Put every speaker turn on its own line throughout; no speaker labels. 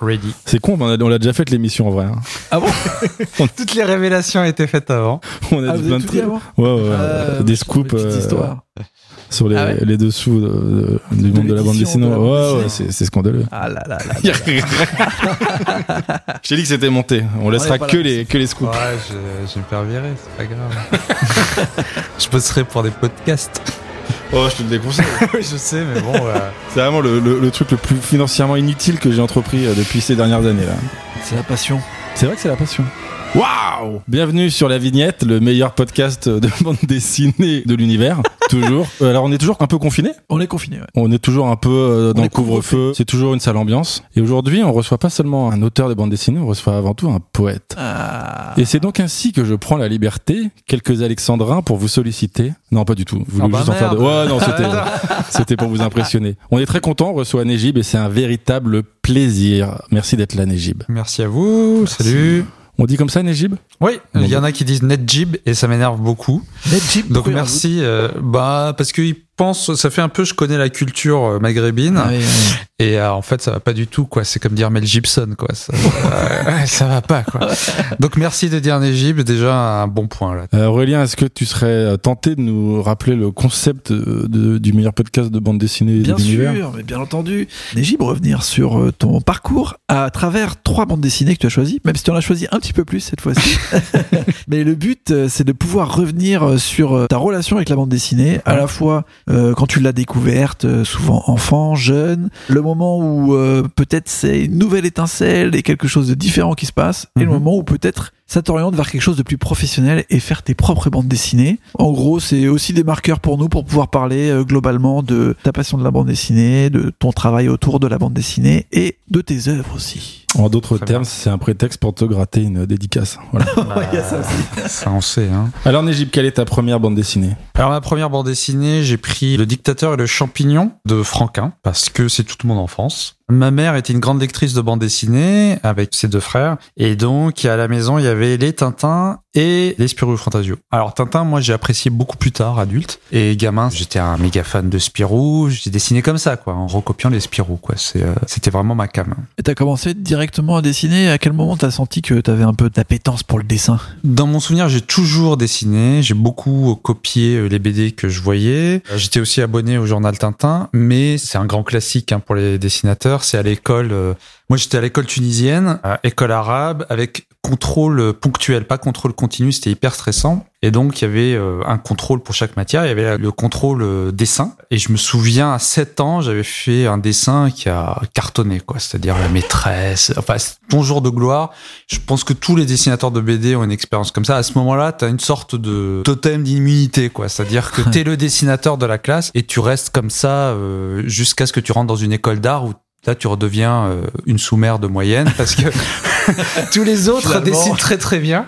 Ready.
C'est con, on a- on l'a déjà fait l'émission en vrai. hein.
Ah bon Toutes les révélations étaient faites avant.
On a
Ah,
dit
vous
plein
avez
de
tout dit
trucs.
avant
Ouais, ouais, ouais. Des scoops euh, sur les,
Ah ouais
les dessous de- de- du monde de la bande dessinée. Ouais, ouais, c'est c'est scandaleux.
Ah là là là.
Je t'ai dit que c'était monté. On laissera
est pas
que
là.
les, que les scoops.
Ouais, je, je vais me faire virer, c'est pas grave. je bosserai pour des podcasts.
Oh, je te le déconseille.
oui, je sais, mais bon. euh,
C'est vraiment le, le- le truc le plus financièrement inutile que j'ai entrepris euh, depuis ces dernières années. là.
C'est la passion.
C'est vrai que c'est la passion. Waouh Bienvenue sur La Vignette, le meilleur podcast de bande dessinée de l'univers. toujours. Euh, Alors on est toujours un peu confiné.
On est confiné. Ouais.
On est toujours un peu euh, dans
On
le
couvre-feu.
C'est toujours une sale ambiance. Et aujourd'hui, on reçoit pas seulement un auteur de bande dessinée, on reçoit avant tout un poète.
Ah.
Et c'est donc ainsi que je prends la liberté, quelques alexandrins, pour vous solliciter. Non, pas du tout. Vous
Ah
voulez
bah
juste en faire de... Ouais, non, c'était, c'était pour vous impressionner. On est très content, on reçoit Nejib et c'est un véritable plaisir. Merci d'être là, Nejib.
Merci à vous, salut.
On dit comme ça, Nejib?
Oui, il y en a qui disent NetJib et ça m'énerve beaucoup.
Netjib,
Donc merci. euh, bah parce qu'ils pensent, ça fait un peu, je connais la culture euh, maghrébine
Ah oui, oui.
et euh, en fait ça va pas du tout quoi. C'est comme dire Mel Gibson quoi. Ça, euh, ça va pas quoi. Donc merci de dire Nejib, déjà un bon point là.
Euh, Aurélien, est-ce que tu serais tenté de nous rappeler le concept de- du meilleur podcast de bande dessinée
Bien
de
sûr, mais bien entendu. Nejib, revenir sur ton parcours à travers trois bandes dessinées que tu as choisies, même si tu en as choisi un petit peu plus cette fois-ci. mais le but, c'est de pouvoir revenir sur ta relation avec la bande dessinée, à la fois euh, quand tu l'as découverte, euh, souvent enfant, jeune, le moment où euh, peut-être c'est une nouvelle étincelle et quelque chose de différent qui se passe, et le
Mhm.
moment où peut-être ça t'oriente vers quelque chose de plus professionnel et faire tes propres bandes dessinées. En gros, c'est aussi des marqueurs pour nous pour pouvoir parler euh, globalement de ta passion de la bande dessinée, de ton travail autour de la bande dessinée et de tes œuvres aussi.
En d'autres termes, c'est un prétexte pour te gratter une dédicace. Voilà.
Il y a ça aussi.
Ça on sait hein.
Alors, Nejib, quelle est ta première bande dessinée?
Alors ma première bande dessinée, j'ai pris Le dictateur et le champignon de Franquin parce que c'est toute mon enfance. Ma mère était une grande lectrice de bande dessinée avec ses deux frères et donc à la maison il y avait les Tintins et les Spirou Fantasio. Alors Tintin, moi j'ai apprécié beaucoup plus tard adulte et gamin, j'étais un méga fan de Spirou. J'ai dessiné comme ça quoi, en recopiant les Spirou quoi. Euh, c'était vraiment ma cam.
Et t'as commencé directement à dessiner. À quel moment t'as senti que t'avais un peu d'appétence pour le dessin?
Dans mon souvenir, j'ai toujours dessiné, j'ai beaucoup copié euh, les BD que je voyais. Euh, J'étais aussi abonné au journal Tintin, mais c'est un grand classique hein, pour les dessinateurs. C'est à l'école. euh, moi, j'étais à l'école tunisienne, à école arabe, avec contrôle euh, ponctuel, pas contrôle continu. C'était hyper stressant. Et donc, il y avait euh, un contrôle pour chaque matière. Il y avait le contrôle euh, dessin. Et je me souviens, à 7 ans, j'avais fait un dessin qui a cartonné, quoi. C'est-à-dire la maîtresse. Enfin, ton jour de gloire. Je pense que tous les dessinateurs de BD ont une expérience comme ça. À ce moment-là, tu as une sorte de totem d'immunité, quoi. C'est-à-dire que tu es le dessinateur de la classe et tu restes comme ça euh, jusqu'à ce que tu rentres dans une école d'art où là tu redeviens euh, une sous-mère de moyenne parce que tous les autres
Finalement.
dessinent très très bien.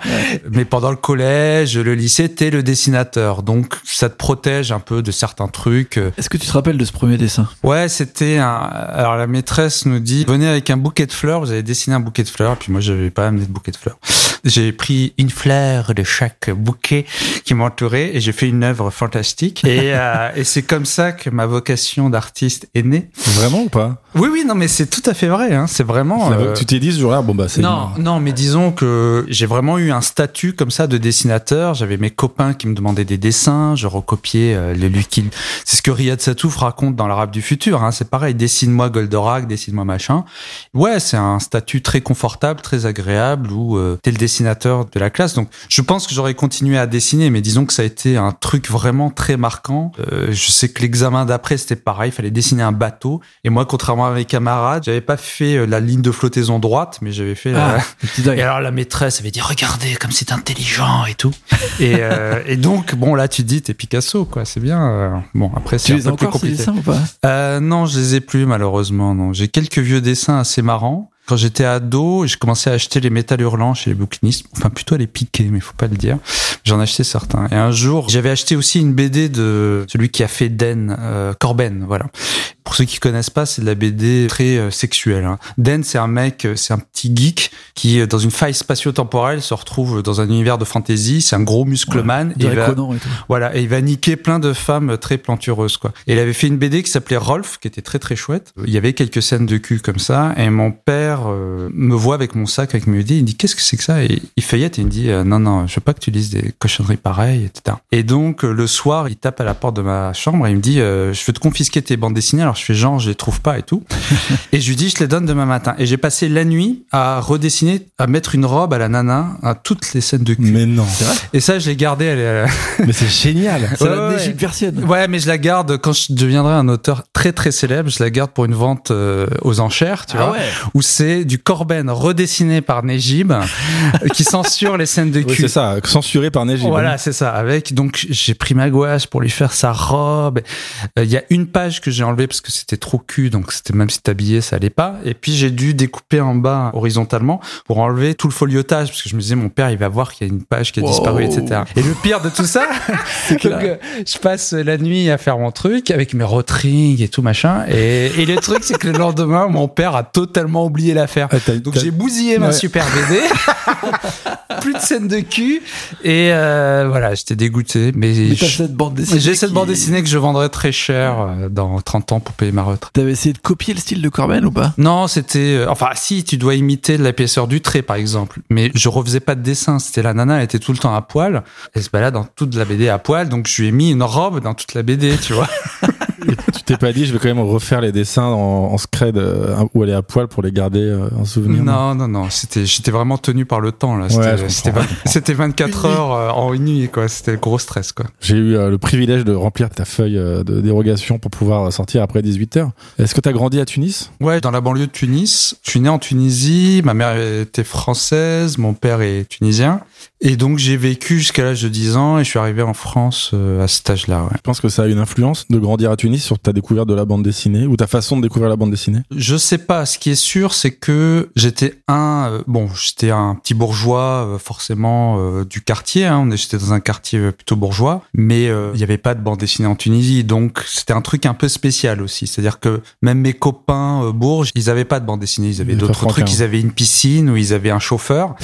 Mais pendant le collège, le lycée, t'es le dessinateur. Donc ça te protège un peu de certains trucs.
Est-ce que tu te rappelles de ce premier dessin?
Ouais, c'était un. Alors la maîtresse nous dit venez avec un bouquet de fleurs. Vous avez dessiné un bouquet de fleurs. Puis moi, j'avais pas amené de bouquet de fleurs. J'ai pris une fleur de chaque bouquet qui m'entourait et j'ai fait une œuvre fantastique. Et, euh, et c'est comme ça que ma vocation d'artiste est née.
Vraiment ou pas?
Oui, oui, non, mais c'est tout à fait vrai. Hein. C'est vraiment. Euh,
Tu t'es dit ce jour-là, bon bah c'est.
non, non, mais disons que j'ai vraiment eu un statut comme ça de dessinateur. J'avais mes copains qui me demandaient des dessins, je recopiais euh, les Lucky. C'est ce que Riyad Satouf raconte dans l'Arabe du futur. Hein. C'est pareil, dessine-moi Goldorak, dessine-moi machin. Ouais, c'est un statut très confortable, très agréable où euh, t'es le dessinateur de la classe. Donc, je pense que j'aurais continué à dessiner, mais disons que ça a été un truc vraiment très marquant. Euh, je sais que l'examen d'après c'était pareil, il fallait dessiner un bateau. Et moi, contrairement à mes camarades, j'avais pas fait euh, la ligne de flottaison droite, mais j'avais fait.
Ah,
euh, et alors la maîtresse avait dit regardez comme c'est intelligent et tout. et, euh, et donc bon là tu te dis t'es Picasso quoi, c'est bien. bon après c'est
Tu
un
les
peu
as
plus compliqué.
dessins ou pas?
Euh, non, je les ai plus malheureusement. Non, j'ai quelques vieux dessins assez marrants. Quand j'étais ado, j'ai commencé à acheter les métal hurlants chez les bouquinistes. Enfin, plutôt à les piquer, mais faut pas le dire. J'en ai acheté certains. Et un jour, j'avais acheté aussi une BD de celui qui a fait Den, euh, Corben, voilà. Pour ceux qui connaissent pas, c'est de la BD très euh, sexuelle. Hein. Den, c'est un mec, euh, c'est un petit geek qui, euh, dans une faille spatio-temporelle, se retrouve dans un univers de fantasy. C'est un gros muscleman. et il
Derek
va-
Conan et tout.
voilà, et il va niquer plein de femmes très plantureuses, quoi. Et il avait fait une BD qui s'appelait Rolf, qui était très très chouette. Il y avait quelques scènes de cul comme ça, et mon père, euh, me voit avec mon sac, avec mes BD, il dit qu'est-ce que c'est que ça? Et il feuillette et il me dit euh, non non, je veux pas que tu lises des cochonneries pareilles, etc. Et donc euh, le soir, il tape à la porte de ma chambre et il me dit je veux te confisquer tes bandes dessinées. Alors je fais genre je les trouve pas et tout. et je lui dis je les donne demain matin. Et j'ai passé la nuit à redessiner, à mettre une robe à la nana à toutes les scènes de cul.
Mais non.
Et ça je l'ai gardé. Elle
Mais c'est génial.
C'est
Ouais,
la
ouais.
Persienne.
Ouais, mais je la garde quand je deviendrai un auteur très très célèbre. Je la garde pour une vente aux enchères, tu
Ah
vois,
ouais.
où c'est du Corben redessiné par Nejib qui censure les scènes de
Oui,
cul.
c'est ça, censuré par Neige.
Voilà, c'est ça. Avec donc j'ai pris ma gouache pour lui faire sa robe. Euh, Il y a une page que j'ai enlevée parce que c'était trop cul, donc c'était même si habillé, ça allait pas. Et puis j'ai dû découper en bas horizontalement pour enlever tout le foliotage parce que je me disais mon père il va voir qu'il y a une page qui a
Wow.
disparu, etc. Et le pire de tout ça, donc, euh, je passe la nuit à faire mon truc avec mes rotrings et tout machin. Et, et le truc c'est que le lendemain mon père a totalement oublié l'affaire.
Ah,
Donc j'ai bousillé ma super BD. Plus de scène de cul. Et euh, voilà, j'étais dégoûté. Mais,
Mais
je-
cette bande dessinée.
j'ai cette bande dessinée que je vendrais très cher euh, dans 30 ans pour payer ma retraite.
T'avais essayé de copier le style de Corben ou pas?
Non, c'était... euh, enfin, si, tu dois imiter l'épaisseur du trait, par exemple. Mais je refaisais pas de dessin. C'était la nana, elle était tout le temps à poil. Elle se balade dans toute la BD à poil. Donc, je lui ai mis une robe dans toute la BD, tu vois.
Tu t'es pas dit, je vais quand même refaire les dessins en, en scred euh, elle est à poil pour les garder euh, en souvenir.
Non, non, non. C'était, j'étais vraiment tenu par le temps, là.
Ouais,
C'était, c'était 24
Une nuit.
heures euh, en une nuit, quoi. C'était le gros stress, quoi.
J'ai eu euh, le privilège de remplir ta feuille euh, de dérogation pour pouvoir sortir après 18h. Est-ce que tu as grandi à Tunis?
Ouais, dans la banlieue de Tunis. Je suis né en Tunisie, ma mère était française, mon père est tunisien. Et donc j'ai vécu jusqu'à l'âge de 10 ans et je suis arrivé en France euh, à cet âge-là. Ouais.
Je pense que ça a une influence de grandir à Tunis sur ta découverte de la bande dessinée ou ta façon de découvrir la bande dessinée?
Je sais pas, ce qui est sûr, c'est que j'étais un, euh, bon, j'étais un petit bourgeois euh, forcément euh, du quartier. Hein, on j'étais dans un quartier plutôt bourgeois, mais il n'y avait pas de bande dessinée en Tunisie, donc c'était un truc un peu spécial aussi. C'est-à-dire que même mes copains bourges, ils avaient pas de bande dessinée, ils avaient d'autres trucs. Ils avaient une piscine ou ils avaient un chauffeur.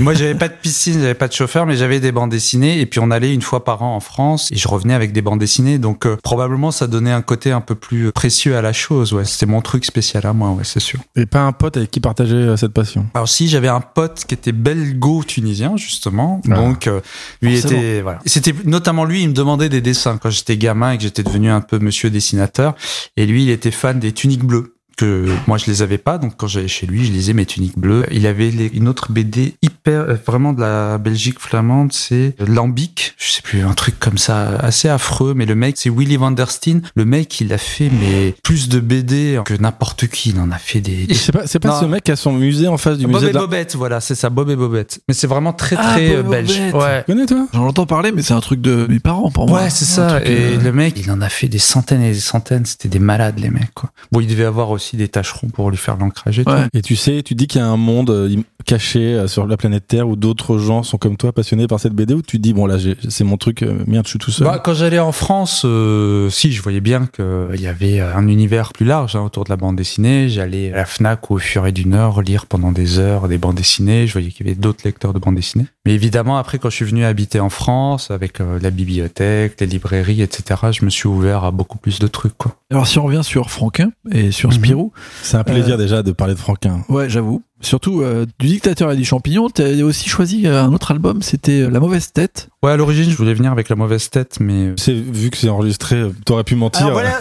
Moi, j'avais pas de piscine, j'avais pas de chauffeur, mais j'avais des bandes dessinées. Et puis on allait une fois par an en France et je revenais avec des bandes dessinées. Donc euh, probablement ça donnait un côté un peu plus précieux à la chose. Ouais, c'était mon truc spécial à moi, ouais, c'est sûr.
Et pas un pote avec qui partager euh, cette passion?
Alors si j'avais un pote qui était belgo-tunisien justement,
Ah.
donc euh, lui
Forcément.
était voilà. C'était notamment lui, il me demandait des dessins quand j'étais gamin et que j'étais devenu un peu monsieur dessinateur. Et lui, il était fan des tuniques bleues que moi je les avais pas donc quand j'allais chez lui je lisais mes tuniques bleues il avait les- une autre BD hyper euh, vraiment de la Belgique flamande c'est Lambic je sais plus un truc comme ça assez affreux mais le mec c'est Willy van der Steen le mec il a fait mais plus de BD que n'importe qui il en a fait des
C'est pas, c'est pas
Non.
ce mec qui a son musée en face du
Bob
musée
et
de la...
Bobette, voilà, c'est ça, Bob et Bobette. Mais c'est vraiment très
Ah,
très
Bob
euh, belge.
Bobette.
Ouais.
Tu connais toi?
J'en entends parler, mais c'est un truc de mes parents pour moi.
Ouais, c'est ça. Et
euh,
le mec, il en a fait des centaines et des centaines. C'était des malades, les mecs, quoi. Bon, il devait avoir aussi des tâcherons pour lui faire l'ancrage et tout.
Ouais.
Et tu sais, tu dis qu'il y a un monde euh, caché euh, sur la planète Terre où d'autres gens sont comme toi passionnés par cette BD où tu dis bon là c'est mon truc, euh, merde je suis tout seul?
Bah, quand j'allais en France, euh, si, je voyais bien qu'il y avait un univers plus large hein, autour de la bande dessinée. J'allais à la FNAC ou au Furet du Nord lire pendant des heures des bandes dessinées. Je voyais qu'il y avait d'autres lecteurs de bandes dessinées. Mais évidemment, après, quand je suis venu habiter en France, avec euh, la bibliothèque, les librairies, etc., je me suis ouvert à beaucoup plus de trucs, quoi.
Alors si on revient sur Franquin et sur
Mhm.
Spirou,
c'est un plaisir déjà de parler de Franquin.
ouais, j'avoue. Surtout euh, du dictateur et du champignon, t'as aussi choisi euh, un autre album, c'était euh, La mauvaise tête.
Ouais, à l'origine, je voulais venir avec la mauvaise tête, mais.
C'est vu que c'est enregistré, t'aurais pu mentir.
voilà,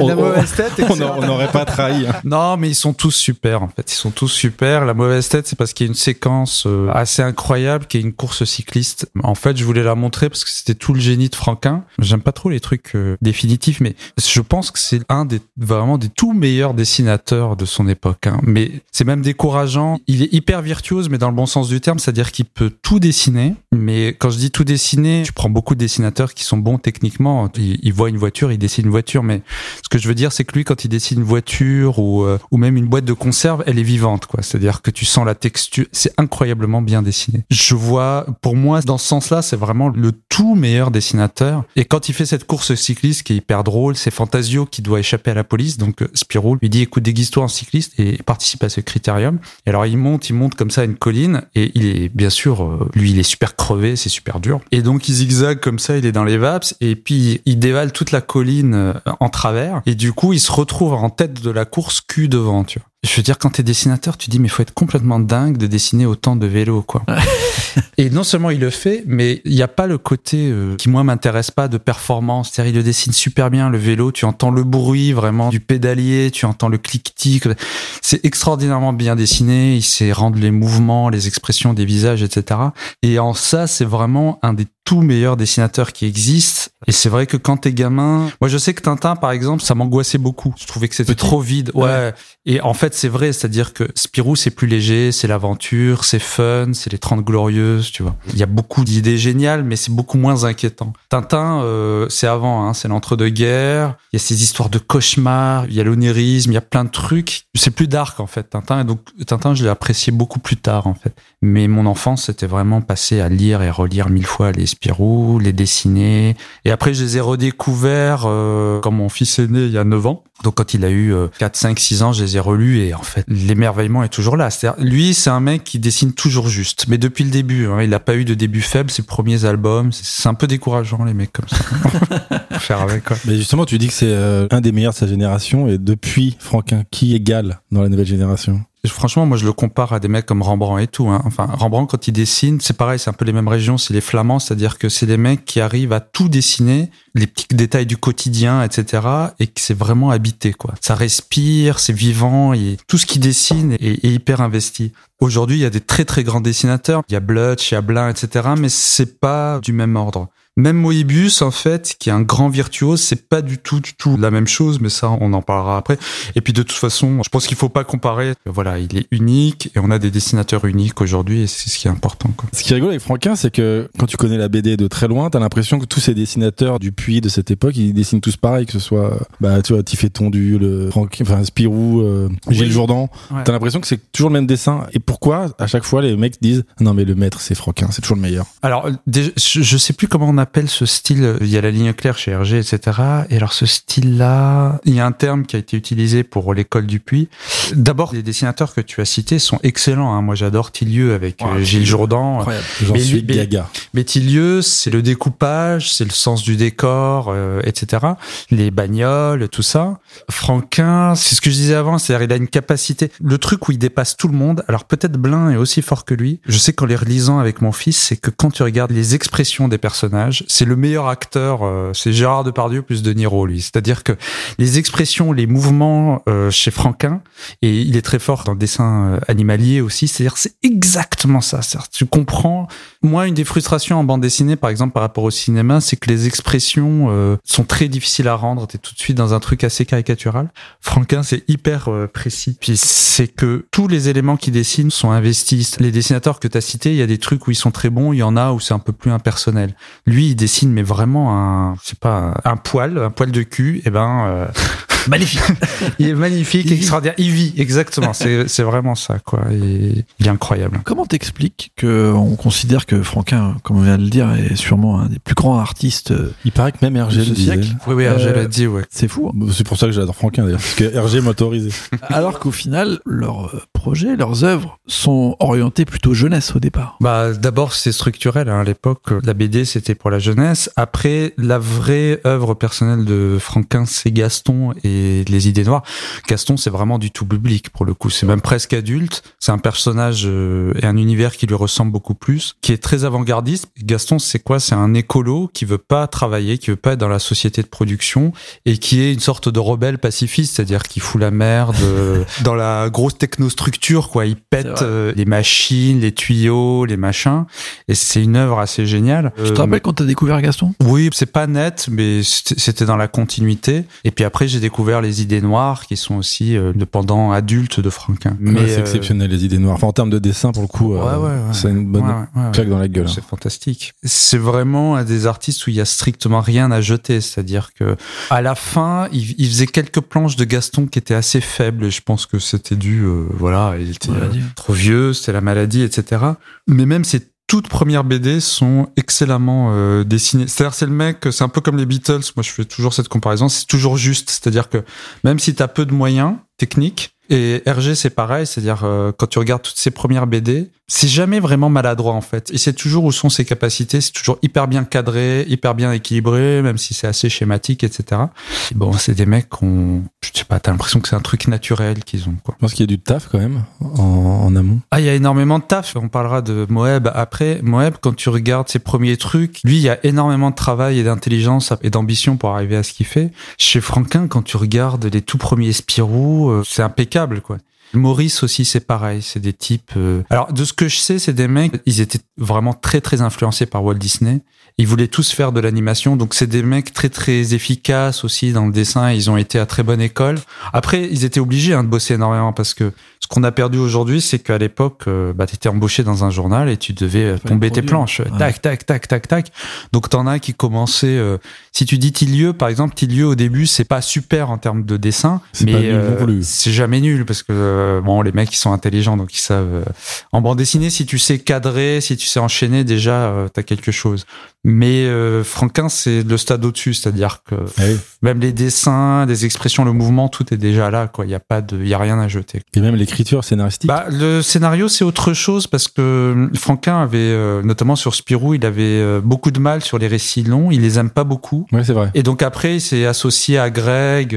On- on-
tête.
on n'aurait- on n'aurait pas trahi. hein.
Non, mais ils sont tous super en fait. Ils sont tous super. La mauvaise tête, c'est parce qu'il y a une séquence assez incroyable qui est une course cycliste. En fait, je voulais la montrer parce que c'était tout le génie de Franquin. J'aime pas trop les trucs euh, définitifs, mais je pense que c'est un des vraiment des tout meilleurs dessinateurs de son époque. hein. Mais c'est même décourageant. Il est hyper virtuose, mais dans le bon sens du terme, c'est-à-dire qu'il peut tout dessiner. Mais quand je dis tout dessiner, tu prends beaucoup de dessinateurs qui sont bons techniquement. Ils, ils voient une voiture, ils dessinent une voiture, mais ce que je veux dire, c'est que lui, quand il dessine une voiture ou, euh, ou même une boîte de conserve, elle est vivante, quoi. C'est-à-dire que tu sens la texture. C'est incroyablement bien dessiné. Je vois, pour moi, dans ce sens-là, c'est vraiment le tout meilleur dessinateur. Et quand il fait cette course cycliste qui est hyper drôle, c'est Fantasio qui doit échapper à la police. Donc, euh, Spirou lui dit, écoute, déguise-toi en cycliste et participe à ce critérium. Et alors, il monte, il monte comme ça une colline et il est, bien sûr, euh, lui, il est super crevé, c'est super dur. Et donc, il zigzague comme ça, il est dans les vaps et puis il dévale toute la colline euh, en travers et du coup, il se retrouve en tête de la course cul devant, tu vois. Je veux dire, quand t'es dessinateur, tu dis, mais faut être complètement dingue de dessiner autant de vélos, quoi. et non seulement il le fait, mais il n'y a pas le côté euh, qui, moi, m'intéresse pas de performance. C'est-à-dire, il le dessine super bien, le vélo. Tu entends le bruit vraiment du pédalier, tu entends le clic-tic. C'est extraordinairement bien dessiné. Il sait rendre les mouvements, les expressions des visages, etc. Et en ça, c'est vraiment un des tout meilleurs dessinateurs qui existent. Et c'est vrai que quand t'es gamin, moi je sais que Tintin par exemple, ça m'angoissait beaucoup. Je trouvais que c'était trop vide. Ouais. Et en fait c'est vrai, c'est-à-dire que Spirou c'est plus léger, c'est l'aventure, c'est fun, c'est les 30 glorieuses, tu vois. Il y a beaucoup d'idées géniales, mais c'est beaucoup moins inquiétant. Tintin, euh, c'est avant, hein, c'est l'entre-deux-guerres. Il y a ces histoires de cauchemars, il y a l'onirisme, il y a plein de trucs. C'est plus dark en fait, Tintin. Et donc Tintin, je l'ai apprécié beaucoup plus tard en fait. Mais mon enfance, c'était vraiment passé à lire et relire mille fois les Spirou, les dessiner. Et après, je les ai redécouverts euh, quand mon fils est né il y a 9 ans. Donc quand il a eu 4, 5, 6 ans, je les ai relus et en fait, l'émerveillement est toujours là. C'est lui, c'est un mec qui dessine toujours juste. Mais depuis le début, hein, il n'a pas eu de début faible. Ses premiers albums, c'est un peu décourageant les mecs comme ça. Faire avec quoi.
Mais justement, tu dis que c'est euh, un des meilleurs de sa génération et depuis Franquin, qui égale dans la nouvelle génération?
Franchement, moi, je le compare à des mecs comme Rembrandt et tout. Hein. Enfin, Rembrandt, quand il dessine, c'est pareil, c'est un peu les mêmes régions, c'est les Flamands, c'est-à-dire que c'est des mecs qui arrivent à tout dessiner, les petits détails du quotidien, etc., et que c'est vraiment habité, quoi. Ça respire, c'est vivant, et tout ce qu'il dessine est, est, hyper investi. Aujourd'hui, il y a des très très grands dessinateurs, il y a Blutch, il y a Blin, etc., mais c'est pas du même ordre. Même Moebius, en fait, qui est un grand virtuose, c'est pas du tout, du tout la même chose, mais ça, on en parlera après. Et puis, de toute façon, je pense qu'il faut pas comparer. Voilà, il est unique et on a des dessinateurs uniques aujourd'hui et c'est ce qui est important. Quoi.
Ce qui est rigolo avec Franquin, c'est que quand tu connais la BD de très loin, t'as l'impression que tous ces dessinateurs du puits de cette époque, ils dessinent tous pareil, que ce soit, bah, tu vois, Tiffé Tondu, le Franquin, enfin, Spirou, euh, Gilles Jourdan. Ouais. T'as l'impression que c'est toujours le même dessin. Et pourquoi, à chaque fois, les mecs disent, non, mais le maître, c'est Franquin, c'est toujours le meilleur.
Alors, je sais plus comment on a appelle ce style. Il y a la ligne claire chez Hergé, etc. Et alors ce style-là, il y a un terme qui a été utilisé pour l'école du puits. D'abord, les dessinateurs que tu as cités sont excellents. Hein. Moi, j'adore Tillieu avec ouais, Gilles Jourdan.
Incroyable. J'en suis gaga.
Mais Tillieu, c'est le découpage, c'est le sens du décor, euh, etc. Les bagnoles, tout ça. Franquin, c'est ce que je disais avant, c'est-à-dire il a une capacité. Le truc où il dépasse tout le monde. Alors peut-être Blin est aussi fort que lui. Je sais qu'en les relisant avec mon fils, c'est que quand tu regardes les expressions des personnages, c'est le meilleur acteur. Euh, c'est Gérard Depardieu plus De Niro, lui. C'est-à-dire que les expressions, les mouvements euh, chez Franquin, et il est très fort dans le dessin euh, animalier aussi. C'est-à-dire c'est exactement ça. Tu comprends. Moi, une des frustrations en bande dessinée, par exemple, par rapport au cinéma, c'est que les expressions sont très difficiles à rendre. T'es tout de suite dans un truc assez caricatural. Franquin, c'est hyper précis. Puis c'est que tous les éléments qu'il dessine sont investis. Les dessinateurs que tu as cités, il y a des trucs où ils sont très bons, il y en a où c'est un peu plus impersonnel. Lui, il dessine mais vraiment un, je sais pas, un poil, un poil de cul. Et ben. Euh...
magnifique.
il est magnifique, extraordinaire. Il vit, exactement. C'est, c'est vraiment ça, quoi. Il est incroyable.
Comment t'expliques que on considère que Franquin, comme on vient de le dire, est sûrement un des plus grands artistes.
Il paraît que même Hergé le
siècle?
disait.
Oui, oui, Hergé l'a dit, ouais.
C'est fou. hein.
C'est pour ça que j'adore Franquin d'ailleurs, parce que Hergé m'a autorisé.
Alors qu'au final, leurs euh, projets, leurs œuvres sont orientés plutôt jeunesse au départ.
Bah, d'abord, c'est structurel. Hein. À l'époque, la BD, c'était pour la jeunesse. Après, la vraie œuvre personnelle de Franquin, c'est Gaston et les idées noires. Gaston, c'est vraiment du tout public pour le coup. C'est même presque adulte. C'est un personnage euh, et un univers qui lui ressemble beaucoup plus, qui est très avant-gardiste. Gaston, c'est quoi? C'est un écolo qui veut pas travailler, qui veut pas être dans la société de production et qui est une sorte de rebelle pacifiste, c'est-à-dire qui fout la merde euh, dans la grosse technostructure, quoi. Il pète euh, les machines, les tuyaux, les machins. Et c'est une œuvre assez géniale.
Tu te rappelles quand t'as découvert Gaston?
Oui, c'est pas net, mais c'était dans la continuité. Et puis après, j'ai découvert les idées noires, qui sont aussi euh, le pendant adulte de Franquin.
Mais
Mais
c'est
euh,
exceptionnel les idées noires. Enfin, en termes de dessin, pour le coup, euh,
Ouais, ouais, ouais.
c'est une bonne
ouais, ouais, ouais.
claque dans la gueule. hein.
C'est fantastique. C'est vraiment un des artistes où il y a strictement rien à jeter. C'est-à-dire que à la fin, il, il faisait quelques planches de Gaston qui étaient assez faibles. Et je pense que c'était dû, euh, voilà, il était euh, trop vieux, c'était la maladie, etc. Mais même ces toutes premières BD sont excellemment euh, dessinées. C'est-à-dire, c'est le mec, c'est un peu comme les Beatles. Moi, je fais toujours cette comparaison. C'est toujours juste. C'est-à-dire que même si t'as peu de moyens techniques, et Hergé, c'est pareil. C'est-à-dire, euh, quand tu regardes toutes ses premières BD, c'est jamais vraiment maladroit en fait. Et c'est toujours où sont ses capacités. C'est toujours hyper bien cadré, hyper bien équilibré, même si c'est assez schématique, etc. bon, c'est des mecs qu'on, je sais pas, t'as l'impression que c'est un truc naturel qu'ils ont. Quoi.
Je pense qu'il y a du taf quand même en, amont.
Ah, il y a énormément de taf. On parlera de Moeb après. Moeb, quand tu regardes ses premiers trucs, lui, il y a énormément de travail et d'intelligence et d'ambition pour arriver à ce qu'il fait. Chez Franquin, quand tu regardes les tout premiers Spirou, euh, c'est impeccable, quoi. Maurice aussi, c'est pareil. C'est des types. Euh, alors, de ce que je sais, c'est des mecs. Ils étaient vraiment très très influencés par Walt Disney. Ils voulaient tous faire de l'animation, donc c'est des mecs très très efficaces aussi dans le dessin. Ils ont été à très bonne école. Après, ils étaient obligés hein, de bosser énormément parce que ce qu'on a perdu aujourd'hui, c'est qu'à l'époque, euh, bah, tu étais embauché dans un journal et tu devais euh, tomber tes planches. Tac, tac, tac, tac, tac. Donc t'en as qui commençaient. Euh, si tu dis Tilieu, par exemple, Tilieu au début, c'est pas super en termes de dessin, mais c'est jamais nul parce que bon, les mecs ils sont intelligents, donc ils savent. en bande dessinée, si tu sais cadrer, si tu sais enchaîner, déjà t'as quelque chose. Mais euh, Franquin, c'est le stade au-dessus, c'est-à-dire que
ah
même les dessins, les expressions, le mouvement, tout est déjà là. Quoi, il y a pas de, il y a rien à jeter.
Et même l'écriture scénaristique.
Bah, le scénario, c'est autre chose parce que euh, Franquin avait, euh, notamment sur Spirou, il avait beaucoup de mal sur les récits longs. Il les aime pas beaucoup.
C'est vrai.
Et donc après, il s'est associé à Greg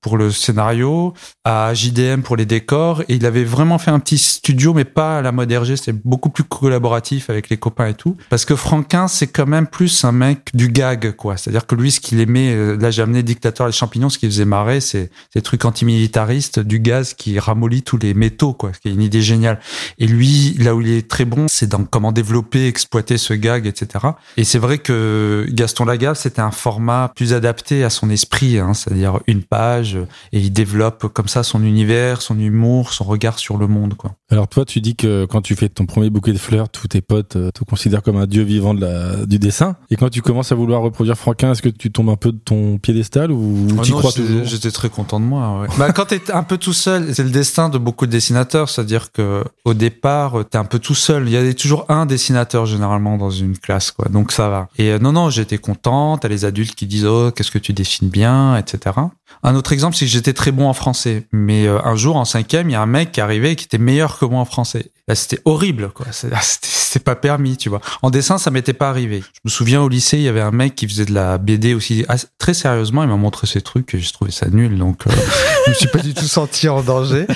pour le scénario, à JDM pour les décors, et il avait vraiment fait un petit studio, mais pas à la mode RG. C'est beaucoup plus collaboratif avec les copains et tout, parce que Franquin, c'est quand même plus un mec du gag, quoi. C'est-à-dire que lui, ce qu'il aimait, euh, là j'ai amené Dictateur les champignons, ce qui faisait marrer, c'est des trucs antimilitaristes, du gaz qui ramollit tous les métaux, quoi. Ce qui est une idée géniale. Et lui, là où il est très bon, c'est dans comment développer, exploiter ce gag, etc. Et c'est vrai que Gaston Lagaffe, c'était un format plus adapté à son esprit, hein, c'est-à-dire une page, et il développe comme ça son univers, son humour, son regard sur le monde, quoi.
Alors toi, tu dis que quand tu fais ton premier bouquet de fleurs, tous tes potes euh, te considèrent comme un dieu vivant de la, du dessin. Et quand tu commences à vouloir reproduire Franquin, est-ce que tu tombes un peu de ton piédestal ou
oh
tu crois toujours
J'étais très content de moi. Ouais. bah, quand t'es un peu tout seul, c'est le destin de beaucoup de dessinateurs, c'est-à-dire que au départ, t'es un peu tout seul. Il y a toujours un dessinateur généralement dans une classe, quoi. Donc ça va. Et euh, non, non, j'étais content. T'as les adultes qui disent oh qu'est-ce que tu dessines bien, etc. Un autre exemple, c'est que j'étais très bon en français, mais euh, un jour en cinquième, il y a un mec qui arrivait qui était meilleur que moi en français. Là, c'était horrible, quoi. C'était pas permis, tu vois. En dessin, ça m'était pas arrivé. Je me souviens au lycée, il y avait un mec qui faisait de la BD aussi très sérieusement. Il m'a montré ses trucs et j'ai trouvé ça nul, donc euh, je me suis pas du tout senti en danger.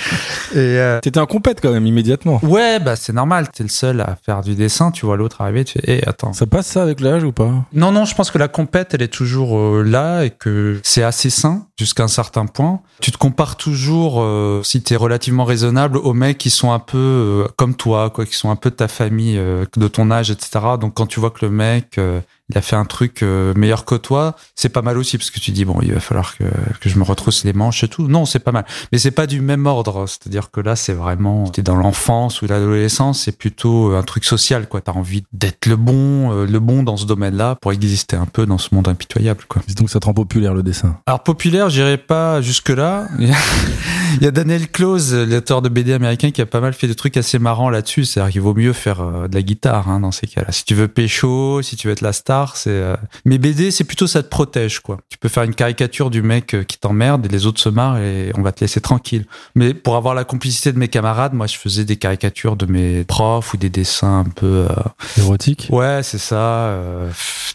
Et euh, t'étais un compète quand même immédiatement.
Ouais, bah c'est normal. T'es le seul à faire du dessin. Tu vois l'autre arriver, tu fais, eh, attends.
Ça passe ça avec l'âge ou pas?
Non, non. Je pense que la compète, elle est toujours là et que c'est assez sain jusqu'à un certain point. Tu te compares toujours, euh, si tu es relativement raisonnable, aux mecs qui sont un peu euh, comme toi, quoi, qui sont un peu de ta famille, euh, de ton âge, etc. Donc quand tu vois que le mec il a fait un truc euh, meilleur que toi, c'est pas mal aussi parce que tu dis bon, il va falloir que, que je me retrousse les manches et tout. Non, c'est pas mal, mais c'est pas du même ordre. C'est-à-dire que là, c'est vraiment t'es dans l'enfance ou l'adolescence, c'est plutôt un truc social quoi. T'as envie d'être le bon, euh, le bon dans ce domaine-là pour exister un peu dans ce monde impitoyable quoi.
Donc ça te rend populaire le dessin?
Alors populaire, j'irai pas jusque là. il y a Daniel Close, l'auteur de BD américain, qui a pas mal fait des trucs assez marrants là-dessus. C'est-à-dire qu'il vaut mieux faire euh, de la guitare hein, dans ces cas-là. Si tu veux pécho, si tu veux être la star c'est. Euh, mais BD, c'est plutôt ça te protège, quoi. Tu peux faire une caricature du mec euh, qui t'emmerde et les autres se marrent et on va te laisser tranquille. Mais pour avoir la complicité de mes camarades, moi, je faisais des caricatures de mes profs ou des dessins un peu
euh, érotiques.
Ouais, c'est ça.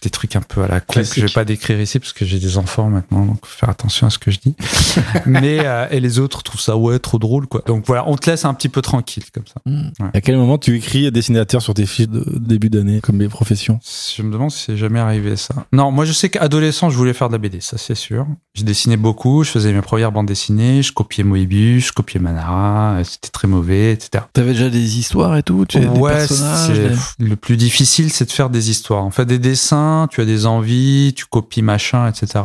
des trucs un peu à la con que je vais pas décrire ici parce que j'ai des enfants maintenant, donc faut faire attention à ce que je dis. mais et les autres trouvent ça ouais trop drôle, quoi. Donc voilà, on te laisse un petit peu tranquille comme ça.
Hmm. À quel moment tu écris dessinateur sur tes fiches de début d'année comme mes professions?
Je me demande si c'est jamais arrivé ça. Non, moi je sais qu'adolescent, je voulais faire de la BD, ça c'est sûr. Je dessinais beaucoup, je faisais mes premières bandes dessinées, je copiais Moebius, je copiais Manara, euh, c'était très mauvais, etc.
T'avais déjà des histoires et tout, tu
des personnages. Le plus difficile, c'est de faire des histoires. En fait, des dessins, tu as des envies, tu copies machin, etc.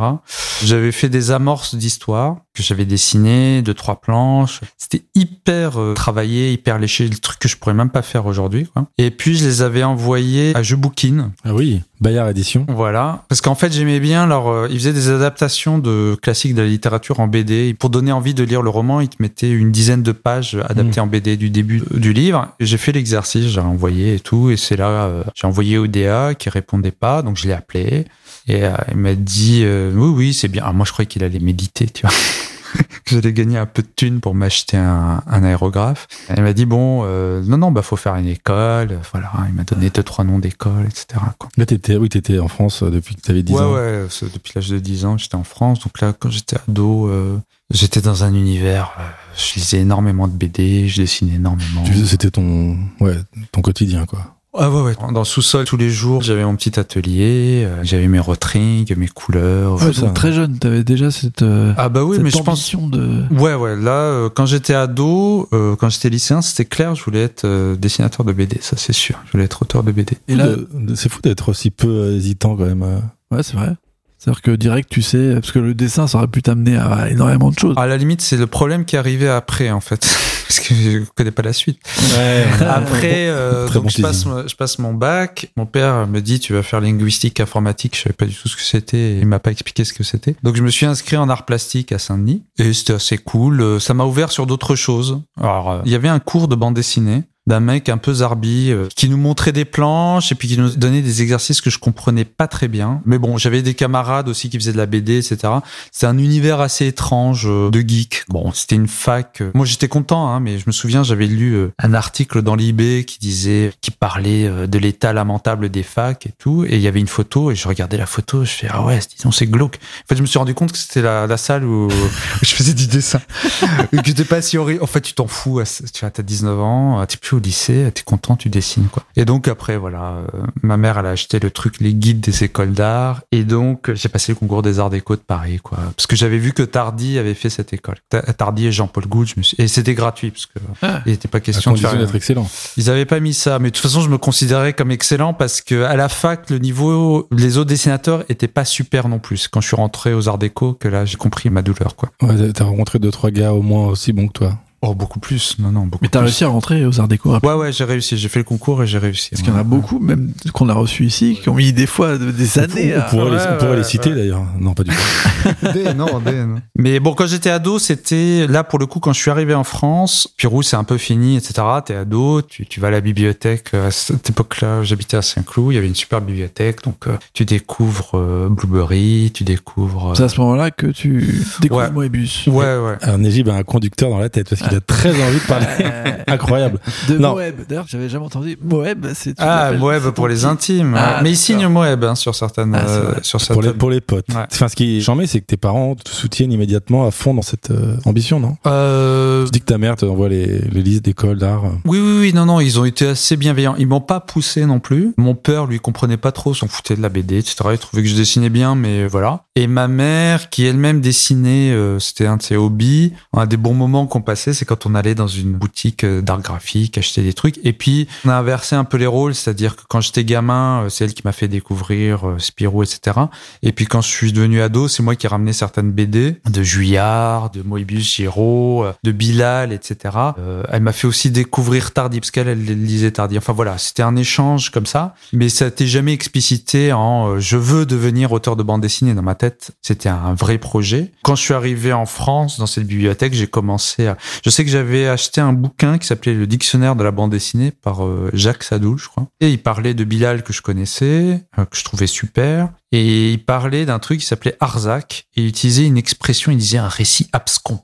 J'avais fait des amorces d'histoires que j'avais dessinées, deux trois planches. C'était hyper euh, travaillé, hyper léché, le truc que je pourrais même pas faire aujourd'hui. Et puis je les avais envoyés à Jebookin.
Ah oui, Bayard Édition.
Voilà, parce qu'en fait j'aimais bien leur. Euh, ils faisaient des adaptations de classiques de la littérature en BD. Pour donner envie de lire le roman, ils te mettaient une dizaine de pages adaptées hmm. en BD du début du livre. J'ai fait l'exercice, j'ai envoyé et tout, et c'est là euh, j'ai envoyé au DA qui répondait pas, donc je l'ai appelé et il m'a dit oui oui c'est bien. Ah, moi je croyais qu'il allait méditer, tu vois. que j'allais gagner un peu de thunes pour m'acheter un, un, aérographe. Elle m'a dit bon, euh, non non, bah faut faire une école. Voilà, il m'a donné deux trois noms d'écoles, etc. Quoi.
Là, t'étais, oui, t'étais en France euh, depuis que t'avais 10
ouais,
ans.
Ouais, ouais, depuis l'âge de 10 ans, j'étais en France. Donc là, quand j'étais ado, euh, j'étais dans un univers. Euh, je lisais énormément de BD, je dessinais énormément.
C'était ton, ouais, ton quotidien, quoi.
Ah ouais, ouais. Dans le sous-sol, tous les jours, j'avais mon petit atelier, euh, j'avais mes retrings, mes couleurs.
Ouais, donc très jeune, t'avais déjà cette, euh,
ah bah oui,
cette
mais je
pense... de...
Ouais, ouais. Là, euh, quand j'étais ado, euh, quand j'étais lycéen, c'était clair, je voulais être euh, dessinateur de BD, ça c'est sûr. Je voulais être auteur de BD.
Et là, c'est fou d'être aussi peu hésitant quand même.
Ouais, c'est vrai. C'est-à-dire que direct, tu sais, parce que le dessin, ça aurait pu t'amener à énormément de choses.
À la limite, c'est le problème qui est arrivé après, en fait, parce que je connais pas la suite.
Ouais.
Après, euh, donc je passe, je passe mon bac. Mon père me dit, tu vas faire linguistique informatique. Je savais pas du tout ce que c'était. Il m'a pas expliqué ce que c'était. Donc je me suis inscrit en art plastique à Saint-Denis et c'était assez cool. Ça m'a ouvert sur d'autres choses. Alors, il y avait un cours de bande dessinée d'un mec un peu zarbi euh, qui nous montrait des planches et puis qui nous donnait des exercices que je comprenais pas très bien. Mais bon, j'avais des camarades aussi qui faisaient de la BD, etc. C'est un univers assez étrange euh, de geek. Bon, c'était une fac. Moi, j'étais content, hein, mais je me souviens, j'avais lu euh, un article dans l'IB qui disait, qui parlait de l'état lamentable des facs et tout. Et il y avait une photo et je regardais la photo, je fais ah ouais, disons c'est glauque. En fait, je me suis rendu compte que c'était la, la, salle où, je faisais du dessin. et que j'étais pas si horrible. En fait, tu t'en fous. Tu vois, t'as 19 ans, tu plus au lycée, t'es content, tu dessines quoi. Et donc après voilà, euh, ma mère elle a acheté le truc, les guides des écoles d'art, et donc j'ai passé le concours des arts déco de Paris quoi, parce que j'avais vu que Tardy avait fait cette école. Tardy et Jean-Paul Gould, suis... et c'était gratuit parce que ah. il n'était pas question de faire
d'être excellent.
Ils avaient pas mis ça, mais de toute façon je me considérais comme excellent parce que à la fac le niveau, les autres dessinateurs étaient pas super non plus. Quand je suis rentré aux arts déco, que là j'ai compris ma douleur quoi.
Ouais, t'as rencontré deux trois gars au moins aussi bons que toi.
Oh, beaucoup plus. Non, non, beaucoup
Mais t'as réussi à rentrer aux Arts Déco
Ouais, ouais, j'ai réussi. J'ai fait le concours et j'ai réussi.
Parce qu'il y en a beaucoup, même qu'on a reçu ici, qui ont mis des fois des années.
On, pourrait, les, on pourrait les, citer d'ailleurs. Non, pas du tout.
des, non, des, non. Mais bon, quand j'étais ado, c'était là pour le coup quand je suis arrivé en France. Pirou, c'est un peu fini, etc. T'es ado, tu, tu vas à la bibliothèque. À cette époque-là, j'habitais à Saint-Cloud. Il y avait une super bibliothèque, donc euh, tu découvres euh, Blueberry, tu découvres. Euh...
C'est à ce moment-là que tu découvres
ouais.
Moebius.
Ouais, ouais.
Alors Nejib a un conducteur dans la tête parce qu'il a très envie de Incroyable.
De non. Moeb. D'ailleurs, j'avais jamais entendu. Moeb, c'est.
Ah, Moeb pour les intimes. Ah, mais il signe Moeb hein, sur certaines. Ah, euh, sur
pour, les, pour les potes. Ouais. Enfin, ce qui est charmé, c'est que tes parents te soutiennent immédiatement à fond dans cette euh, ambition, non?
Euh...
Tu dis que ta mère te envoie les, les listes d'école d'art.
Oui, oui, oui. Non, non, ils ont été assez bienveillants. Ils m'ont pas poussé non plus. Mon père, lui, comprenait pas trop, s'en foutait de la BD, etc. Il trouvait que je dessinais bien, mais voilà. Et ma mère, qui elle-même dessinait, euh, c'était un de ses hobbies. Un des bons moments qu'on passait, c'est quand on allait dans une boutique euh, d'art graphique, acheter des trucs. Et puis, on a inversé un peu les rôles, c'est-à-dire que quand j'étais gamin, euh, c'est elle qui m'a fait découvrir Spirou, etc. Et puis quand je suis devenu ado, c'est moi qui ai certaines BD de Juillard, de Moebius Giraud, de Bilal, etc. Euh, elle m'a fait aussi découvrir Tardy, parce qu'elle, elle lisait Tardy. Enfin voilà, c'était un échange comme ça, mais ça n'était jamais explicité en euh, je veux devenir auteur de bande dessinée dans ma tête. C'était un vrai projet. Quand je suis arrivé en France, dans cette bibliothèque, j'ai commencé à... Je sais que j'avais acheté un bouquin qui s'appelait Le dictionnaire de la bande dessinée par euh, Jacques Sadoul, je crois. Et il parlait de Bilal que je connaissais, euh, que je trouvais super. Et il parlait d'un truc qui s'appelait Arzac et il utilisait une expression, il disait un récit abscon.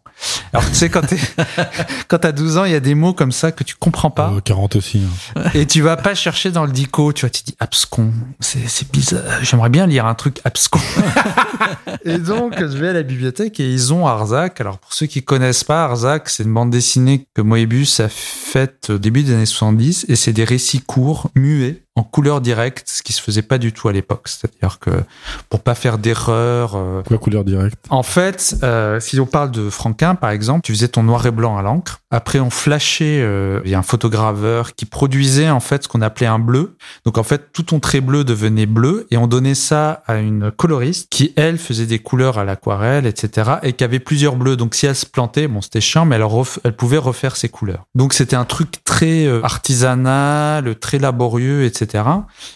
Alors tu sais quand t'es quand t'as 12 ans, il y a des mots comme ça que tu comprends pas.
Euh, 40 aussi.
Hein. Et tu vas pas chercher dans le dico, tu vois, tu dis abscon. C'est c'est bizarre. J'aimerais bien lire un truc abscon. et donc je vais à la bibliothèque et ils ont Arzac. Alors pour ceux qui connaissent pas Arzac, c'est une bande dessinée que Moebius a faite au début des années 70 et c'est des récits courts, muets en couleur directe, ce qui se faisait pas du tout à l'époque. C'est-à-dire que pour pas faire d'erreur. Euh,
Quoi couleur directe?
En fait, euh, si on parle de Franquin, par exemple, tu faisais ton noir et blanc à l'encre. Après, on flashait. Euh, il y a un photograveur qui produisait en fait ce qu'on appelait un bleu. Donc en fait, tout ton trait bleu devenait bleu et on donnait ça à une coloriste qui elle faisait des couleurs à l'aquarelle, etc. et qui avait plusieurs bleus. Donc si elle se plantait, bon, c'était chiant, mais elle, elle pouvait refaire ses couleurs. Donc c'était un truc très artisanal, très laborieux, etc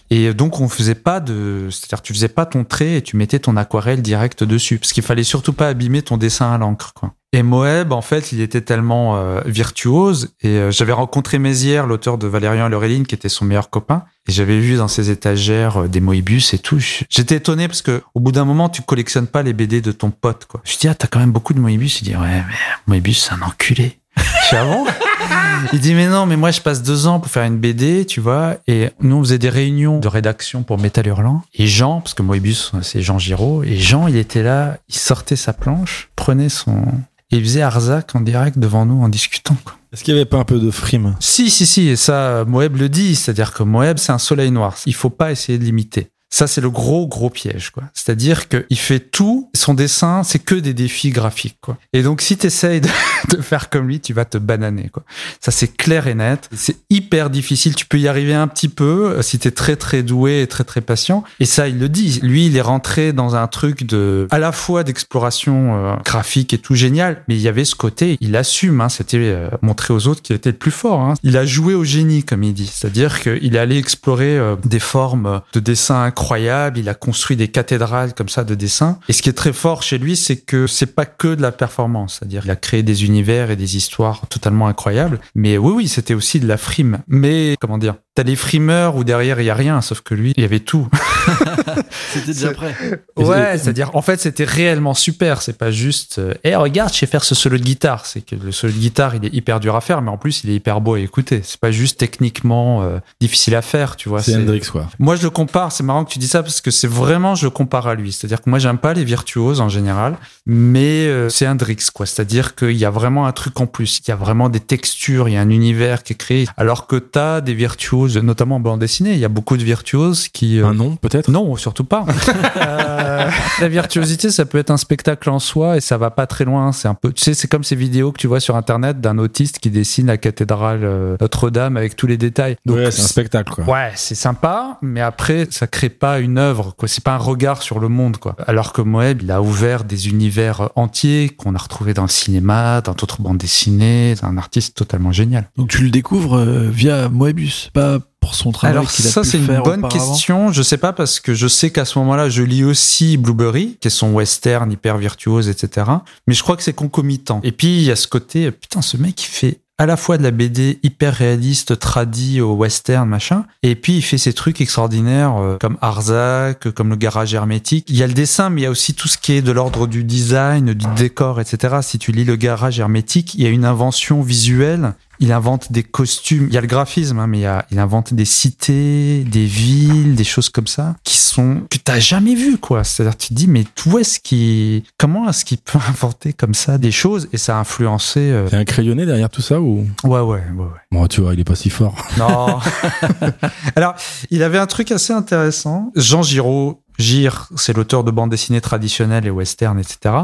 Et donc on faisait pas de, c'est-à-dire tu faisais pas ton trait et tu mettais ton aquarelle direct dessus, parce qu'il fallait surtout pas abîmer ton dessin à l'encre. Et Moeb, en fait, il était tellement euh, virtuose. Et euh, j'avais rencontré Mézières, l'auteur de Valérian et Laureline, qui était son meilleur copain. Et j'avais vu dans ses étagères euh, des Moebius et tout. J'étais étonné parce que au bout d'un moment, tu collectionnes pas les BD de ton pote, quoi. Je dis, ah, t'as quand même beaucoup de Moebius? Il dit, ouais, mais Moebius, c'est un enculé. Je avant. Il dit mais non, mais moi je passe deux ans pour faire une BD, tu vois. Et nous on faisait des réunions de rédaction pour Metal Hurlant. Et Jean, parce que Moebius c'est Jean Giraud, et Jean il était là, il sortait sa planche, prenait son et il faisait Arzac en direct devant nous en discutant.
Est-ce qu'il n'y avait pas un peu de frime?
Si, si, si, et ça, Moeb le dit, c'est-à-dire que Moeb, c'est un soleil noir. Il faut pas essayer de l'imiter. Ça, c'est le gros, gros piège, quoi. C'est-à-dire qu'il fait tout, son dessin, c'est que des défis graphiques, quoi. Et donc, si tu essayes de, faire comme lui, tu vas te bananer, quoi. Ça, c'est clair et net. C'est hyper difficile. Tu peux y arriver un petit peu euh, si tu es très, très doué et très, très patient. Et ça, il le dit. Lui, il est rentré dans un truc de, à la fois d'exploration euh, graphique et tout génial, mais il y avait ce côté, il assume, hein, c'était euh, montrer aux autres qu'il était le plus fort. Hein. Il a joué au génie, comme il dit. C'est-à-dire qu'il est allé explorer des formes de dessin incroyable. Il a construit des cathédrales comme ça de dessin. Et ce qui est très fort chez lui, c'est que c'est pas que de la performance. C'est-à-dire, il a créé des univers et des histoires totalement incroyables. Mais oui, oui, c'était aussi de la frime. Mais comment dire T'as les frimeurs où derrière il y a rien, sauf que lui, il y avait tout.
c'était déjà prêt.
Ouais, c'est-à-dire en fait c'était réellement super. C'est pas juste, eh regarde, je sais faire ce solo de guitare. C'est que le solo de guitare il est hyper dur à faire, mais en plus il est hyper beau à écouter. C'est pas juste techniquement euh, difficile à faire, tu vois.
C'est Hendrix quoi.
Moi je le compare. C'est marrant que tu dis ça parce que c'est vraiment je compare à lui. C'est-à-dire que moi j'aime pas les virtuoses en général, mais euh, c'est Hendrix quoi. C'est-à-dire qu'il y a vraiment un truc en plus. Il y a vraiment des textures, il y a un univers qui est créé. Alors que t'as des virtuoses notamment en bande dessinée. Il y a beaucoup de virtuoses qui.
Euh, un nom, peut-être?
Non, surtout pas. euh, la virtuosité, ça peut être un spectacle en soi et ça va pas très loin. C'est un peu, tu sais, c'est comme ces vidéos que tu vois sur Internet d'un autiste qui dessine la cathédrale euh, Notre-Dame avec tous les détails.
Donc, ouais, c'est un spectacle, quoi.
Ouais, c'est sympa, mais après, ça crée pas une œuvre, quoi. C'est pas un regard sur le monde, quoi. Alors que Moeb, il a ouvert des univers entiers qu'on a retrouvés dans le cinéma, dans d'autres bandes dessinées. C'est un artiste totalement génial.
Donc tu le découvres euh, via Moebius, pas pour son travail
Alors ça c'est une bonne question. Je sais pas parce que je sais qu'à ce moment-là je lis aussi Blueberry, qui est son western hyper virtuose, etc. Mais je crois que c'est concomitant. Et puis il y a ce côté putain ce mec il fait à la fois de la BD hyper réaliste, tradie au western, machin, et puis il fait ces trucs extraordinaires euh, comme Arzac, comme le garage hermétique. Il y a le dessin, mais il y a aussi tout ce qui est de l'ordre du design, du décor, etc. Si tu lis le garage hermétique, il y a une invention visuelle il invente des costumes. Il y a le graphisme, hein, mais il, il, invente des cités, des villes, des choses comme ça qui sont que t'as jamais vu, quoi. C'est-à-dire, tu te dis, mais où est-ce qu'il, comment est-ce qu'il peut inventer comme ça des choses? Et ça a influencé. Euh...
Un crayonné derrière tout ça ou?
Ouais, ouais, ouais, ouais.
Bon, tu vois, il est pas si fort.
Non. Alors, il avait un truc assez intéressant. Jean Giraud, Gire, c'est l'auteur de bandes dessinées traditionnelles et western, etc.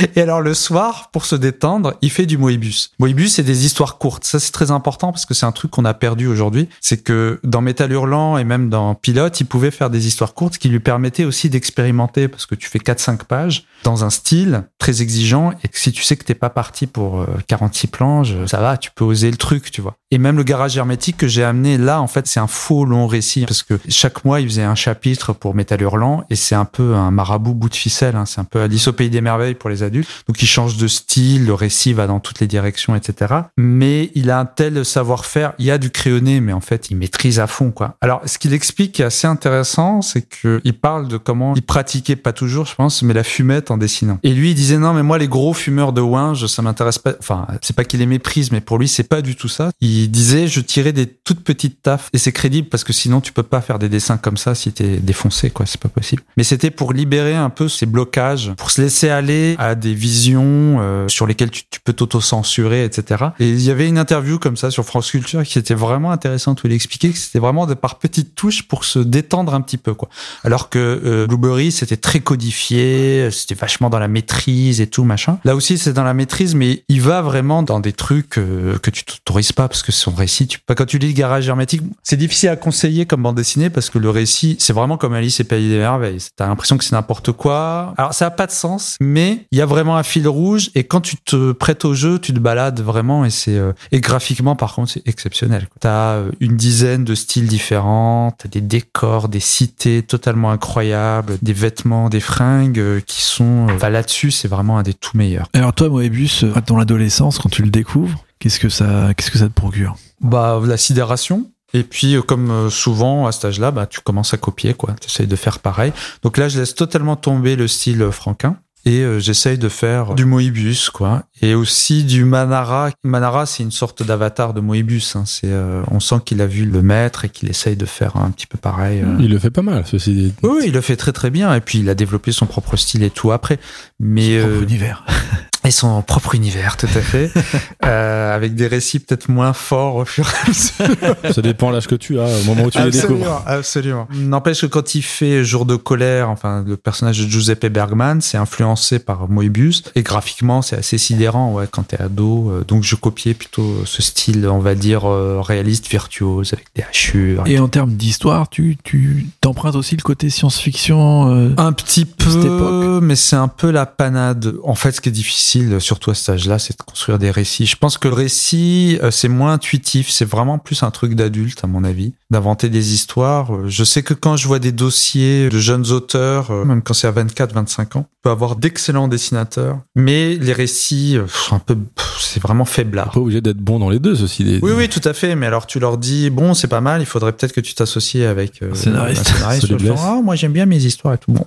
Et alors le soir, pour se détendre, il fait du Moebius. Moebius, c'est des histoires courtes. Ça, c'est très important parce que c'est un truc qu'on a perdu aujourd'hui. C'est que dans Metal Hurlant et même dans Pilote, il pouvait faire des histoires courtes qui lui permettaient aussi d'expérimenter parce que tu fais 4-5 pages dans un style très exigeant et que si tu sais que t'es pas parti pour 46 euh, planches, ça va, tu peux oser le truc, tu vois. Et même le garage hermétique que j'ai amené là, en fait, c'est un faux long récit parce que chaque mois, il faisait un chapitre pour Metal Hurlant et c'est un peu un marabout bout de ficelle. Hein. C'est un peu Alice au pays des merveilles pour les adultes. Donc il change de style, le récit va dans toutes les directions, etc. Mais il a un tel savoir-faire. Il y a du crayonné, mais en fait, il maîtrise à fond, quoi. Alors, ce qu'il explique qui est assez intéressant, c'est que il parle de comment il pratiquait pas toujours, je pense, mais la fumette en dessinant. Et lui, il disait non, mais moi, les gros fumeurs de Winge, ça m'intéresse pas. Enfin, c'est pas qu'il les méprise, mais pour lui, c'est pas du tout ça. Disait, je tirais des toutes petites taffes et c'est crédible parce que sinon, tu peux pas faire des dessins comme ça si t'es défoncé, quoi. C'est pas possible. Mais c'était pour libérer un peu ces blocages, pour se laisser aller à des visions euh, sur lesquelles tu, tu peux t'auto-censurer, etc. Et il y avait une interview comme ça sur France Culture qui était vraiment intéressante où il expliquait que c'était vraiment de par petites touches pour se détendre un petit peu, quoi. Alors que euh, Blueberry, c'était très codifié, c'était vachement dans la maîtrise et tout, machin. Là aussi, c'est dans la maîtrise, mais il va vraiment dans des trucs euh, que tu t'autorises pas parce que son récit, tu, quand tu lis le garage hermétique, c'est difficile à conseiller comme bande dessinée parce que le récit, c'est vraiment comme Alice et Pays des Merveilles. T'as l'impression que c'est n'importe quoi. Alors, ça a pas de sens, mais il y a vraiment un fil rouge et quand tu te prêtes au jeu, tu te balades vraiment et c'est, euh, et graphiquement, par contre, c'est exceptionnel. T'as euh, une dizaine de styles différents, t'as des décors, des cités totalement incroyables, des vêtements, des fringues euh, qui sont, là-dessus, c'est vraiment un des tout meilleurs.
Alors, toi, Moebius, dans l'adolescence, quand tu le découvres, qu'est-ce que ça, qu'est-ce que ça te procure?
Bah, la sidération et puis, euh, comme euh, souvent à cet âge-là, bah, tu commences à copier, quoi. Tu essayes de faire pareil. Donc là, je laisse totalement tomber le style euh, franquin et j'essaye de faire du Moebius, quoi. Et aussi du Manara. Manara, c'est une sorte d'avatar de Moebius. Hein. C'est, on sent qu'il a vu le maître et qu'il essaye de faire un petit peu pareil.
Il le fait pas mal, ceci dit.
Oui, il le fait très très bien. Et puis, il a développé son propre style et tout après. Mais
son propre univers.
et son propre univers, tout à fait, euh, avec des récits peut-être moins forts au fur et à mesure.
Ça dépend l'âge que tu as, au moment où tu
absolument,
les découvres.
Absolument. N'empêche que quand il fait Jour de colère, enfin le personnage de Giuseppe Bergman, c'est influencé par Moebius et graphiquement c'est assez sidérant, ouais, quand t'es ado. Euh, donc je copiais plutôt ce style, on va dire euh, réaliste, virtuose, avec des hachures.
Et, en termes d'histoire, tu tu t'empruntes aussi le côté science-fiction. Euh,
un petit peu, mais c'est un peu la panade. En fait, ce qui est difficile surtout à cet âge-là, c'est de construire des récits. Je pense que le récit, euh, c'est moins intuitif, c'est vraiment plus un truc d'adulte, à mon avis, d'inventer des histoires. Euh, je sais que quand je vois des dossiers de jeunes auteurs, euh, même quand c'est à 24, 25 ans, on peut avoir d'excellents dessinateurs, mais les récits, un peu, c'est vraiment faiblard.
Pas obligé d'être bon dans les deux, ceci.
Oui, oui, tout à fait. Mais alors, tu leur dis, bon, c'est pas mal, il faudrait peut-être que tu t'associes avec
un scénariste.
Scénariste ah, moi, j'aime bien mes histoires et tout. Bon.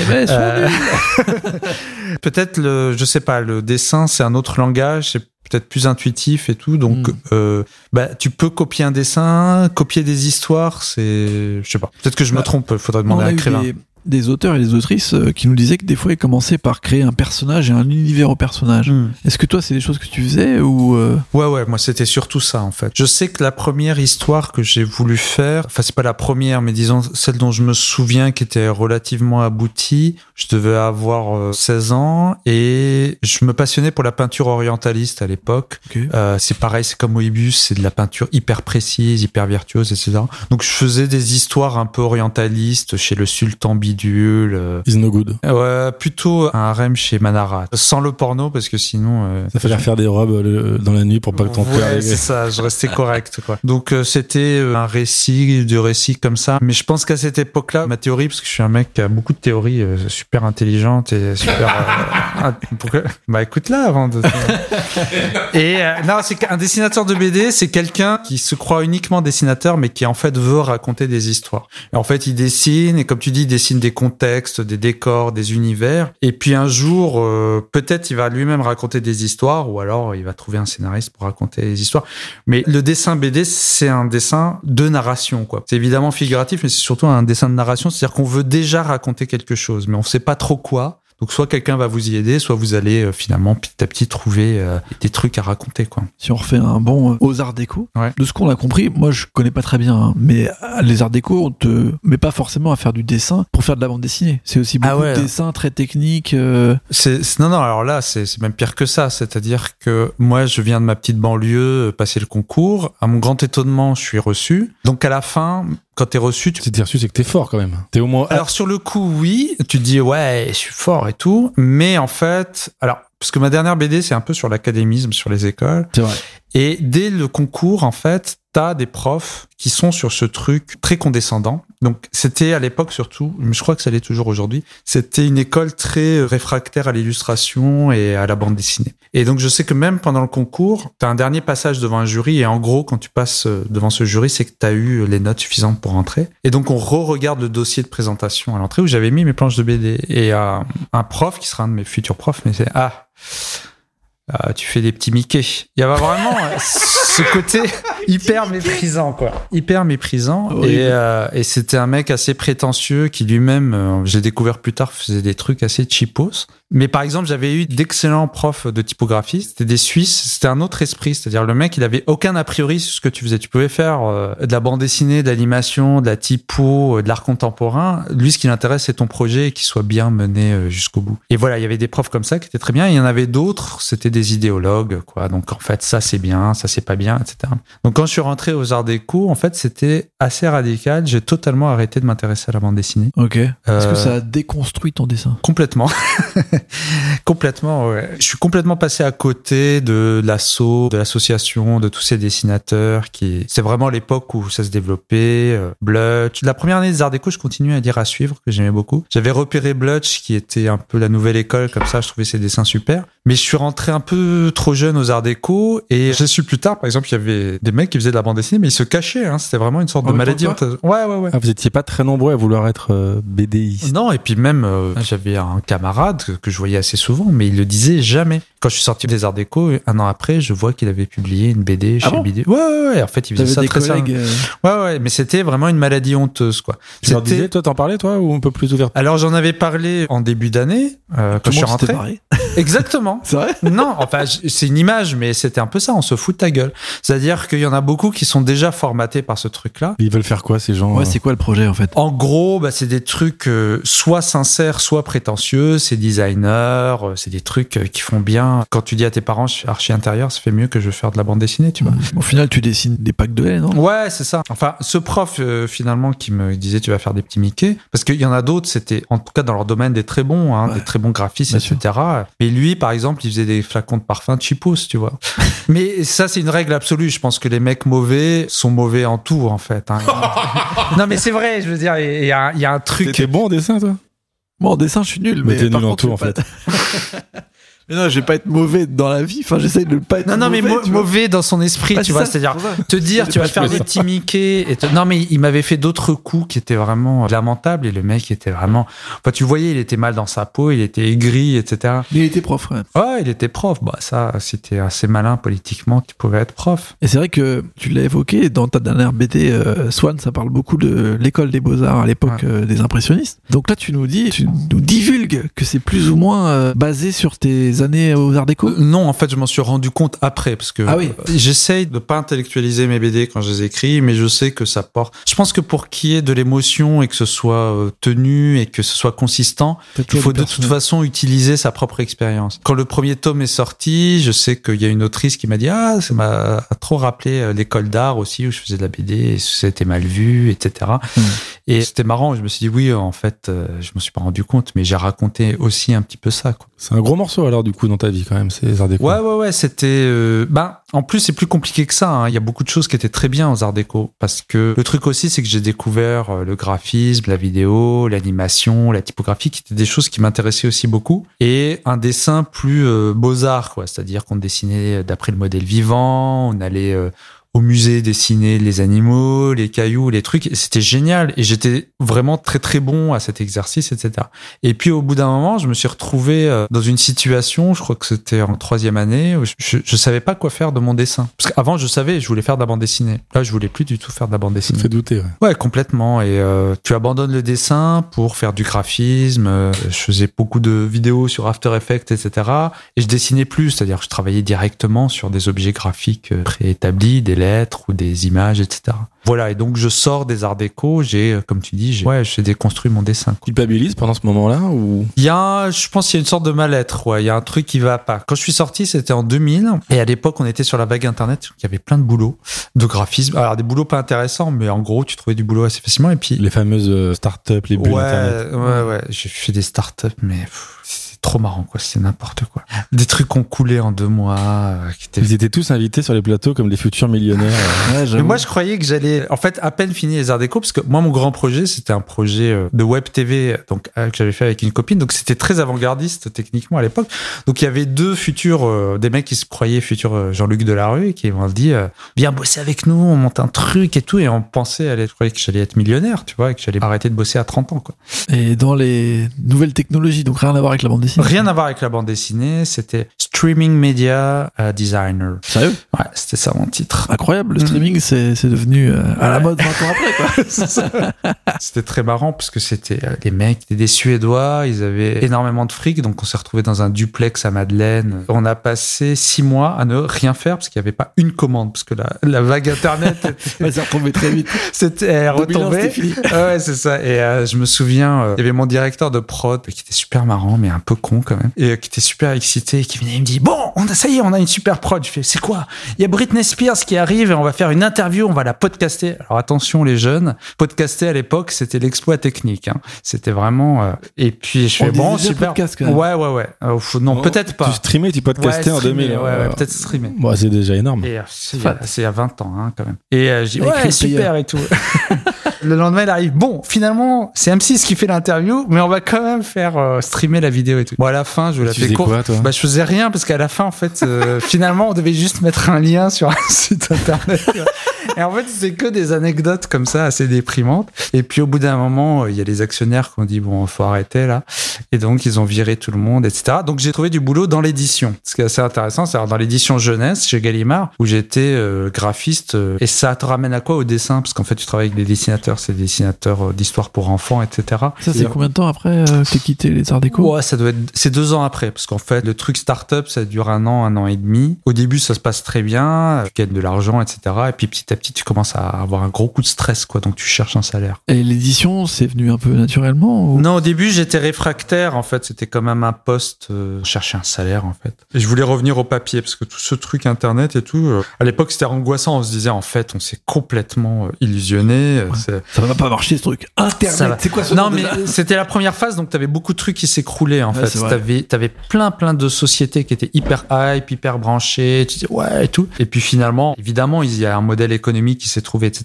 Eh ben, euh...
peut-être le, je sais pas, le dessin, c'est un autre langage, c'est peut-être plus intuitif et tout. Donc, mm. euh, bah, tu peux copier un dessin, copier des histoires. C'est, je sais pas. Peut-être que je me bah, trompe. Il faudrait demander à
des auteurs et des autrices euh, qui nous disaient que des fois ils commençaient par créer un personnage et un univers au personnage. Hmm. Est-ce que toi c'est des choses que tu faisais ou euh
Ouais ouais, moi c'était surtout ça en fait. Je sais que la première histoire que j'ai voulu faire, enfin c'est pas la première mais disons celle dont je me souviens qui était relativement aboutie, je devais avoir 16 euh, ans et je me passionnais pour la peinture orientaliste à l'époque. Euh, c'est pareil, c'est comme Moebius, c'est de la peinture hyper précise, hyper virtuose, etc. Donc je faisais des histoires un peu orientalistes chez le sultan Bidou bidule. Euh.
Is no good.
Ouais, plutôt un harem chez Manara. Sans le porno, parce que sinon. Euh,
ça fallait faire des robes euh, dans la nuit pour pas que ton
ouais, père. c'est ça, je restais correct, quoi. Donc, c'était un récit, du récit comme ça. Mais je pense qu'à cette époque-là, ma théorie, parce que je suis un mec qui a beaucoup de théories super intelligentes et super. pourquoi? Bah, écoute là avant de. et non, c'est qu'un dessinateur de BD, c'est quelqu'un qui se croit uniquement dessinateur, mais qui en fait veut raconter des histoires. Et en fait, il dessine, et comme tu dis, il dessine des contextes, des décors, des univers. Et puis un jour, euh, peut-être il va lui-même raconter des histoires, ou alors il va trouver un scénariste pour raconter des histoires. Mais le dessin BD, c'est un dessin de narration, quoi. C'est évidemment figuratif, mais c'est surtout un dessin de narration, c'est-à-dire qu'on veut déjà raconter quelque chose, mais on sait pas trop quoi. Donc soit quelqu'un va vous y aider, soit vous allez euh, finalement petit à petit trouver euh, des trucs à raconter quoi.
Si on refait un bon euh, aux arts déco, de ce qu'on a compris, moi je connais pas très bien, hein, mais les arts déco on te met pas forcément à faire du dessin pour faire de la bande dessinée. C'est aussi beaucoup ah de dessin très technique.
C'est non non alors là c'est même pire que ça, c'est-à-dire que moi je viens de ma petite banlieue passer le concours, à mon grand étonnement je suis reçu. Donc à la fin quand t'es reçu, tu...
t'es reçu, c'est que t'es fort quand même. T'es au moins.
Alors sur le coup, oui, tu te dis ouais, je suis fort et tout, mais en fait, alors parce que ma dernière BD c'est un peu sur l'académisme, sur les écoles.
C'est vrai.
Et dès le concours, en fait, t'as des profs qui sont sur ce truc très condescendant. Donc c'était à l'époque surtout, mais je crois que ça l'est toujours aujourd'hui, c'était une école très réfractaire à l'illustration et à la bande dessinée. Et donc je sais que même pendant le concours, t'as un dernier passage devant un jury et en gros quand tu passes devant ce jury, c'est que t'as eu les notes suffisantes pour entrer. Et donc on re-regarde le dossier de présentation à l'entrée où j'avais mis mes planches de BD et euh, un prof qui sera un de mes futurs profs, mais c'est ah ah, tu fais des petits Mickey. Il y avait vraiment euh, ce côté hyper méprisant, quoi. Hyper méprisant. Et, euh, et c'était un mec assez prétentieux qui lui-même, euh, j'ai découvert plus tard, faisait des trucs assez cheapos. Mais par exemple, j'avais eu d'excellents profs de typographie. C'était des Suisses. C'était un autre esprit. C'est-à-dire le mec, il avait aucun a priori sur ce que tu faisais. Tu pouvais faire euh, de la bande dessinée, de l'animation, de la typo, euh, de l'art contemporain. Lui, ce qui l'intéresse, c'est ton projet et qu'il soit bien mené euh, jusqu'au bout. Et voilà, il y avait des profs comme ça qui étaient très bien. il y en avait d'autres, c'était des idéologues, quoi. Donc en fait, ça c'est bien, ça c'est pas bien, etc. Donc quand je suis rentré aux Arts Déco, en fait, c'était assez radical. J'ai totalement arrêté de m'intéresser à la bande dessinée.
Ok. Est-ce que ça a déconstruit ton dessin?
Complètement. complètement, ouais. Je suis complètement passé à côté de l'assaut, de l'association, de tous ces dessinateurs qui, c'est vraiment l'époque où ça se développait, euh, Blutch. La première année des Arts Déco, je continue à dire à suivre, que j'aimais beaucoup. J'avais repéré Blutch, qui était un peu la nouvelle école, comme ça, je trouvais ses dessins super. Mais je suis rentré un peu trop jeune aux Arts Déco, et j'ai su plus tard, par exemple, il y avait des mecs qui faisaient de la bande dessinée, mais ils se cachaient, hein. C'était vraiment une sorte de maladie. Ouais, ouais, ouais.
Ah, vous étiez pas très nombreux à vouloir être euh, BDiste.
Non, et puis même, euh, j'avais un camarade que, que je voyais assez souvent, mais il le disait jamais. Quand je suis sorti des Arts Déco, un an après, je vois qu'il avait publié une BD chez
Ah bon
BD. Ouais, ouais, ouais. En fait, il faisait ça
des
très
collègues.
sérieux.
euh,
Ouais, ouais. Mais c'était vraiment une maladie honteuse, quoi.
Tu leur disais, toi, t'en parlais, toi, ou un peu plus ouvert?
Alors, j'en avais parlé en début d'année, euh, quand je suis rentré. Exactement.
C'est vrai?
Non, enfin, c'est une image, mais c'était un peu ça. On se fout de ta gueule. C'est-à-dire qu'il y en a beaucoup qui sont déjà formatés par ce truc-là.
Ils veulent faire quoi, ces gens
Ouais,
euh
c'est quoi le projet en fait?
En gros, bah, c'est des trucs euh, soit sincères, soit prétentieux. C'est designer, euh, c'est des trucs euh, qui font bien. Quand tu dis à tes parents, je suis archi intérieur, ça fait mieux que je veux faire de la bande dessinée, tu vois.
Au final, tu dessines des packs de lait, non?
Ouais, c'est ça. Enfin, ce prof euh, finalement qui me disait tu vas faire des petits Mickey, parce qu'il y en a d'autres, c'était en tout cas dans leur domaine des très bons, hein,
Ouais.
des très bons graphistes,
sûr.
etc. Mais lui, par exemple, il faisait des flacons de parfum cheapos, tu vois. Mais ça, c'est une règle absolue. Je pense que les mecs mauvais sont mauvais en tout, en fait. hein. non, mais c'est vrai. Je veux dire, il y, a- il y a un truc.
T'es bon en dessin, toi?
Moi, en dessin, je suis nul.
Mais
Mais,
t'es
par
nul en
contre,
tout, en
pas- mais non, je vais pas être mauvais dans la vie. Enfin, j'essaye de ne pas être
Non, non, mais
mauvais, tu vois.
mauvais dans son esprit, tu vois. C'est-à-dire, te dire tu vas faire des petits Mickey et te- non mais il m'avait fait d'autres coups qui étaient vraiment lamentables et le mec était vraiment enfin tu voyais il était mal dans sa peau il était aigri etc
Mais il était prof, ouais.
ouais il était prof bah ça c'était assez malin politiquement tu pouvais être prof
Et c'est vrai que tu l'as évoqué dans ta dernière BD, euh, Swan, ça parle beaucoup de l'école des beaux-arts à l'époque
Ouais.
euh, des impressionnistes. Donc là, tu nous dis, tu nous divulgues que c'est plus ou moins euh, basé sur tes années aux arts déco.
Euh, non en fait je m'en suis rendu compte après parce que
Ah oui.
euh, j'essaye de pas intellectualiser mes BD quand je les écris mais je sais que ça porte je pense que pour qu'il y ait de l'émotion et que ce soit euh, tenu et que ce soit consistant Il faut de toute façon utiliser sa propre expérience. Quand le premier tome est sorti, je sais qu'il y a une autrice qui m'a dit ah ça m'a trop rappelé l'école d'art aussi où je faisais de la BD et c'était mal vu etc.
Mm.
Et c'était marrant. Je me suis dit oui en fait je me suis pas rendu compte mais j'ai raconté aussi un petit peu ça.
C'est un gros morceau, alors, du coup, dans ta vie, quand même, ces arts déco.
Ouais ouais ouais c'était euh, ben en plus c'est plus compliqué que ça. hein. Il y a beaucoup de choses qui étaient très bien aux Arts Déco parce que le truc aussi c'est que j'ai découvert euh, le graphisme, la vidéo, l'animation, la typographie qui étaient des choses qui m'intéressaient aussi beaucoup et un dessin plus euh, beaux arts quoi. C'est-à-dire qu'on dessinait d'après le modèle vivant, on allait euh, au musée dessiner les animaux, les cailloux, les trucs. C'était génial. Et j'étais vraiment très très bon à cet exercice, etc. Et puis au bout d'un moment, je me suis retrouvé euh, dans une situation, je crois que c'était en troisième année, où je, savais pas quoi faire de mon dessin. Parce qu'avant, je savais, je voulais faire de la bande dessinée. Là, je voulais plus du tout faire de la bande
Ça
dessinée.
fait douter, ouais.
Ouais, complètement. Et euh, tu abandonnes le dessin pour faire du graphisme. Euh, Je faisais beaucoup de vidéos sur After Effects, etc. Et je dessinais plus, c'est-à-dire que je travaillais directement sur des objets graphiques préétablis, des lettres ou des images, etc. Voilà. Et donc je sors des arts déco. J'ai, euh, comme tu dis, j'ai, ouais, j'ai déconstruit mon dessin. quoi.
Culpabilise pendant ce moment-là ou?
Il y a, je pense qu'il y a une sorte de mal-être. Ouais, il y a un truc qui va pas. Quand je suis sorti, c'était en 2000, et à l'époque, on était sur la vague internet. Il y avait plein de boulots de graphisme. Alors des boulots pas intéressants, mais en gros, tu trouvais du boulot assez facilement. Et puis
les fameuses euh, startups, les bulles
ouais,
internet
ouais, ouais. J'ai fait des startups, mais pff, trop marrant, quoi. C'est n'importe quoi. Des trucs qu'on coulait en deux mois. euh, qui étaient
Ils étaient tous invités sur les plateaux comme des futurs millionnaires. euh.
Ouais,
Mais moi, je croyais que j'allais, en fait, à peine fini les arts déco, parce que moi, mon grand projet, c'était un projet euh, de web TV, donc euh, que j'avais fait avec une copine. Donc, c'était très avant-gardiste techniquement à l'époque. Donc, il y avait deux futurs, euh, des mecs qui se croyaient futurs euh, Jean-Luc Delarue, et qui m'ont dit, euh, viens bosser avec nous, on monte un truc et tout, et on pensait aller, je croyais que j'allais être millionnaire, tu vois, et que j'allais arrêter de bosser à 30 ans, quoi.
Et dans les nouvelles technologies, donc rien à voir avec la bande dessinée.
Rien à voir avec la bande dessinée, c'était Streaming Media euh, Designer.
Sérieux
Ouais, c'était ça mon titre.
Incroyable, le
Mhm.
streaming, c'est c'est devenu euh, à la mode 20 ans après, quoi.
C'était très marrant parce que c'était euh, les mecs, des Suédois, ils avaient énormément de fric, donc on s'est retrouvé dans un duplex à Madeleine. On a passé six mois à ne rien faire parce qu'il n'y avait pas une commande, parce que la, la vague internet, était-
Ouais, ça retombait très vite.
c'était elle
2001,
retombait.
c'était fini.
ouais, c'est ça. Et euh, je me souviens, euh, il y avait mon directeur de prod qui était super marrant, mais un peu con quand même, et qui était super excité, et qui venait, dit bon, on a ça y est, on a une super prod. Je fais c'est quoi? Il y a Britney Spears qui arrive et on va faire une interview, on va la podcaster. Alors attention les jeunes, podcaster à l'époque c'était l'exploit technique. Hein. C'était vraiment. euh, Et puis je fais bon super.
podcast, quand même.
Ouais ouais ouais. Euh, faut- non
Oh,
peut-être pas.
Tu streamais, tu podcastais
Ouais,
en
streamer,
2000.
Ouais, ouais,
euh,
peut-être streamer.
Bon, c'est déjà énorme.
Euh, c'est il y a- c'est il y a 20 ans, hein, quand même. Et euh,
Avec
ouais, super et tout. le lendemain, il arrive, bon, finalement, c'est M6 qui fait l'interview, mais on va quand même faire euh, streamer la vidéo et tout. Bon, à la fin, je vous la fais courte.
quoi, toi?
Bah, je faisais rien, parce qu'à la fin, en fait, euh, finalement, on devait juste mettre un lien sur un site internet. Et en fait, c'est que des anecdotes comme ça, assez déprimantes. Et puis, au bout d'un moment, euh, il y a les actionnaires qui ont dit, bon, faut arrêter là. Et donc, ils ont viré tout le monde, etc. Donc, j'ai trouvé du boulot dans l'édition. Ce qui est assez intéressant, c'est dans l'édition jeunesse chez Gallimard, où j'étais euh, graphiste. euh, et ça te ramène à quoi au dessin? Parce qu'en fait, tu travailles avec des dessinateurs, c'est des dessinateurs euh, d'histoire pour enfants, etc.
Ça, c'est combien de temps après euh, que t'as quitté les Arts Déco?
Ouais, ça doit être. C'est deux ans après, parce qu'en fait, le truc startup, ça dure un an, un an et demi. Au début, ça se passe très bien, tu gagnes de l'argent, etc. Et puis petit à petit, tu commences à avoir un gros coup de stress, quoi. Donc tu cherches un salaire.
Et l'édition, c'est venu un peu naturellement ou...
Non, au début, j'étais réfractaire. En fait, c'était quand même un poste. Euh, chercher un salaire, en fait. Et je voulais revenir au papier, parce que tout ce truc internet et tout, euh, à l'époque, c'était angoissant. On se disait, en fait, on s'est complètement euh, illusionné. Euh, c'est-
Ça va pas marcher ce truc. Internet, c'est quoi ce
Non, mais c'était la première phase, donc t'avais beaucoup de trucs qui s'écroulaient en
Ouais,
fait. T'avais, t'avais plein, plein de sociétés qui étaient hyper hype, hyper branchées. Tu disais ouais et tout. Et puis finalement, évidemment, il y a un modèle économique qui s'est trouvé, etc.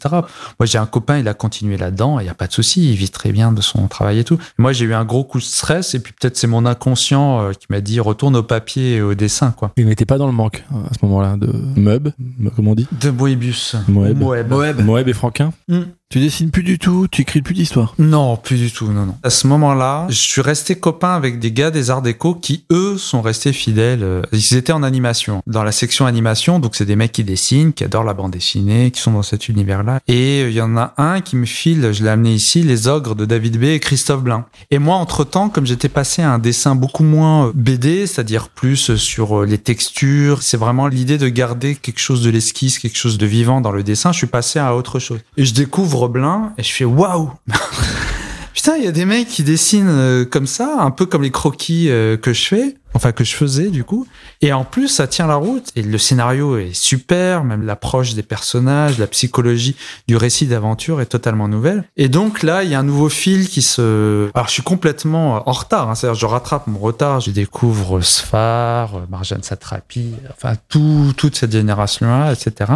Moi, j'ai un copain, il a continué là-dedans. Il y a pas de souci, il vit très bien de son travail et tout. Moi, j'ai eu un gros coup de stress et puis peut-être c'est mon inconscient euh, qui m'a dit retourne au papier et au dessin, quoi.
Il n'était pas dans le manque hein, à ce moment-là de Moeb, comment on dit?
De Moebius.
Moeb.
Moeb.
Moeb.
Moeb et Franquin.
Tu dessines plus du tout, tu écris plus d'histoire.
Non, plus du tout, non, non. À ce moment-là, je suis resté copain avec des gars des Arts Déco qui, eux, sont restés fidèles. Euh, Ils étaient en animation, dans la section animation, donc c'est des mecs qui dessinent, qui adorent la bande dessinée, qui sont dans cet univers-là. Et euh, il y en a un qui me file, je l'ai amené ici, Les Ogres de David B et Christophe Blain. Et moi, entre-temps, comme j'étais passé à un dessin beaucoup moins euh, BD, c'est-à-dire plus sur les textures, c'est vraiment l'idée de garder quelque chose de l'esquisse, quelque chose de vivant dans le dessin, je suis passé à autre chose. Et je découvre Et je fais waouh Putain, il y a des mecs qui dessinent euh, comme ça, un peu comme les croquis euh, que je fais, enfin que je faisais du coup. Et en plus, ça tient la route. Et le scénario est super, même l'approche des personnages, la psychologie du récit d'aventure est totalement nouvelle. Et donc là, il y a un nouveau fil qui se... Alors, je suis complètement euh, en retard. Hein, C'est-à-dire, je rattrape mon retard. Je découvre euh, Marjane Satrapi, enfin tout, toute cette génération-là, etc.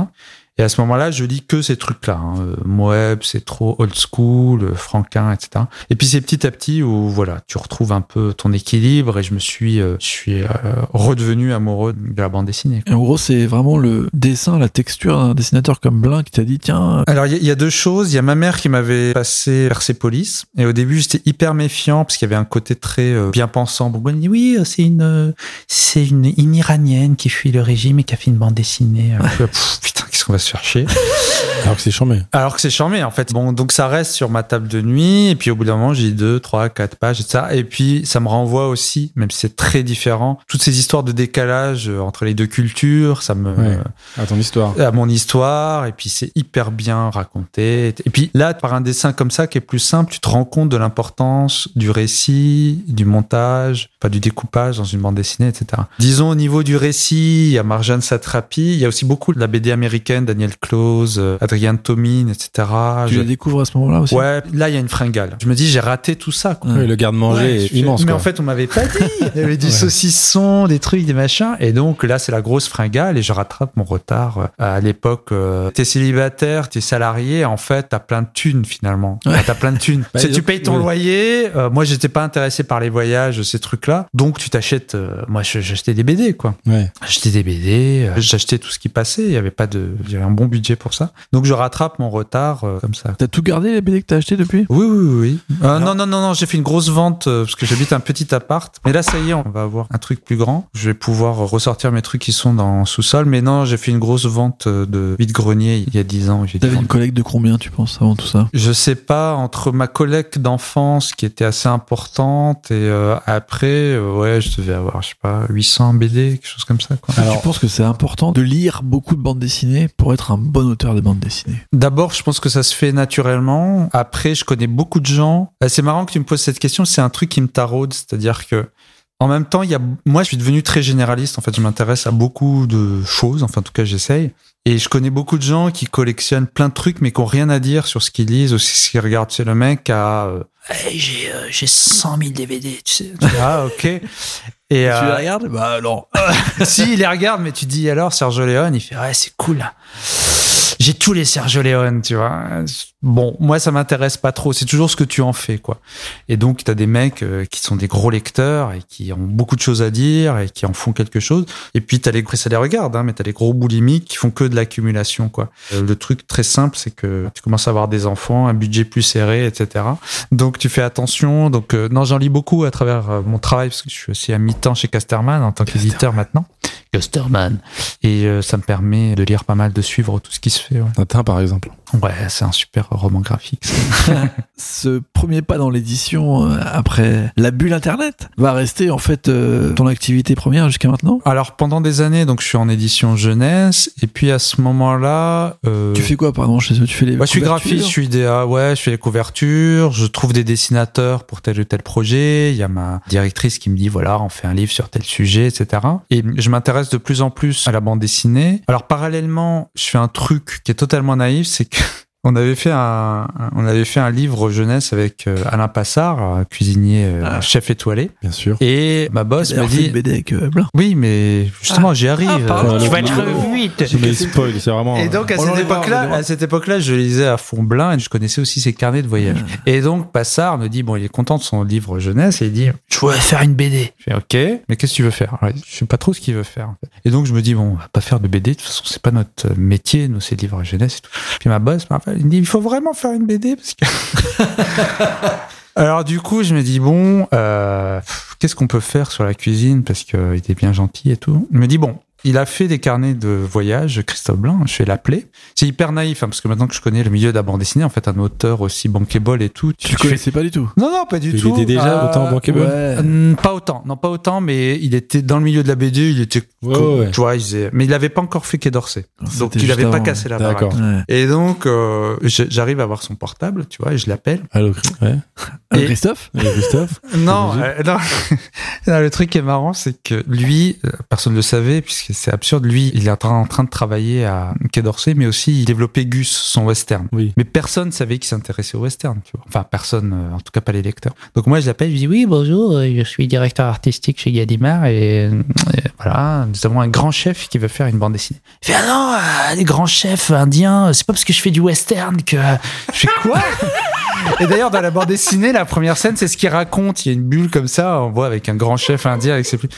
Et à ce moment-là, je lis que ces trucs-là. Hein. Euh, Moeb, c'est trop old school, euh, Franquin, etc. Et puis c'est petit à petit où voilà, tu retrouves un peu ton équilibre et je me suis, euh, je suis euh, redevenu amoureux de la bande dessinée.
Et en gros, c'est vraiment le dessin, la texture d'un dessinateur comme Blin qui t'a dit tiens,
Alors il y, a- il y a deux choses. Il y a ma mère qui m'avait passé Persepolis et au début j'étais hyper méfiant parce qu'il y avait un côté très euh, bien pensant. Bon, elle dit oui, c'est une, c'est une, une iranienne qui fuit le régime et qui a fait une bande dessinée. Pff, putain, qu'est-ce qu'on va se faire chier.
Alors que c'est chambé.
Alors que c'est charmé en fait. Bon, donc ça reste sur ma table de nuit et puis au bout d'un moment j'ai deux, trois, quatre pages et ça. Et puis ça me renvoie aussi, même si c'est très différent, toutes ces histoires de décalage entre les deux cultures, ça me
Ouais. À ton histoire.
à mon histoire et puis c'est hyper bien raconté. Et puis là, par un dessin comme ça qui est plus simple, tu te rends compte de l'importance du récit, du montage, pas du découpage dans une bande dessinée, etc. Disons au niveau du récit, il y a Marjane Satrapi, il y a aussi beaucoup de la BD américaine, Daniel Close, euh, Adrien Tomine, etc.
tu
Je-
la découvres à ce moment-là aussi.
Ouais, là il y a une fringale. Je me dis j'ai raté tout ça. Quoi.
Oui, le garde-manger
Ouais,
est immense.
Mais
quoi.
en fait, on m'avait pas dit. Il y avait du
Ouais.
saucisson, des trucs, des machins. Et donc là, c'est la grosse fringale et je rattrape mon retard. À l'époque, euh, t'es célibataire, t'es salarié. En fait, t'as plein de thunes finalement.
Ouais.
Enfin, T'as plein de thunes.
Bah,
tu payes ton loyer. Euh, moi, j'étais pas intéressé par les voyages, ces trucs-là. Donc, tu t'achètes. euh, moi, j'achetais des BD, quoi.
Ouais.
J'achetais des BD. euh, J'achetais tout ce qui passait. Il y avait pas de. J'avais un bon budget pour ça. Donc je rattrape mon retard euh, comme ça.
T'as tout gardé les BD que t'as acheté depuis?
Oui, oui, oui. Euh, non, non, non, non, j'ai fait une grosse vente euh, parce que j'habite un petit appart. Mais là, ça y est, on va avoir un truc plus grand. Je vais pouvoir ressortir mes trucs qui sont dans le sous-sol. Mais non, j'ai fait une grosse vente de vide-grenier il y a 10 ans. J'ai
T'avais une collecte de combien, tu penses, avant tout ça?
Je sais pas, entre ma collecte d'enfance qui était assez importante et euh, après, euh, ouais, je devais avoir, je sais pas, 800 BD, quelque chose comme ça. Quoi.
Tu penses que c'est important de lire beaucoup de bandes dessinées pour être un bon auteur de bandes dessinées
D'abord, je pense que ça se fait naturellement. Après, je connais beaucoup de gens. Euh, C'est marrant que tu me poses cette question. C'est un truc qui me taraude, c'est-à-dire que en même temps, il y a, moi, je suis devenu très généraliste. En fait, je m'intéresse à beaucoup de choses. Enfin, en tout cas, j'essaye. Et je connais beaucoup de gens qui collectionnent plein de trucs, mais qui ont rien à dire sur ce qu'ils lisent ou ce qu'ils regardent. C'est le mec a, euh, Hey, j'ai, euh, j'ai 100 000 DVD, tu sais. Ah, ok. Et,
Tu
euh,
les regardes? Bah non.
si, il les regarde, mais tu dis alors, Sergio Leone, il fait, ouais, c'est cool. J'ai tous les Sergio Leone, tu vois. Bon, moi, ça m'intéresse pas trop. C'est toujours ce que tu en fais, quoi. Et donc, t'as des mecs euh, qui sont des gros lecteurs et qui ont beaucoup de choses à dire et qui en font quelque chose. Et puis, t'as les, ça les regarde, hein, mais t'as les gros boulimiques qui font que de l'accumulation, quoi. Euh, le truc très simple, c'est que tu commences à avoir des enfants, un budget plus serré, etc. Donc, tu fais attention. Donc, euh, non, j'en lis beaucoup à travers mon travail parce que je suis aussi à mi-temps chez Casterman en tant qu'éditeur maintenant. Et euh, ça me permet de lire pas mal, de suivre tout ce qui se fait. Ouais,
Tintin, par exemple.
Ouais, c'est un super roman graphique.
Ce premier pas dans l'édition euh, après la bulle internet va rester en fait euh, ton activité première jusqu'à maintenant?
Alors pendant des années, donc je suis en édition jeunesse, et puis à ce moment-là, euh,
Tu fais quoi pardon chez eux? Tu fais les
bah, je suis graphiste, je suis DA, ouais, je fais les couvertures, je trouve des dessinateurs pour tel ou tel projet. Il y a ma directrice qui me dit voilà, on fait un livre sur tel sujet, etc. Et je m'intéresse de plus en plus à la bande dessinée. Alors parallèlement, je fais un truc qui est totalement naïf, c'est que on avait fait un, on avait fait un livre jeunesse avec euh, Alain Passard, euh, cuisinier, euh,
Ah.
chef étoilé.
Bien sûr.
Et ma boss m'a
fait
dit
une BD avec Blanc.
oui, mais justement, j'y arrive.
Ah, pardon.
tu vas être vite.
Mais spoil, c'est vraiment.
Et donc à cette époque-là, à cette époque-là, je lisais à fond Blin et je connaissais aussi ses carnets de voyage. Et donc Passard me dit bon, il est content de son livre jeunesse et il dit je voudrais faire une BD. Je fais ok, mais qu'est-ce que tu veux faire? Ouais, Je sais pas trop ce qu'il veut faire. en fait. Et donc je me dis bon, on va pas faire de BD. De toute façon, c'est pas notre métier, nous c'est livre jeunesse et tout. Puis ma boss m'a rappelle, il me dit il faut vraiment faire une BD parce que. Alors du coup, je me dis bon, euh, qu'est-ce qu'on peut faire sur la cuisine parce qu'il était bien gentil et tout. Il me dit bon, il a fait des carnets de voyage, Christophe Blanc, je vais l'appeler. C'est hyper naïf hein, parce que maintenant que je connais le milieu de la bande dessinée, en fait, un auteur aussi bankable et tout,
Tu le connaissais pas du tout
Non, non, pas du
Il
tout.
était déjà
Euh,
autant bankable
Ouais.
Hum, Pas autant, non pas autant, mais il était dans le milieu de la BD, il était,
Ouais, ouais.
tu vois, il faisait- mais il avait pas encore fait Quai d'Orsay, donc
C'était
il
juste
avait pas cassé la
D'accord.
baraque.
Ouais.
Et donc, euh, j'arrive à voir son portable, tu vois, et je l'appelle.
Allô, ouais.
Euh,
Et-
Christophe
Christophe
Non, euh, non. Non, le truc qui est marrant, c'est que lui, euh, personne ne le savait, puisque c'est absurde, lui, il est en train, de travailler à Quai d'Orsay, mais aussi il développait Gus, son western.
Oui.
Mais personne savait qu'il s'intéressait au western, tu vois. Enfin, personne, euh, en tout cas pas les lecteurs. Donc moi, je l'appelle, je lui dis oui, bonjour, euh, je suis directeur artistique chez Gallimard et, euh, voilà, nous avons un grand chef qui veut faire une bande dessinée. Il fait ah non, euh, les grands chefs indiens, c'est pas parce que je fais du western que je fais quoi? Et d'ailleurs, dans la bande dessinée, la première scène, c'est ce qu'il raconte. Il y a une bulle comme ça, on voit avec un grand chef indien, avec ses plus...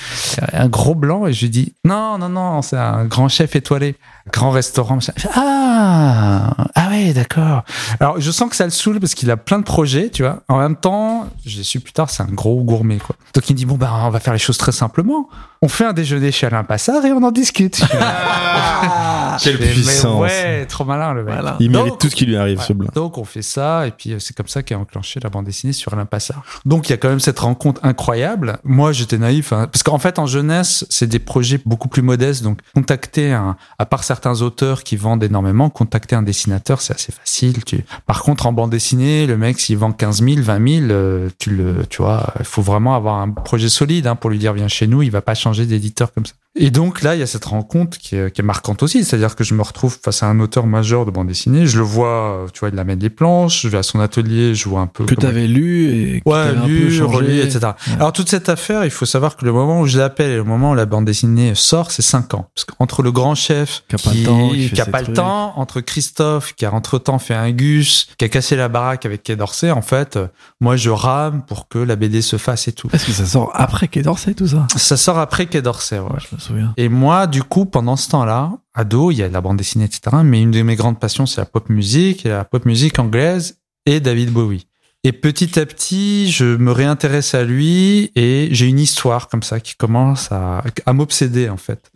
un gros blanc, et je lui dis non, non, non, c'est un grand chef étoilé, grand restaurant. machin. Ah, ah ouais, d'accord. Alors, je sens que ça le saoule parce qu'il a plein de projets, tu vois. En même temps, j'ai su plus tard, c'est un gros gourmet, quoi. Donc il me dit bon bah, on va faire les choses très simplement. On fait un déjeuner chez Alain Passard et on en discute.
Quelle
Je fais, mais
puissance.
Ouais, trop malin le mec.
Voilà.
Il mérite
Donc-
tout ce qui lui arrive,
Ouais.
ce blanc.
Donc on fait ça et puis euh, c'est comme ça qu'a enclenché la bande dessinée sur Alain Passard. Donc il y a quand même cette rencontre incroyable. Moi j'étais naïf hein, parce qu'en fait en jeunesse c'est des projets beaucoup plus modestes. Donc contacter un, à part certains auteurs qui vendent énormément, contacter un dessinateur c'est assez facile. Par contre en bande dessinée le mec s'il vend 15 000, 20 000, euh, tu le, tu vois, il faut vraiment avoir un projet solide hein, pour lui dire viens chez nous. Il va pas changer d'éditeur comme ça. Et donc là, il y a cette rencontre qui est, qui est marquante aussi, c'est-à-dire que je me retrouve face à un auteur majeur de bande dessinée, je le vois, tu vois, il amène des planches, je vais à son atelier, je vois un peu
Que
comment-
t'avais lu et que
Ouais,
t'avais un peu
lu, etc.
Ouais.
Alors toute cette affaire, il faut savoir que le moment où je l'appelle et le moment où la bande dessinée sort, c'est 5 ans. Parce qu'entre le grand chef
Qui a pas le temps, qui fait
qui a pas le temps, entre Christophe qui a entre-temps fait un gus, qui a cassé la baraque avec Quai d'Orsay, en fait, moi je rame pour que la BD se fasse et tout.
Parce que ça sort après Quai d'Orsay, tout ça.
Ça sort après Quai d'Orsay, ouais.
Je
Et moi, du coup, pendant ce temps-là, ado, il y a la bande dessinée, etc. Mais une de mes grandes passions, c'est la pop musique, la pop musique anglaise et David Bowie. Et petit à petit, je me réintéresse à lui et j'ai une histoire comme ça qui commence à m'obséder en fait.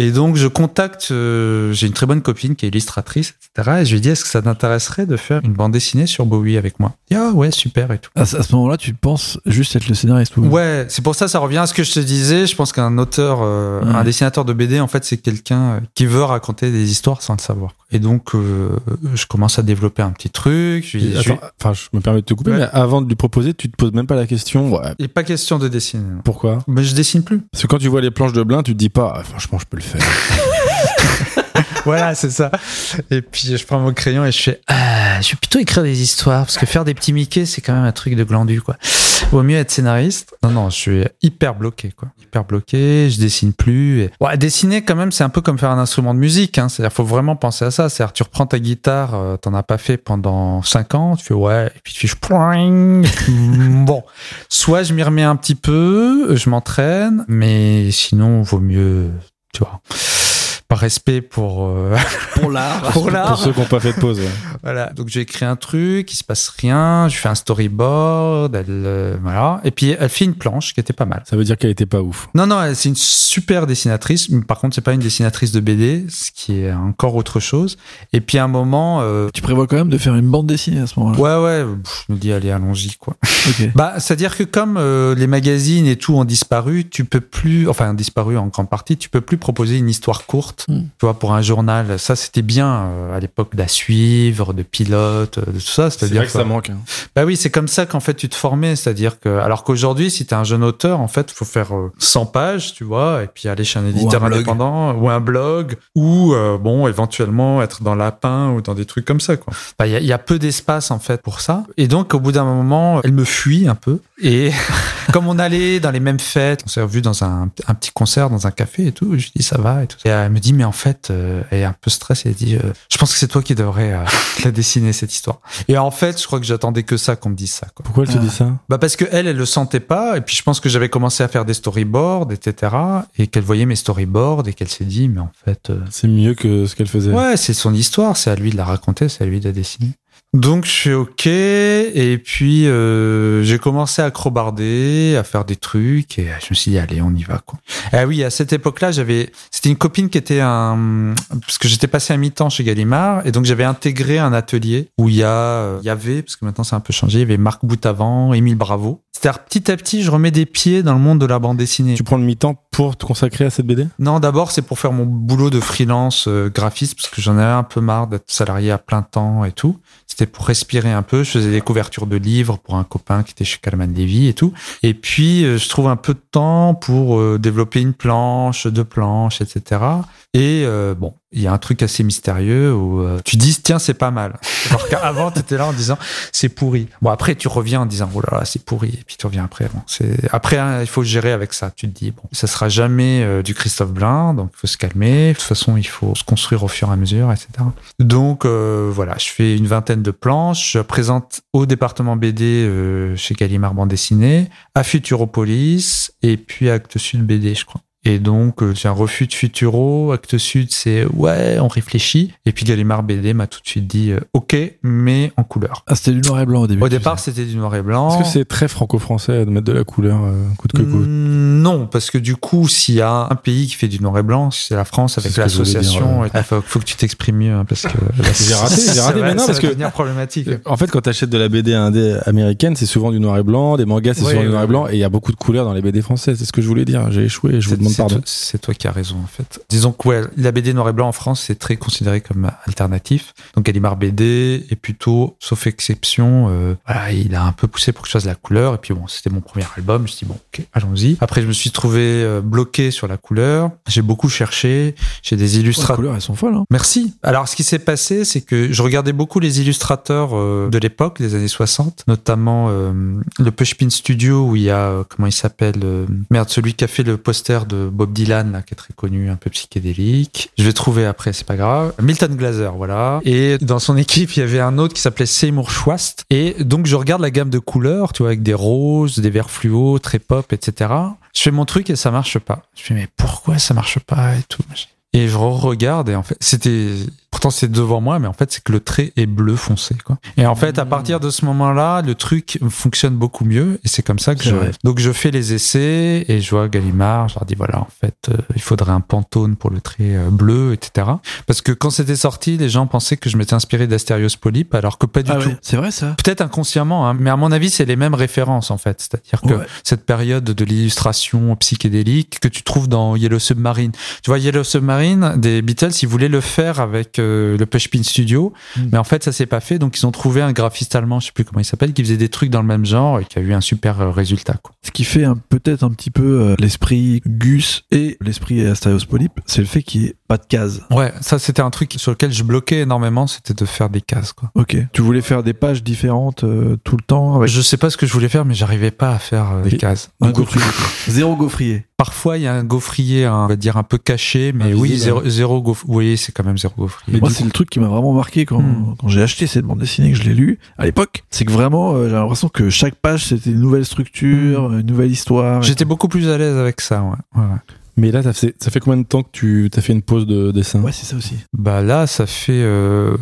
Et donc, je contacte, euh, j'ai une très bonne copine qui est illustratrice, etc. Et je lui dis, est-ce que ça t'intéresserait de faire une bande dessinée sur Bowie avec moi? Dit, Ah ouais, super et tout.
À, ce moment-là, tu penses juste être le scénariste ou...
Ouais, c'est pour ça, ça revient à ce que je te disais. Je pense qu'un auteur, euh,
Ouais.
un dessinateur de BD, en fait, c'est quelqu'un euh, qui veut raconter des histoires sans le savoir. Et donc, euh, je commence à développer un petit truc. Je,
Et Enfin, je me permets de te couper,
Ouais.
mais avant de lui proposer, tu te poses même pas la question. Ouais.
il n'est pas question de dessiner. non.
Pourquoi?
Mais je dessine plus.
Parce que quand tu vois les planches de Blin, tu te dis pas, ah, franchement, je peux le faire.
voilà, c'est ça. Et puis je prends mon crayon et je fais ah, je vais plutôt écrire des histoires parce que faire des petits Mickey c'est quand même un truc de glandu quoi. Vaut mieux être scénariste. Non non, je suis hyper bloqué quoi. Hyper bloqué, je dessine plus dessiner quand même c'est un peu comme faire un instrument de musique hein. C'est-à-dire faut vraiment penser à ça, c'est-à-dire tu reprends ta guitare, euh, t'en as pas fait pendant 5 ans, tu fais ouais et puis tu fais bon, soit je m'y remets un petit peu, je m'entraîne, mais sinon vaut mieux tu vois par respect pour euh,
Pour l'art.
pour
Pour ceux qui n'ont pas fait de pause. ouais.
Voilà. Donc j'ai écrit un truc, il se passe rien, je fais un storyboard, elle euh, voilà, et puis elle fait une planche qui était pas mal.
Ça veut dire qu'elle était pas ouf.
Non non, elle- c'est une super dessinatrice, mais par contre c'est pas une dessinatrice de BD, ce qui est encore autre chose. Et puis à un moment, euh,
Tu prévois quand même de faire une bande dessinée à ce moment-là?
ouais ouais, pff, je me dis allez allons-y quoi. Bah, c'est-à-dire que comme euh, les magazines et tout ont disparu, tu peux plus, enfin disparu en grande partie, tu peux plus proposer une histoire courte.
Mm.
Tu vois, pour un journal, ça c'était bien euh, à l'époque d'à suivre, de pilote, euh, de tout ça.
C'est
C'est-à-dire
vrai que ça manque. hein.
bah oui, c'est comme ça qu'en fait tu te formais, c'est-à-dire que alors qu'aujourd'hui, si t'es un jeune auteur, en fait, faut faire euh, 100 pages, tu vois, et puis aller chez un éditeur
blog.
indépendant ou un blog ou euh, bon, éventuellement être dans Lapin ou dans des trucs comme ça quoi. Bah il y, y a peu d'espace en fait pour ça. Et donc au bout d'un moment, elle me fuit un peu et comme on allait dans les mêmes fêtes, on s'est revu dans un, un petit concert dans un café et tout, je lui dis ça va et tout. Et elle me dit mais en fait, euh, elle est un peu stressée, elle dit euh, je pense que c'est toi qui devrais euh, la dessiner cette histoire. Et en fait, je crois que j'attendais que ça qu'on me dise ça. Quoi.
Pourquoi elle te
Ah.
dit ça?
Bah parce que elle, elle le sentait pas. Et puis je pense que j'avais commencé à faire des storyboards, etc. Et qu'elle voyait mes storyboards et qu'elle s'est dit, mais en fait, euh,
C'est mieux que ce qu'elle faisait.
ouais, c'est son histoire, c'est à lui de la raconter, c'est à lui de la dessiner. Donc je fais ok et puis euh, j'ai commencé à crobarder, à faire des trucs et je me suis dit allez on y va quoi. Ah oui à cette époque-là j'avais c'était une copine qui était un parce que j'étais passé à mi-temps chez Gallimard et donc j'avais intégré un atelier où il y a euh, il y avait parce que maintenant c'est un peu changé il y avait Marc Boutavant, Émile Bravo. C'est-à-dire petit à petit je remets des pieds dans le monde de la bande dessinée.
Tu prends le mi-temps pour te consacrer à cette BD
Non, d'abord, c'est pour faire mon boulot de freelance euh, graphiste, parce que j'en avais un peu marre d'être salarié à plein temps et tout. C'était pour respirer un peu. Je faisais des couvertures de livres pour un copain qui était chez Calman Levy et tout. Et puis, euh, je trouve un peu de temps pour euh, développer une planche, deux planches, etc. Et euh, bon, il y a un truc assez mystérieux où euh, tu dis, tiens, c'est pas mal. Alors qu'avant, tu étais là en disant, c'est pourri. Bon, après, tu reviens en disant, oh là là, c'est pourri. Et puis tu reviens après. Bon, c'est après, hein, il faut gérer avec ça. Tu te dis, bon, ça sera jamais euh, du Christophe Blain, donc il faut se calmer. De toute façon, il faut se construire au fur et à mesure, etc. Donc euh, voilà, je fais une vingtaine de planches. Je présente au département BD euh, chez Gallimard Bande Dessinée, à Futuropolis et puis à Actes Sud BD, je crois. Et donc, euh, c'est un refus de Futuro. Actes Sud, c'est ouais, on réfléchit. Et puis Gallimard BD m'a tout de suite dit euh, OK, mais en couleur.
Ah, c'était du noir et blanc au début.
Au départ, c'était du noir et blanc.
Est-ce que c'est très franco-français de mettre de la couleur euh, coûte que coûte?
Mm, Non, parce que du coup, s'il y a un pays qui fait du noir et blanc, c'est la France avec l'association. Il faut, faut que tu t'exprimes mieux, hein, parce que là,
J'ai raté, j'ai
ça
raté, mais non,
ça
parce
va
que-
devenir problématique.
En fait, quand tu achètes de la BD indé américaine, c'est souvent du noir et blanc, des mangas, c'est
Oui,
souvent du
oui,
noir et blanc, et il y a beaucoup de couleurs dans les BD françaises. C'est ce que je voulais dire. J'ai échoué je vous demande
c'est toi- qui as raison, en fait. Disons que ouais, la BD noir et blanc en France, c'est très considéré comme alternatif. Donc Gallimard BD est plutôt, sauf exception, euh, voilà, il a un peu poussé pour que je fasse la couleur. Et puis bon, c'était mon premier album. Je me suis dit, bon, ok, allons-y. Après, je me suis trouvé euh, bloqué sur la couleur. J'ai beaucoup cherché. J'ai des
Ouais, les
illustrateurs.
couleurs, elles sont folles. Hein.
Merci. Alors, ce qui s'est passé, c'est que je regardais beaucoup les illustrateurs euh, de l'époque, des années 60, notamment euh, le Pushpin Studio où il y a, comment il s'appelle, merde, celui qui a fait le poster de Bob Dylan, qui est très connu, un peu psychédélique. Je vais trouver après, c'est pas grave. Milton Glaser, voilà. Et dans son équipe, il y avait un autre qui s'appelait Seymour Schwast. Et donc, je regarde la gamme de couleurs, tu vois, avec des roses, des verts fluo, très pop, etc. Je fais mon truc et ça marche pas. Je fais, mais pourquoi ça marche pas et tout. Et je regarde et en fait, c'était pourtant c'est devant moi, mais en fait c'est que le trait est bleu foncé quoi. Et en fait à mmh. partir de ce moment-là, le truc fonctionne beaucoup mieux et c'est comme ça que je donc je fais les essais et je vois Gallimard, je leur dis voilà en fait euh, il faudrait un pantone pour le trait euh, bleu etc. Parce que quand c'était sorti, les gens pensaient que je m'étais inspiré d'Asterios Polyp alors que pas du ah tout.
c'est vrai ça.
Peut-être inconsciemment, hein, mais à mon avis c'est les mêmes références en fait, c'est-à-dire que cette période de l'illustration psychédélique que tu trouves dans Yellow Submarine. Tu vois Yellow Submarine des Beatles, ils voulaient le faire avec euh, le Pushpin Studio, mm. mais en fait ça s'est pas fait, donc ils ont trouvé un graphiste allemand, je sais plus comment il s'appelle, qui faisait des trucs dans le même genre et qui a eu un super euh, résultat. Quoi.
Ce qui fait peut-être un petit peu euh, l'esprit Gus et l'esprit Astérios Polyp, c'est le fait qu'il n'y ait pas de cases.
Ouais, ça c'était un truc sur lequel je bloquais énormément, c'était de faire des cases. Quoi.
Ok. Tu voulais faire des pages différentes tout le temps avec...
Je sais pas ce que je voulais faire, mais j'arrivais pas à faire des cases.
Un gaufrier. Zéro gaufrier.
Parfois, il y a un gaufrier, on va dire un peu caché, mais oui, zéro, zéro gaufrier. Oui, c'est quand même zéro gaufrier.
moi, c'est le truc qui m'a vraiment marqué quand, hmm. quand j'ai acheté cette bande dessinée, que je l'ai lue à l'époque. C'est que vraiment, euh, j'ai l'impression que chaque page, c'était une nouvelle structure, hmm. une nouvelle histoire.
J'étais beaucoup plus à l'aise avec ça, ouais. ouais, ouais.
Mais là, ça fait, ça fait combien de temps que tu as fait une pause de dessin?
Ouais, c'est ça aussi.
Bah là, ça fait, euh,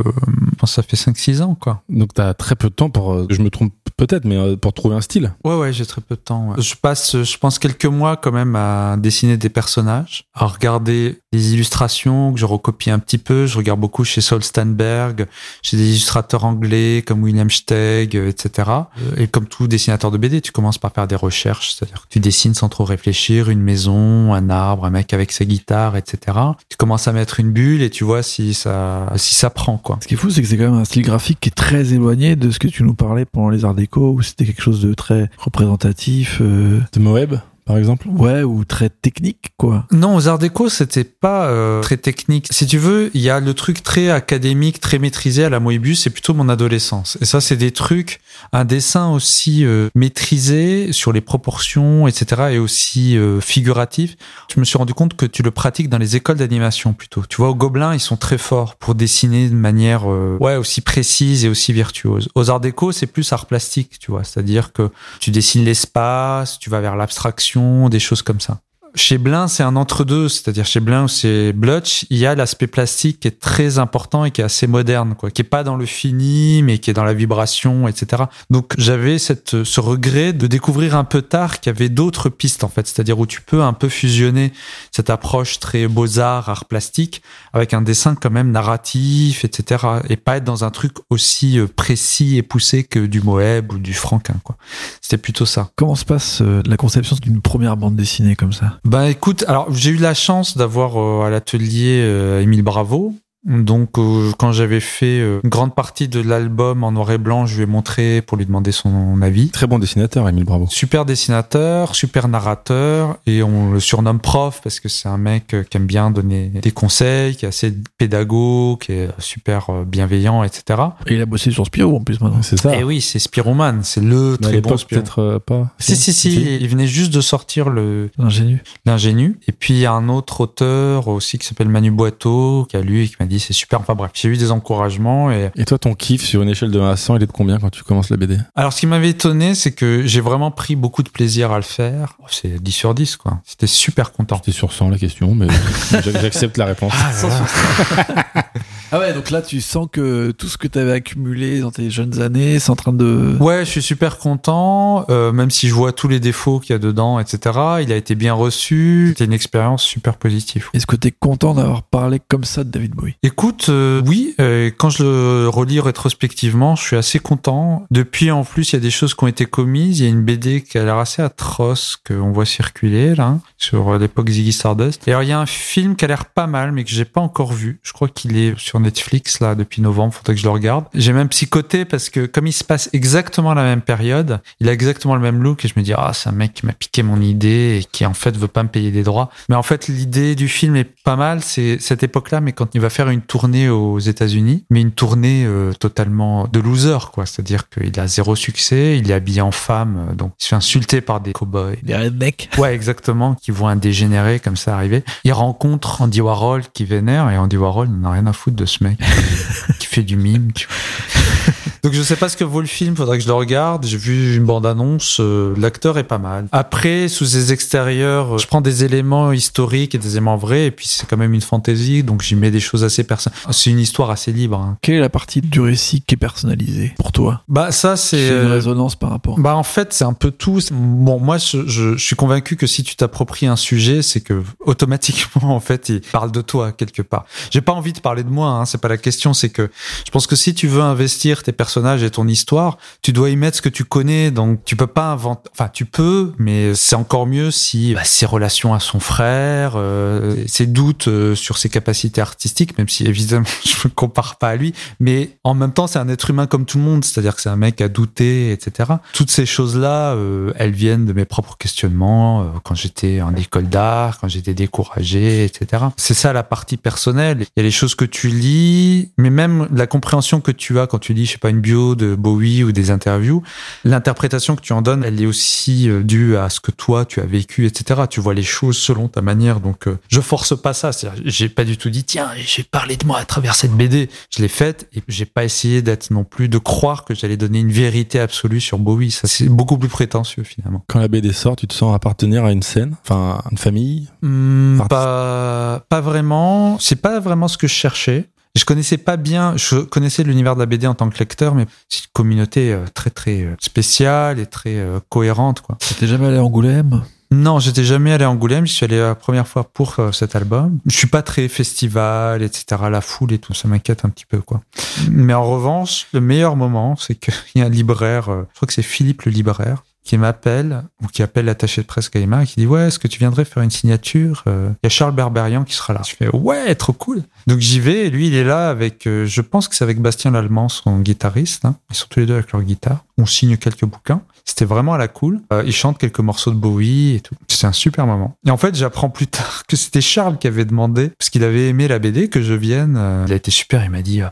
je pense ça fait 5-6 ans, quoi.
Donc tu as très peu de temps pour, euh, je me trompe peut-être, mais euh, pour trouver un style.
Ouais, ouais, j'ai très peu de temps. Je passe, je pense, quelques mois quand même à dessiner des personnages, à regarder les illustrations que je recopie un petit peu. Je regarde beaucoup chez Saul Stanberg, chez des illustrateurs anglais comme William Steig, etc. Et comme tout dessinateur de BD, tu commences par faire des recherches, c'est-à-dire que tu dessines sans trop réfléchir, une maison, un arbre, un mec avec sa guitare, etc. Tu commences à mettre une bulle et tu vois si ça, si ça prend, quoi.
Ce qui est fou, c'est que c'est quand même un style graphique qui est très éloigné de ce que tu nous parlais pendant les arts déco, où c'était quelque chose de très représentatif. Euh...
De Moeb? Par exemple
Ouais, ou très technique, quoi.
Non, aux Arts Déco, c'était pas euh, très technique. Si tu veux, il y a le truc très académique, très maîtrisé à la Moebius, c'est plutôt mon adolescence. Et ça, c'est des trucs, un dessin aussi euh, maîtrisé sur les proportions, etc., et aussi euh, figuratif. Je me suis rendu compte que tu le pratiques dans les écoles d'animation plutôt. Tu vois, au Gobelin, ils sont très forts pour dessiner de manière, ouais, aussi précise et aussi virtuose. Aux Arts Déco, c'est plus art plastique, tu vois. C'est-à-dire que tu dessines l'espace, tu vas vers l'abstraction des choses comme ça. Chez Blin, c'est un entre-deux, c'est-à-dire chez Blin ou c'est Blutch, il y a l'aspect plastique qui est très important et qui est assez moderne, quoi, qui est pas dans le fini, mais qui est dans la vibration, etc. Donc j'avais cette, ce regret de découvrir un peu tard qu'il y avait d'autres pistes, en fait, c'est-à-dire où tu peux un peu fusionner cette approche très beaux-arts, art plastique, avec un dessin quand même narratif, etc. Et pas être dans un truc aussi euh, précis et poussé que du Moeb ou du Franquin, quoi. C'était plutôt ça.
Comment se passe euh, la conception d'une première bande dessinée comme ça?
Bah écoute, alors j'ai eu la chance d'avoir euh, à l'atelier euh, Émile Bravo, donc, euh, quand j'avais fait euh, une grande partie de l'album en noir et blanc, je lui ai montré pour lui demander son avis.
Très bon dessinateur, Emile Bravo.
Super dessinateur, super narrateur, et on le surnomme prof parce que c'est un mec euh, qui aime bien donner des conseils, qui est assez pédago, qui est super bienveillant, etc.
Et il a bossé sur Spirou en plus maintenant.
C'est ça. Et oui, c'est Spiroman, c'est le très bon Spirou.
peut-être pas.
Si, si, si, il venait juste de sortir le
l'ingénu.
L'ingénu. Et puis il y a un autre auteur aussi qui s'appelle Manu Boiteau, qui a lu et qui m'a dit c'est super. Enfin bref, j'ai eu des encouragements. Et...
et toi, ton kiff sur une échelle de 1 à 100, il est de combien quand tu commences la BD
Alors, ce qui m'avait étonné, c'est que j'ai vraiment pris beaucoup de plaisir à le faire. Oh, c'est 10 sur 10, quoi. C'était super content.
C'était sur 100 la question, mais j'accepte la réponse.
Ah, ah ouais, donc là, tu sens que tout ce que tu avais accumulé dans tes jeunes années, c'est en train de...
Ouais, je suis super content, euh, même si je vois tous les défauts qu'il y a dedans, etc. Il a été bien reçu. C'était une expérience super positive.
Est-ce que tu es content d'avoir parlé comme ça de David Bowie?
Écoute, euh, oui, euh, quand je le relis rétrospectivement, je suis assez content. Depuis, en plus, il y a des choses qui ont été commises. Il y a une BD qui a l'air assez atroce qu'on voit circuler là, sur l'époque Ziggy Stardust. Et alors, il y a un film qui a l'air pas mal, mais que j'ai pas encore vu. Je crois qu'il est sur Netflix là depuis novembre. Faudrait que je le regarde. J'ai même psychoté parce que comme il se passe exactement la même période, il a exactement le même look et je me dis ah c'est un mec qui m'a piqué mon idée et qui en fait veut pas me payer des droits. Mais en fait l'idée du film est pas mal. C'est cette époque-là, mais quand il va faire une tournée aux États-Unis, mais une tournée euh, totalement de loser quoi. C'est-à-dire qu'il a zéro succès, il est habillé en femme, donc il se fait insulter par des cowboys.
Des rednecks.
Ouais exactement, qui voient un dégénéré comme ça arriver. Il rencontre Andy Warhol qui vénère et Andy Warhol n'en a rien à foutre de ce mec qui fait du mime. Tu vois. Donc je sais pas ce que vaut le film, faudrait que je le regarde. J'ai vu une bande-annonce, euh, l'acteur est pas mal. Après, sous ses extérieurs, euh, je prends des éléments historiques et des éléments vrais, et puis c'est quand même une fantaisie, donc j'y mets des choses assez personnelles. C'est une histoire assez libre. Hein.
Quelle est la partie du récit qui est personnalisée pour toi?
Bah ça c'est
une
euh,
résonance par rapport.
Bah en fait c'est un peu tout. Bon moi je, je, je suis convaincu que si tu t'appropries un sujet, c'est que automatiquement en fait il parle de toi quelque part. J'ai pas envie de parler de moi, hein, c'est pas la question. C'est que je pense que si tu veux investir tes personnages et ton histoire, tu dois y mettre ce que tu connais. Donc tu peux pas inventer. Enfin tu peux, mais c'est encore mieux si bah, ses relations à son frère, euh, ses doutes euh, sur ses capacités artistiques, même si évidemment je me compare pas à lui, mais en même temps c'est un être humain comme tout le monde, c'est-à-dire que c'est un mec à douter, etc. Toutes ces choses-là, euh, elles viennent de mes propres questionnements quand j'étais en école d'art, quand j'étais découragé, etc. C'est ça la partie personnelle. Il y a les choses que tu lis, mais même la compréhension que tu as quand tu lis, je sais pas, une bio de Bowie ou des interviews, l'interprétation que tu en donnes, elle est aussi euh, due à ce que toi tu as vécu, etc. Tu vois les choses selon ta manière. Donc euh, je force pas ça. J'ai pas du tout dit tiens, j'ai parlé de moi à travers cette BD. Je l'ai faite et j'ai pas essayé d'être non plus de croire que j'allais donner une vérité absolue sur Bowie. Ça c'est beaucoup plus prétentieux finalement.
Quand la BD sort, tu te sens appartenir à une scène, enfin à une famille? Artiste?
pas, pas vraiment. C'est pas vraiment ce que je cherchais. Je connaissais pas bien, je connaissais l'univers de la BD en tant que lecteur, mais c'est une communauté euh, très très euh, spéciale et très euh, cohérente, quoi.
T'es jamais allé à Angoulême?
Non, j'étais jamais allé à Angoulême. Je suis allé la première fois pour cet album. Je suis pas très festival, etc. La foule et tout, ça m'inquiète un petit peu, quoi. Mais en revanche, le meilleur moment, c'est qu'il y a un libraire, je crois que c'est Philippe le libraire, qui m'appelle ou qui appelle l'attaché de presse Gallimard et qui dit ouais est-ce que tu viendrais faire une signature Euh, il y a Charles Berberian qui sera là. Je fais ouais trop cool. Donc j'y vais et lui il est là avec euh, je pense que c'est avec Bastien Lallemand son guitariste hein. ils sont tous les deux avec leur guitare. On signe quelques bouquins. C'était vraiment à la cool. Euh, il chante quelques morceaux de Bowie et tout. C'était un super moment. Et en fait j'apprends plus tard que c'était Charles qui avait demandé parce qu'il avait aimé la BD que je vienne il a été super il m'a dit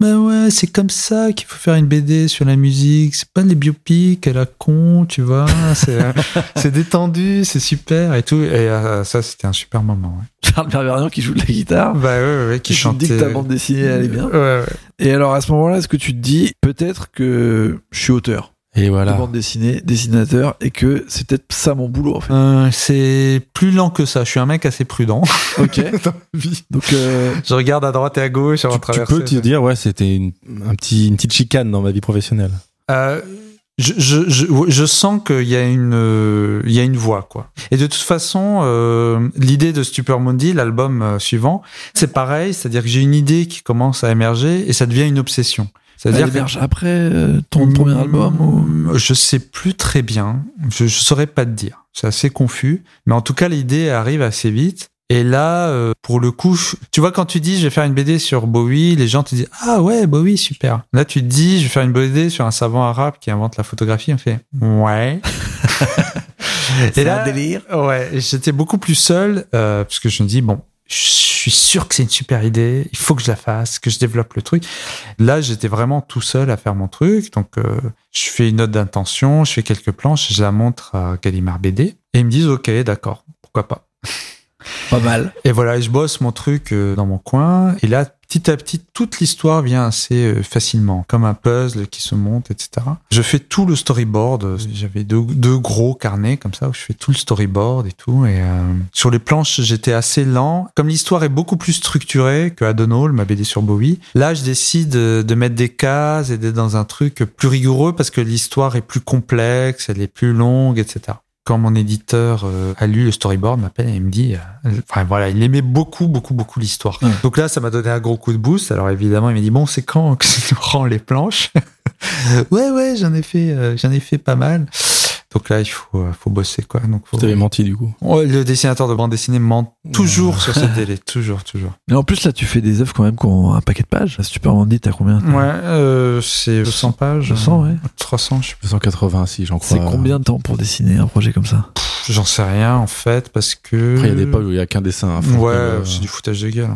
bah ouais, c'est comme ça qu'il faut faire une BD sur la musique. C'est pas les biopics à la con, tu vois. C'est, euh, c'est détendu, c'est super et tout. Et euh, ça, c'était un super moment. Ouais.
Charles Berberian qui joue de la guitare.
Bah ouais, ouais, ouais, qui
Et tu te dis
chantait.
que ta bande dessinée elle est bien.
Ouais, ouais.
Et alors à ce moment-là, est-ce que tu te dis peut-être que je suis auteur?
Et
de
voilà.
bande dessinée, dessinateur, et que c'est peut-être ça mon boulot en fait.
Euh, c'est plus lent que ça. Je suis un mec assez prudent.
Ok.
dans la vie.
Donc euh,
Je regarde à droite et à gauche avant de
Tu, peux te dire, ouais, c'était une, un petit, une petite chicane dans ma vie professionnelle.
Euh, je, je, je, je sens qu'il y a une il y a une voie quoi. Et de toute façon, euh, l'idée de Stupor Mundi, l'album suivant, c'est pareil, c'est-à-dire que j'ai une idée qui commence à émerger et ça devient une obsession. C'est-à-dire que-
après euh, ton premier album ou...
Mm, Je sais plus très bien. Je, je saurais pas te dire. C'est assez confus. Mais en tout cas, l'idée arrive assez vite. Et là, euh, pour le coup, tu vois, quand tu dis je vais faire une BD sur Bowie, les gens te disent ah ouais Bowie super. Là, tu te dis je vais faire une BD sur un savant arabe qui invente la photographie. On fait ouais.
C'est un délire.
Ouais, j'étais beaucoup plus seul euh, parce que je me dis bon, je suis sûr que c'est une super idée, il faut que je la fasse, que je développe le truc. Là, j'étais vraiment tout seul à faire mon truc, donc euh, je fais une note d'intention, je fais quelques planches, je la montre à Gallimard BD et ils me disent ok, d'accord, pourquoi pas.
Pas mal.
Et voilà, je bosse mon truc euh, dans mon coin. Et là, petit à petit, toute l'histoire vient assez euh, facilement, comme un puzzle qui se monte, etc. Je fais tout le storyboard. J'avais deux, gros carnets comme ça où je fais tout le storyboard et tout. Et euh, sur les planches, j'étais assez lent. Comme l'histoire est beaucoup plus structurée que Adonall, ma BD sur Bowie, là, je décide de, de mettre des cases et d'être dans un truc plus rigoureux parce que l'histoire est plus complexe, elle est plus longue, etc quand mon éditeur euh, a lu le storyboard, m'appelle et il me dit, euh, enfin voilà, il aimait beaucoup, beaucoup, beaucoup l'histoire.
Ouais.
Donc là, ça m'a donné un gros coup de boost. Alors évidemment, il m'a dit bon, c'est quand que tu rends les planches? Ouais, ouais, j'en ai fait, euh, j'en ai fait pas mal. Donc là, il faut, euh, faut bosser, quoi. Donc, faut...
Avais menti, du coup.
le dessinateur de bande dessinée ment toujours sur ce délai. Toujours, toujours.
Mais en plus, là, tu fais des œuvres quand même qui ont un paquet de pages. Si tu peux en dire, t'as combien
Ouais, euh, c'est 200 pages.
200, ouais.
300, je sais
280, si, j'en crois.
C'est combien de temps pour dessiner un projet comme ça?
J'en sais rien, en fait, parce que.
Après, il y a des pages où il n'y a qu'un dessin. Hein,
ouais, euh, c'est du foutage de gueule.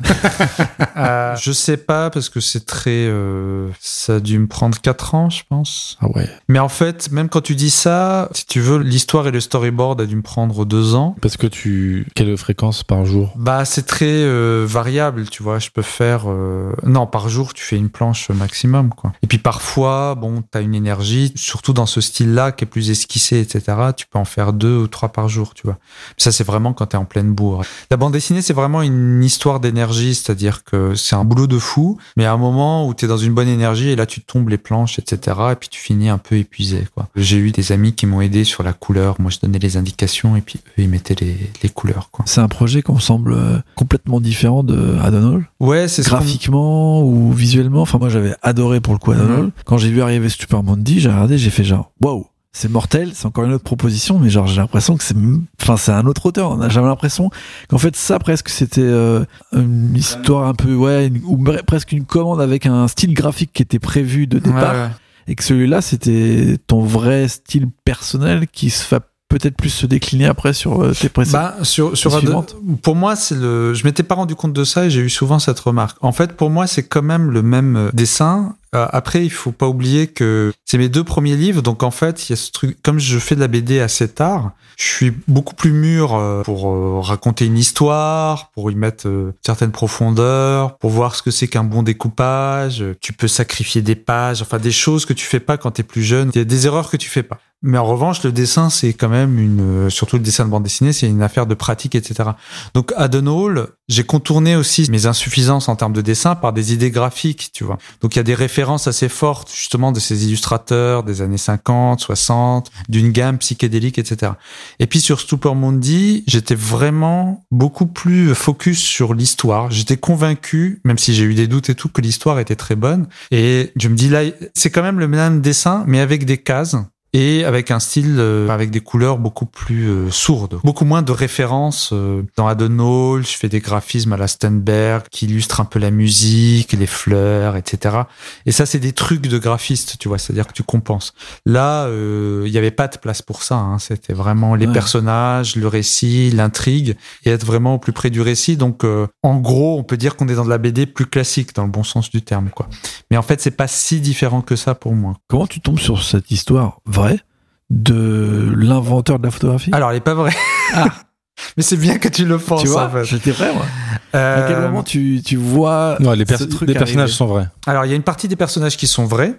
euh, je sais pas, parce que c'est très. Euh, ça a dû me prendre 4 ans, je pense.
Ah ouais.
Mais en fait, même quand tu dis ça, si tu veux, l'histoire et le storyboard a dû me prendre 2 ans.
Parce que tu. Quelle fréquence par jour?
Bah, c'est très euh, variable, tu vois. Je peux faire. Euh, non, par jour, tu fais une planche maximum, quoi. Et puis parfois, bon, t'as une énergie, surtout dans ce style-là, qui est plus esquissé, etc. Tu peux en faire deux ou trois par jour, tu vois. Ça, c'est vraiment quand t'es en pleine bourre. La bande dessinée, c'est vraiment une histoire d'énergie, c'est-à-dire que c'est un boulot de fou, mais à un moment où t'es dans une bonne énergie et là, tu tombes les planches, etc. Et puis tu finis un peu épuisé, quoi. J'ai eu des amis qui m'ont aidé sur la couleur. Moi, je donnais les indications et puis eux, ils mettaient les, les couleurs, quoi.
C'est un projet qu'on semble euh, complètement différent de Adonol.
Ouais, c'est
graphiquement ou visuellement. Enfin, moi, j'avais adoré pour le coup Adonol. Mm-hmm. Quand j'ai vu arriver Super Monday, j'ai regardé, j'ai fait genre, waouh, c'est mortel, c'est encore une autre proposition, mais genre j'ai l'impression que c'est, enfin c'est un autre auteur. J'avais l'impression qu'en fait ça presque c'était euh, une histoire un peu ouais, ou presque une commande avec un style graphique qui était prévu de départ, et que celui-là c'était ton vrai style personnel qui se fait peut-être plus se décliner après sur euh, tes précédentes
bah, sur, sur Pour moi, c'est le. Je m'étais pas rendu compte de ça et j'ai eu souvent cette remarque. En fait, pour moi, c'est quand même le même euh, dessin après, il faut pas oublier que c'est mes deux premiers livres, donc en fait, il y a ce truc. Comme je fais de la BD assez tard, je suis beaucoup plus mûr euh, pour euh, raconter une histoire, pour y mettre certaines profondeurs, pour voir ce que c'est qu'un bon découpage. Tu peux sacrifier des pages, enfin des choses que tu fais pas quand tu es plus jeune. Il y a des erreurs que tu fais pas. Mais en revanche, le dessin, c'est quand même une, surtout le dessin de bande dessinée, c'est une affaire de pratique, etc. Donc, à Hall, j'ai contourné aussi mes insuffisances en termes de dessin par des idées graphiques, tu vois. Donc, il y a des références assez fortes, justement, de ces illustrateurs des années 50, 60, d'une gamme psychédélique, etc. Et puis, sur Mundi, j'étais vraiment beaucoup plus focus sur l'histoire. J'étais convaincu, même si j'ai eu des doutes et tout, que l'histoire était très bonne. Et je me dis là, c'est quand même le même dessin, mais avec des cases et avec un style euh, avec des couleurs beaucoup plus euh, sourdes, beaucoup moins de références euh, dans Adonol, je fais des graphismes à la Stenberg qui illustrent un peu la musique, les fleurs, etc. Et ça c'est des trucs de graphiste, tu vois, c'est-à-dire que tu compenses. Là, il n'y avait pas de place pour ça, hein. c'était vraiment les personnages, le récit, l'intrigue et être vraiment au plus près du récit. Donc en gros, on peut dire qu'on est dans de la BD plus classique dans le bon sens du terme quoi. Mais en fait, c'est pas si différent que ça pour moi.
Comment tu tombes sur cette histoire de l'inventeur de la photographie
Alors, elle est pas vraie. Ah. Mais c'est bien que tu le penses. Tu
vois, j'étais vrai, moi. À quel euh, moment tu, tu vois
Non, les, les personnages sont vrais.
Alors, il y a une partie des personnages qui sont vrais.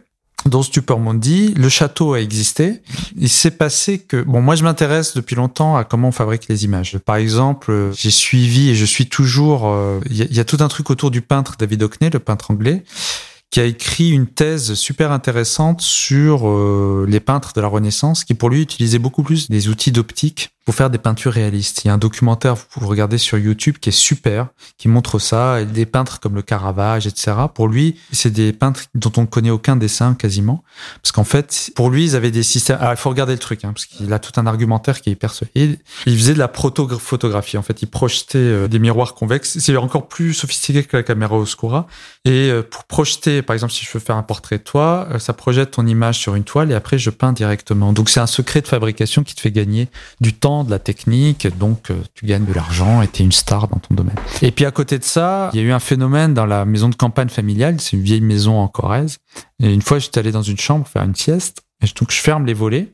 Dans Stupor Mundi, le château a existé. Il s'est passé que, bon, moi je m'intéresse depuis longtemps à comment on fabrique les images. Par exemple, j'ai suivi et je suis toujours, euh, il y, y, a tout un truc autour du peintre David Hockney, le peintre anglais, qui a écrit une thèse super intéressante sur euh, les peintres de la Renaissance, qui pour lui utilisait beaucoup plus des outils d'optique pour faire des peintures réalistes. Il y a un documentaire, vous pouvez regarder sur YouTube, qui est super, qui montre ça, des peintres comme le Caravage, etc. Pour lui, c'est des peintres dont on ne connaît aucun dessin quasiment, parce qu'en fait, pour lui, ils avaient des systèmes. Alors, il faut regarder le truc, hein, parce qu'il a tout un argumentaire qui est hyper solide. Il faisait de la proto-photographie. En fait, il projetait euh, des miroirs convexes. C'est encore plus sophistiqué que la caméra Oscura. Et euh, pour projeter, par exemple, si je veux faire un portrait de toi, euh, ça projette ton image sur une toile et après je peins directement. Donc c'est un secret de fabrication qui te fait gagner du temps de la technique, donc euh, tu gagnes de l'argent et tu es une star dans ton domaine. Et puis à côté de ça, il y a eu un phénomène dans la maison de campagne familiale, c'est une vieille maison en Corrèze. Et une fois, j'étais allé dans une chambre faire une sieste, donc je ferme les volets,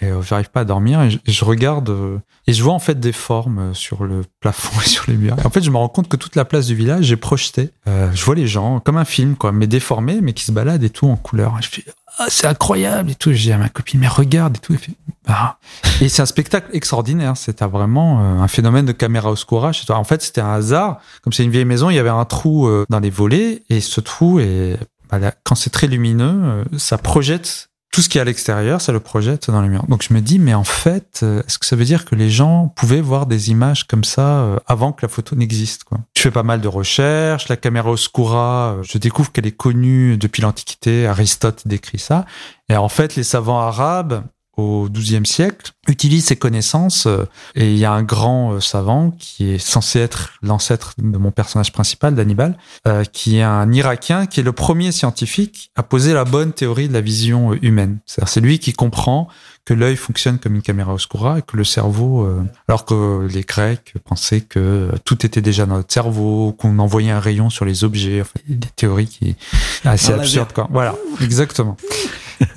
et euh, j'arrive pas à dormir, et je, regarde, euh, et je vois en fait des formes sur le plafond et sur les murs. Et en fait, je me rends compte que toute la place du village j'ai projeté. je vois les gens comme un film, quoi, mais déformés, mais qui se baladent et tout en couleur. je fais, ah, c'est incroyable et tout. Je dis à ma copine, mais regarde et tout. Et, bah. et c'est un spectacle extraordinaire. C'était vraiment euh, un phénomène de caméra oscura. En fait, c'était un hasard. Comme c'est une vieille maison, il y avait un trou euh, dans les volets et ce trou est, bah, quand c'est très lumineux, euh, ça projette tout ce qui est à l'extérieur, ça le projette dans les murs. Donc je me dis, mais en fait, euh, est-ce que ça veut dire que les gens pouvaient voir des images comme ça euh, avant que la photo n'existe Je fais pas mal de recherches, la caméra oscura, euh, je découvre qu'elle est connue depuis l'Antiquité, Aristote décrit ça. Et en fait, les savants arabes au XIIe siècle, utilise ses connaissances euh, et il y a un grand euh, savant qui est censé être l'ancêtre de mon personnage principal, d'Hannibal, euh, qui est un Irakien, qui est le premier scientifique à poser la bonne théorie de la vision humaine. C'est-à-dire c'est lui qui comprend que l'œil fonctionne comme une caméra oscura et que le cerveau, alors que les Grecs pensaient que tout était déjà dans notre cerveau, qu'on envoyait un rayon sur les objets, enfin, des théories qui assez absurdes quoi. Voilà, exactement.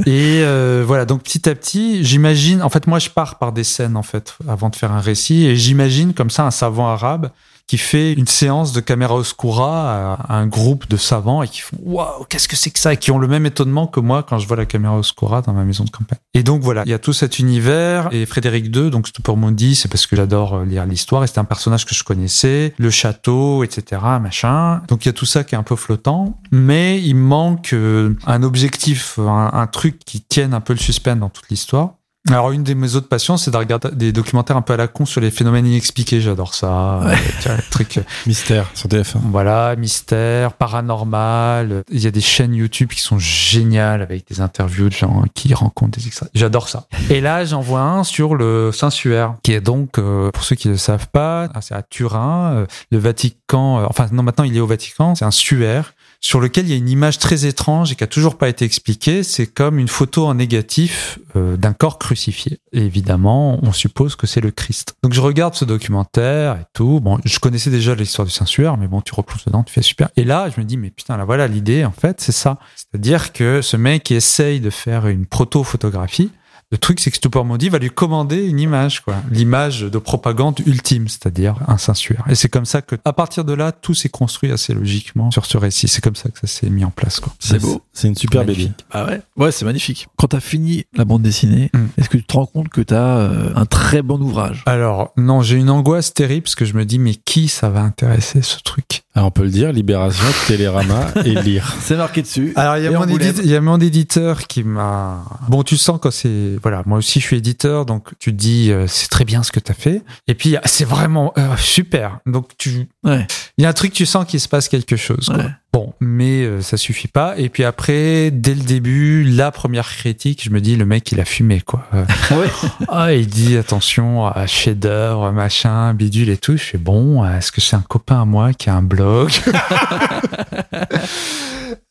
Et euh, voilà, donc petit à petit, j'imagine, en fait, moi je pars par des scènes, en fait, avant de faire un récit, et j'imagine comme ça un savant arabe qui fait une séance de caméra oscura à un groupe de savants et qui font waouh qu'est-ce que c'est que ça? Et qui ont le même étonnement que moi quand je vois la caméra oscura dans ma maison de campagne. Et donc voilà, il y a tout cet univers et Frédéric II, donc Stupor-Mundi, c'est parce que j'adore euh, lire l'histoire et c'était un personnage que je connaissais, le château, etc. machin. Donc il y a tout ça qui est un peu flottant, mais il manque euh, un objectif, un, un truc qui tienne un peu le suspense dans toute l'histoire. Alors une de mes autres passions, c'est de regarder des documentaires un peu à la con sur les phénomènes inexpliqués. J'adore ça.
Ouais.
Euh, truc. Euh,
mystère sur TF1.
Voilà, mystère, paranormal. Il y a des chaînes YouTube qui sont géniales avec des interviews de gens qui rencontrent des extraits. J'adore ça. Et là, j'en vois un sur le Saint-Suaire, qui est donc, euh, pour ceux qui ne le savent pas, c'est à Turin, le Vatican. enfin non, maintenant il est au Vatican. C'est un suaire sur lequel il y a une image très étrange et qui a toujours pas été expliquée. C'est comme une photo en négatif euh, d'un corps crucifié. Et évidemment, on suppose que c'est le Christ. Donc je regarde ce documentaire et tout. Bon, je connaissais déjà l'histoire du Saint-Suaire, mais bon, tu replonges dedans, tu fais super. Et là, je me dis, mais putain, là voilà l'idée, en fait, c'est ça. C'est-à-dire que ce mec essaye de faire une proto-photographie, le truc, c'est que Stupor Maudit va lui commander une image, quoi. L'image de propagande ultime, c'est-à-dire un Saint-Suaire. Et c'est comme ça que, à partir de là, tout s'est construit assez logiquement sur ce récit. C'est comme ça que ça s'est mis en place, quoi.
C'est beau.
C'est une super BD.
Ah ouais? Ouais, c'est magnifique. Quand t'as fini la bande dessinée,
Mm.
est-ce que tu te rends compte que t'as euh, un très bon ouvrage?
Alors, non, j'ai une angoisse terrible parce que je me dis, mais qui ça va intéresser, ce truc?
Alors on peut le dire, Libération, Télérama et Lire.
C'est marqué dessus.
Alors il y, y a mon éditeur qui m'a. Bon, tu sens quand c'est voilà, moi aussi je suis éditeur, donc tu te dis euh, c'est très bien ce que tu as fait. Et puis ah, c'est vraiment euh, super. Donc tu,
Ouais.
il y a un truc tu sens qu'il se passe quelque chose. quoi.
Ouais.
Bon, mais euh, ça suffit pas. Et puis après, dès le début, la première critique, je me dis le mec il a fumé quoi. Euh,
Ah ouais.
ah, il dit attention à chef-d'œuvre, machin, bidule et tout. Je fais bon, est-ce que c'est un copain à moi qui a un blog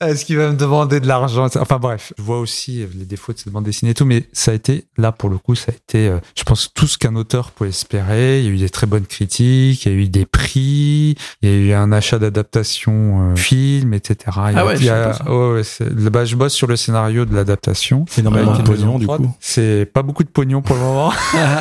Est-ce qu'il va me demander de l'argent Enfin bref, je vois aussi les défauts de cette bande dessinée et tout, mais ça a été, là pour le coup, ça a été, euh, je pense, tout ce qu'un auteur peut espérer. Il y a eu des très bonnes critiques, il y a eu des prix, il y a eu un achat d'adaptation euh, film, etc. Il y a-
Ah ouais,
il y a-
je sais pas
ouais, bah, je bosse sur le scénario de l'adaptation.
C'est énormément de pognon, du coup.
C'est pas beaucoup de pognon pour le moment,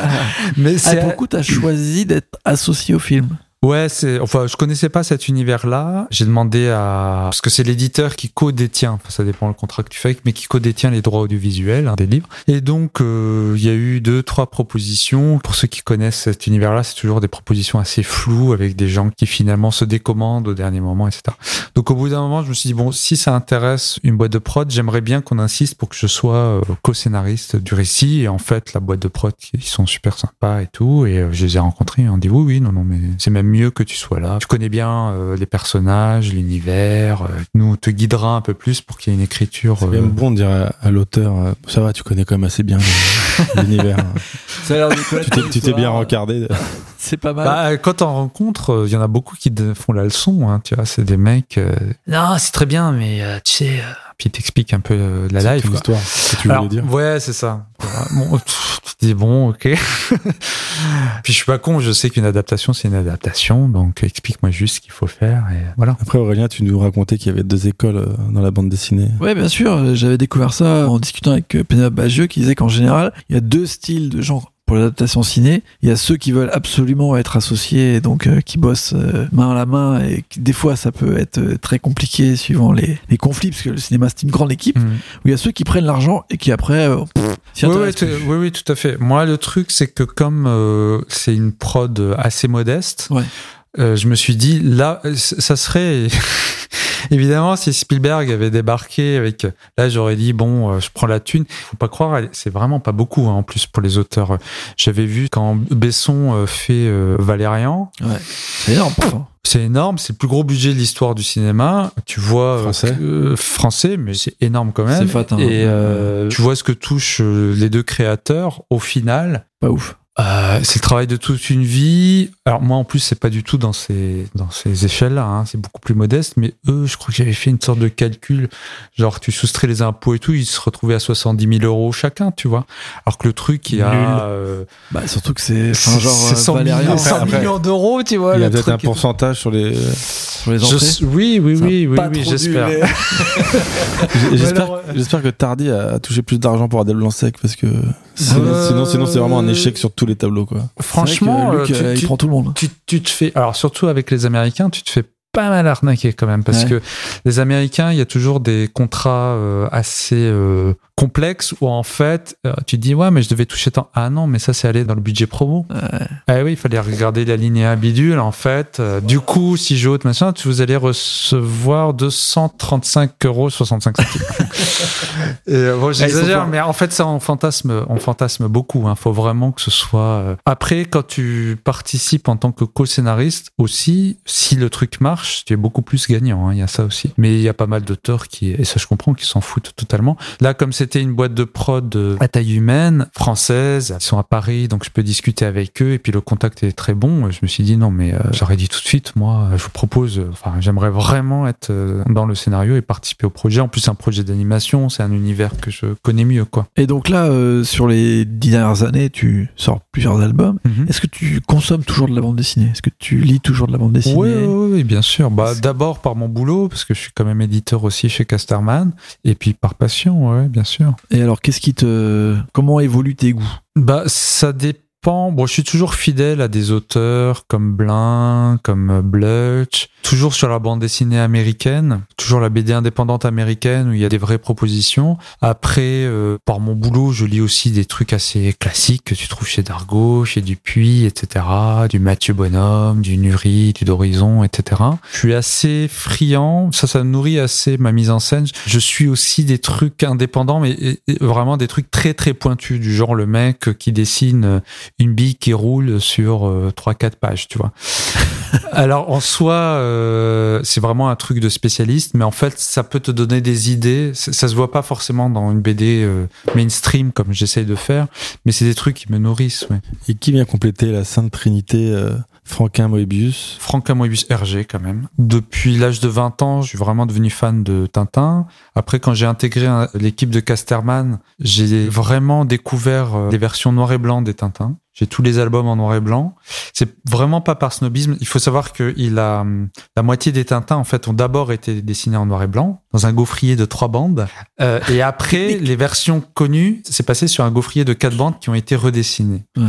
mais
Ah,
c'est
pour le coup, t'as choisi d'être associé au film.
Ouais, c'est enfin je connaissais pas cet univers-là. J'ai demandé à parce que c'est l'éditeur qui co-détient, enfin ça dépend le contrat que tu fais, mais qui co-détient les droits audiovisuels hein, des livres. Et donc euh, il y a eu deux trois propositions. Pour ceux qui connaissent cet univers-là, c'est toujours des propositions assez floues avec des gens qui finalement se décommandent au dernier moment, etc. Donc au bout d'un moment, je me suis dit bon, si ça intéresse une boîte de prod, j'aimerais bien qu'on insiste pour que je sois euh, co-scénariste du récit. Et en fait, la boîte de prod, ils sont super sympas et tout. Et euh, je les ai rencontrés. Ils ont dit oui, oui, non, non, mais c'est même mieux que tu sois là. Tu connais bien euh, les personnages, l'univers. euh, nous, on te guidera un peu plus pour qu'il y ait une écriture.
C'est
euh,
même bon de dire à, à l'auteur, euh, ça va, tu connais quand même assez bien l'univers.
Ça a l'air de
tu t'es- tu t'es bien rencardé.
C'est pas mal.
Bah, quand on rencontre, euh, il y en a beaucoup qui de- font la leçon. Hein, tu vois, c'est des mecs. euh, non, c'est très bien, mais euh, tu sais. Puis ils t'expliquent un peu euh, la
C'est
life.
ton
quoi.
histoire, ce que tu voulais
Alors,
dire.
Ouais, c'est ça. Bon, tu te dis bon, ok. Puis je suis pas con, je sais qu'une adaptation c'est une adaptation, donc explique-moi juste ce qu'il faut faire et voilà.
Après Aurélien, tu nous racontais qu'il y avait deux écoles euh, dans la bande dessinée.
Ouais, bien sûr. euh, J'avais découvert ça en discutant avec Pénélope Bagieux qui disait qu'en général, il y a deux styles de gens pour l'adaptation ciné. Il y a ceux qui veulent absolument être associés, donc euh, qui bossent euh, main à la main, et qui, des fois ça peut être euh, très compliqué suivant les, les conflits, parce que le cinéma c'est une grande équipe.
Mm.
Où il y a ceux qui prennent l'argent et qui après euh, pff,
Oui, oui, oui, oui, tout à fait. Moi, le truc, c'est que comme c'est une prod assez modeste,
Ouais.
je me suis dit, là, ça serait... Évidemment, si Spielberg avait débarqué avec, là, j'aurais dit bon, euh, je prends la thune. Faut pas croire, c'est vraiment pas beaucoup hein, en plus pour les auteurs. J'avais vu quand Besson euh, fait euh, Valérian.
Ouais. C'est énorme.
C'est énorme, c'est le plus gros budget de l'histoire du cinéma. Tu vois
Français.
euh, français, mais c'est énorme quand même.
C'est fat, hein.
Et euh, tu vois ce que touchent les deux créateurs au final?
Pas ouf.
Euh, c'est le travail de toute une vie. Alors moi en plus c'est pas du tout dans ces dans ces échelles-là. Hein. C'est beaucoup plus modeste. Mais eux, je crois que j'avais fait une sorte de calcul. Genre tu soustrais les impôts et tout, ils se retrouvaient à 70 000 euros chacun, tu vois. Alors que le truc il y a euh,
Bah, surtout que c'est enfin,
c'est
genre
c'est
euh,
100
Valérian,
millions,
Après-
100
après-
millions d'euros, tu vois.
Il y a peut-être un pourcentage sur les.
sur les entrées.
Je- oui, oui, oui, oui, j'espère.
mais-
J'espère
euh,
que Tardy a touché plus d'argent pour Adèle Blanc-Sec parce que sinon,
Euh,
sinon, sinon c'est vraiment un échec sur tous les tableaux quoi.
Franchement,
Luc,
euh,
euh,
tu-
il
tu-
prend tout le monde.
tu, tu te fais, alors surtout avec les Américains, tu te fais pas mal arnaquer quand même parce
Ouais.
que les Américains, il y a toujours des contrats euh, assez complexes où en fait, euh, tu te dis ouais mais je devais toucher tant. Ah non, mais ça c'est allé dans le budget promo. Ah oui, il fallait regarder la ligne bidule en fait. Euh, du coup, si je haute machin, tu vous allez recevoir 235 euros 65 centimes. Et, euh, bon,
sont
j'exagère, mais en fait ça on fantasme, on fantasme beaucoup. Il faut vraiment que ce soit. euh, Après, quand tu participes en tant que co-scénariste aussi, si le truc marche, tu es beaucoup plus gagnant. hein, Il y a ça aussi. Mais il y a pas mal d'auteurs qui, et ça je comprends, qui s'en foutent totalement. Là, comme c'était une boîte de prod euh, à taille humaine, française, ils sont à Paris, donc je peux discuter avec eux. Et puis le contact est très bon. Je me suis dit non, mais euh, j'aurais dit tout de suite, moi, je vous propose. euh, Enfin, j'aimerais vraiment être dans le scénario et participer au projet. En plus, c'est un projet d'animation, c'est un univers que je connais mieux, quoi.
Et donc là, euh, sur les dix dernières années, tu sors plusieurs albums.
Mhm.
Est-ce que tu consommes toujours de la bande dessinée? Est-ce que tu lis toujours de la bande dessinée?
Oui, oui, oui, bien sûr. Bah, d'abord par mon boulot, parce que je suis quand même éditeur aussi chez Casterman, et puis par passion, ouais, bien sûr.
Et alors, qu'est-ce qui te. Comment évoluent tes goûts?
Bah, ça dépend. Bon, je suis toujours fidèle à des auteurs comme Blin, comme Blutch, toujours sur la bande dessinée américaine, toujours la BD indépendante américaine où il y a des vraies propositions. Après, euh, par mon boulot, je lis aussi des trucs assez classiques que tu trouves chez Dargaud, chez Dupuis, etc., du Mathieu Bonhomme, du Nuri, du d'Horizon, etc. Je suis assez friand, ça, ça nourrit assez ma mise en scène. Je suis aussi des trucs indépendants, mais vraiment des trucs très très pointus, du genre le mec qui dessine une bille qui roule sur euh, 3-4 pages, tu vois. Alors en soi, euh, c'est vraiment un truc de spécialiste, mais en fait, ça peut te donner des idées. Ça, ça se voit pas forcément dans une BD euh, mainstream comme j'essaye de faire, mais c'est des trucs qui me nourrissent.
Et qui vient compléter la Sainte Trinité euh, Franquin Moebius
Franck Moebius Hergé quand même. Depuis l'âge de 20 ans, je suis vraiment devenu fan de Tintin. Après, quand j'ai intégré un- l'équipe de Casterman, j'ai vraiment découvert euh, les versions noir et blanc des Tintins. J'ai tous les albums en noir et blanc. C'est vraiment pas par snobisme. Il faut savoir que il a hum, la moitié des Tintins en fait ont d'abord été dessinés en noir et blanc dans un gaufrier de trois bandes, Euh, et après les versions connues, c'est passé sur un gaufrier de quatre bandes qui ont été redessinées.
Ouais.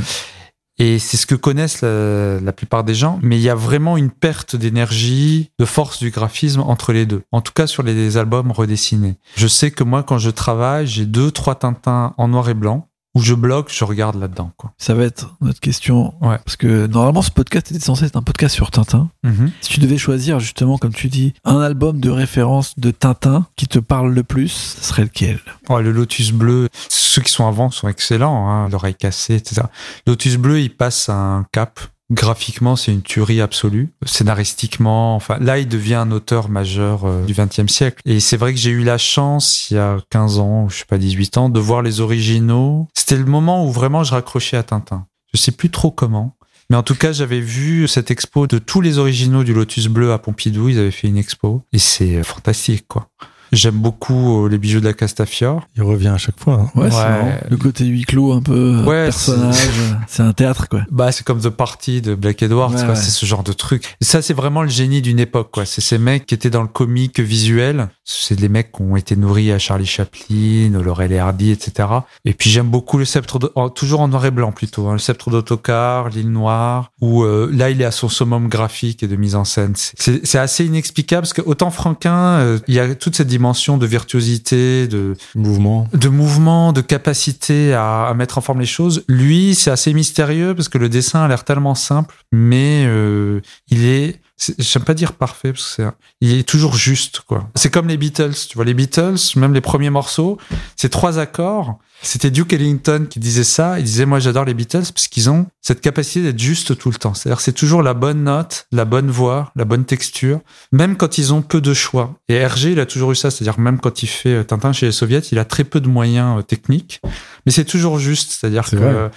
Et c'est ce que connaissent la, plupart des gens, mais il y a vraiment une perte d'énergie, de force du graphisme entre les deux. En tout cas sur les albums redessinés. Je sais que moi, quand je travaille, j'ai deux, trois Tintins en noir et blanc où je bloque, je regarde là-dedans. Quoi.
Ça va être notre question.
Ouais.
Parce que normalement, ce podcast était censé être un podcast sur Tintin.
Mhm.
Si tu devais choisir, justement, comme tu dis, un album de référence de Tintin qui te parle le plus, ce serait lequel?
Ouais, le Lotus Bleu, ceux qui sont avant sont excellents, hein, l'oreille cassée, etc. Lotus Bleu, il passe un cap. Graphiquement, c'est une tuerie absolue. Scénaristiquement, enfin, là, il devient un auteur majeur euh, du XXe siècle. Et c'est vrai que j'ai eu la chance, il y a 15 ans, je sais pas, 18 ans, de voir les originaux. C'était le moment où vraiment je raccrochais à Tintin. Je sais plus trop comment. Mais en tout cas, j'avais vu cette expo de tous les originaux du Lotus Bleu à Pompidou. Ils avaient fait une expo. Et c'est euh, fantastique, quoi. J'aime beaucoup euh, les bijoux de la Castafiore.
Il revient à chaque fois. hein.
Ouais, c'est
Ouais.
Le côté huis clos, un peu euh,
Ouais,
personnage. C'est un théâtre, quoi.
Bah, c'est comme The Party de Black Edwards,
Ouais.
C'est ce genre de truc. Et ça, c'est vraiment le génie d'une époque, quoi. C'est ces mecs qui étaient dans le comique visuel. C'est des mecs qui ont été nourris à Charlie Chaplin, Laurel et Hardy, etc. Et puis, j'aime beaucoup le sceptre, de- toujours en noir et blanc, plutôt. hein. Le sceptre d'autocar, l'île noire, où euh, là, il est à son summum graphique et de mise en scène. C'est- assez inexplicable parce que autant Franquin, euh, il y a toute cette dimension de virtuosité, de,
Mouvement.
de mouvement, de capacité à, à mettre en forme les choses. Lui, c'est assez mystérieux parce que le dessin a l'air tellement simple, mais euh, il est j'aime pas dire parfait parce que c'est, il est toujours juste, quoi. C'est comme les Beatles, tu vois, les Beatles, même les premiers morceaux, c'est trois accords. C'était Duke Ellington qui disait ça. Il disait, moi, j'adore les Beatles parce qu'ils ont cette capacité d'être juste tout le temps. C'est-à-dire, c'est toujours la bonne note, la bonne voix, la bonne texture, même quand ils ont peu de choix. Et Hergé, il a toujours eu ça. C'est-à-dire, même quand il fait euh, Tintin chez les Soviets, il a très peu de moyens euh, techniques, mais c'est toujours juste. C'est-à-dire que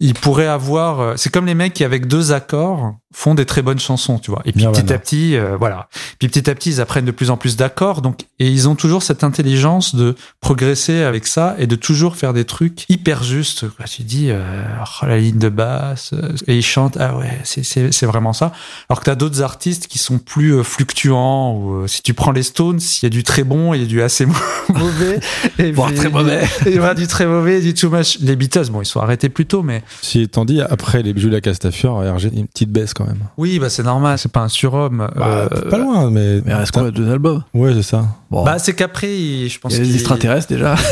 il pourrait avoir. Euh, c'est comme les mecs qui avec deux accords font des très bonnes chansons, tu vois. Et puis petit à petit, euh, voilà. Puis petit à petit, ils apprennent de plus en plus d'accords. Donc et ils ont toujours cette intelligence de progresser avec ça et de toujours faire des trucs hyper justes. Tu dis euh, oh, la ligne de basse et ils chantent. Ah ouais, c'est c'est vraiment ça. Alors que t'as d'autres artistes qui sont plus fluctuants. Ou si tu prends les Stones, il y a du très bon, il y a du assez mauvais,
et voire très mauvais.
Il y a du très mauvais, du too much. Les Beatles, bon, ils sont arrêtés plus tôt, mais
si étant dit, après les bijoux de la Castafiore, RG, une petite baisse quand même.
Oui, bah c'est normal, c'est pas un surhomme.
Bah, euh, pas loin, mais.
Mais reste quoi, deux albums
Ouais, c'est ça.
Bah c'est qu'après, je pense.
Il y a les extraterrestres déjà.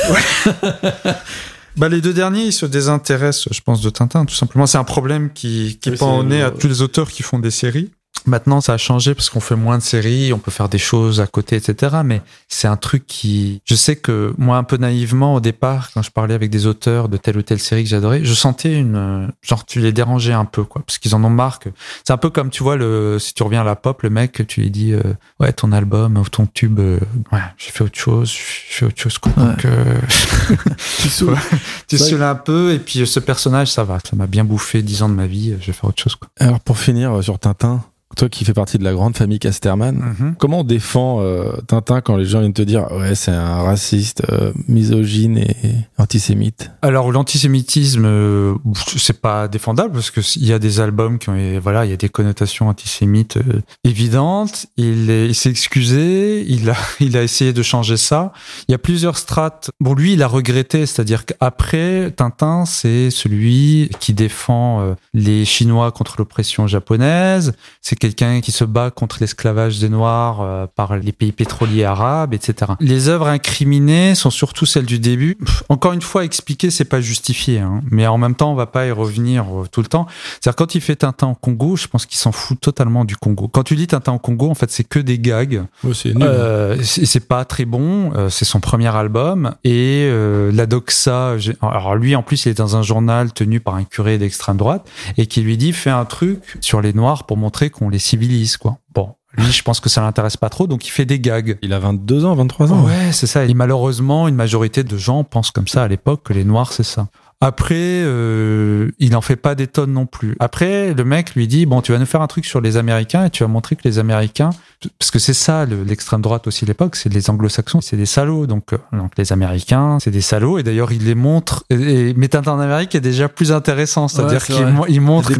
Bah, les deux derniers, ils se désintéressent, je pense, de Tintin. Tout simplement, c'est un problème qui, qui oui, pend au nez à tous les auteurs qui font des séries. Maintenant, ça a changé parce qu'on fait moins de séries, on peut faire des choses à côté, etc. Mais c'est un truc qui, je sais que moi, un peu naïvement, au départ, quand je parlais avec des auteurs de telle ou telle série que j'adorais, je sentais une, genre, tu les dérangeais un peu, quoi, parce qu'ils en ont marre. C'est un peu comme, tu vois, le, si tu reviens à la pop, le mec, tu lui dis, euh, ouais, ton album, ou ton tube, euh, ouais, j'ai fait autre chose, j'ai fait autre chose, quoi. Donc, euh, tu saoules, tu saoules un peu, et puis ce personnage, ça va, ça m'a bien bouffé dix ans de ma vie, je vais faire autre chose, quoi.
Alors, pour finir sur Tintin, toi qui fais partie de la grande famille Casterman,
Mhm.
comment on défend euh, Tintin quand les gens viennent te dire ouais c'est un raciste, euh, misogyne et antisémite?
Alors l'antisémitisme, euh, c'est pas défendable parce que il y a des albums qui ont, voilà, il y a des connotations antisémites euh, évidentes. Il est- il s'est excusé, il a, il a essayé de changer ça. Il y a plusieurs strates. Bon, lui, il a regretté, c'est-à-dire qu'après Tintin, c'est celui qui défend les Chinois contre l'oppression japonaise. C'est quelqu'un qui se bat contre l'esclavage des Noirs euh, par les pays pétroliers arabes, etc. Les œuvres incriminées sont surtout celles du début. Pff, encore une fois, expliquer, c'est pas justifié, hein. mais en même temps, on va pas y revenir euh, tout le temps. C'est-à-dire quand il fait Tintin en Congo, je pense qu'il s'en fout totalement du Congo. Quand tu dis Tintin en Congo, en fait, c'est que des gags.
Ouais, c'est nul.
Euh, c'est c'est pas très bon. c'est son premier album et la doxa. Alors lui, en plus, il est dans un journal tenu par un curé d'extrême droite et qui lui dit fais un truc sur les Noirs pour montrer qu'on les civilise, quoi. Bon, lui, je pense que ça l'intéresse pas trop, donc il fait des gags.
Il a 22 ans, 23 ans.
Ouais, c'est ça. Et malheureusement, une majorité de gens pensent comme ça à l'époque que les Noirs, c'est ça. Après, euh, il n'en fait pas des tonnes non plus. Après, le mec lui dit bon, tu vas nous faire un truc sur les Américains et tu vas montrer que les Américains, parce que c'est ça le- l'extrême droite aussi à l'époque, c'est les Anglo-Saxons, c'est des salauds. Donc, euh, donc les Américains, c'est des salauds. Et d'ailleurs, il les montre. Et, et, en Amérique est déjà plus intéressant, c'est-à-dire
Ouais,
qu'il montre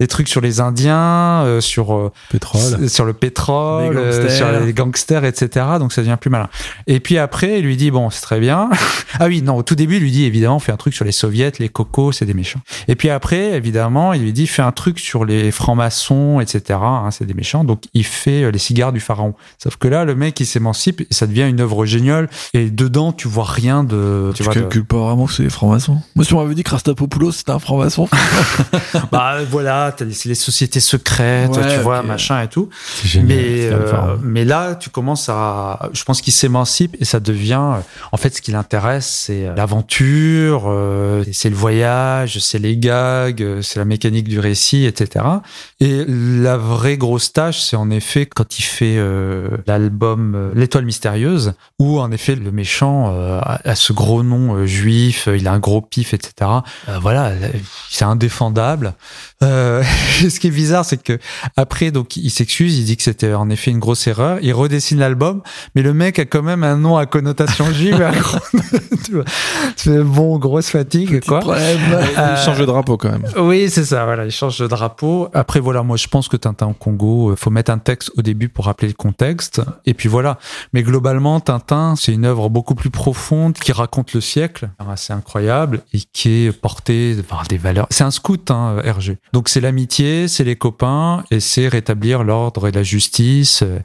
les, trucs sur les Indiens, euh, sur euh,
Pétrole.
sur le pétrole,
Les gangsters.
sur les gangsters, etc. Donc ça devient plus malin. Et puis après, il lui dit bon, c'est très bien. ah oui, non, au tout début, il lui dit évidemment, fais un truc sur les soviets, les cocos, c'est des méchants. Et puis après, évidemment, il lui dit fais un truc sur les francs-maçons, etc. hein, c'est des méchants. Donc il fait euh, les cigares du pharaon. Sauf que là, le mec, il s'émancipe et ça devient une œuvre géniale. Et dedans, tu vois rien de.
Tu
vois, de-
calcules pas vraiment que c'est des francs-maçons. Moi, si on m'avait dit que Rastapopoulos c'était un franc-maçon.
bah voilà, t'as les, c'est les sociétés secrètes,
Ouais,
tu vois, machin et tout.
Génial.
Mais, euh, mais là, tu commences à. Je pense qu'il s'émancipe et ça devient. euh, En fait, ce qui l'intéresse, c'est l'aventure, euh, c'est le voyage, c'est les gags, euh, c'est la mécanique du récit, etc. Et la vraie grosse tâche, c'est en effet quand il fait euh, l'album euh, L'Étoile mystérieuse, où en effet le méchant euh, a, ce gros nom euh, juif, euh, il a un gros pif, etc. Euh, voilà, euh, c'est indéfendable. Euh, ce qui est bizarre, c'est que après, donc, il s'excuse, il dit que c'était en effet une grosse erreur. Il redessine l'album, mais le mec a quand même un nom à connotation tu vois. C'est bon, grosse fatigue, quoi.
Problème.
Euh,
Il change de drapeau quand même.
Oui, c'est ça, voilà, il change de drapeau. Après, voilà, moi, je pense que Tintin au Congo, euh, faut mettre un texte au début pour rappeler le contexte. Et puis voilà. Mais globalement, Tintin, c'est une œuvre beaucoup plus profonde qui raconte le siècle, assez incroyable, et qui est portée par des valeurs. C'est un scout, hein, Hergé. Donc c'est l'amitié, c'est les copains, et c'est rétablir l'ordre et la justice, euh,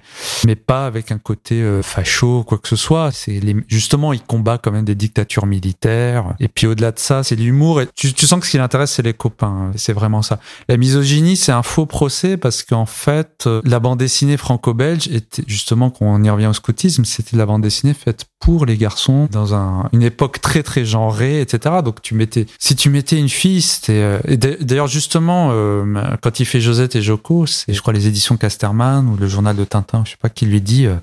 mais pas avec un côté euh, facho, quoi que ce soit. C'est justement, il combat quand même des dictatures militaires. Et puis au-delà de ça, c'est l'humour. Et tu, tu, sens que ce qui l'intéresse, c'est les copains. C'est vraiment ça. La misogynie, c'est un faux procès parce qu'en fait, euh, la bande dessinée franco-belge était justement, quand on y revient au scoutisme, c'était la bande dessinée faite pour les garçons dans un, une époque très très genrée, etc. Donc tu mettais, si tu mettais une fille, c'était. Euh, d'ailleurs justement, euh, quand il fait Josette et Joko, c'est je crois les éditions Casterman ou le journal de Tintin, je sais pas qui lui dit, euh,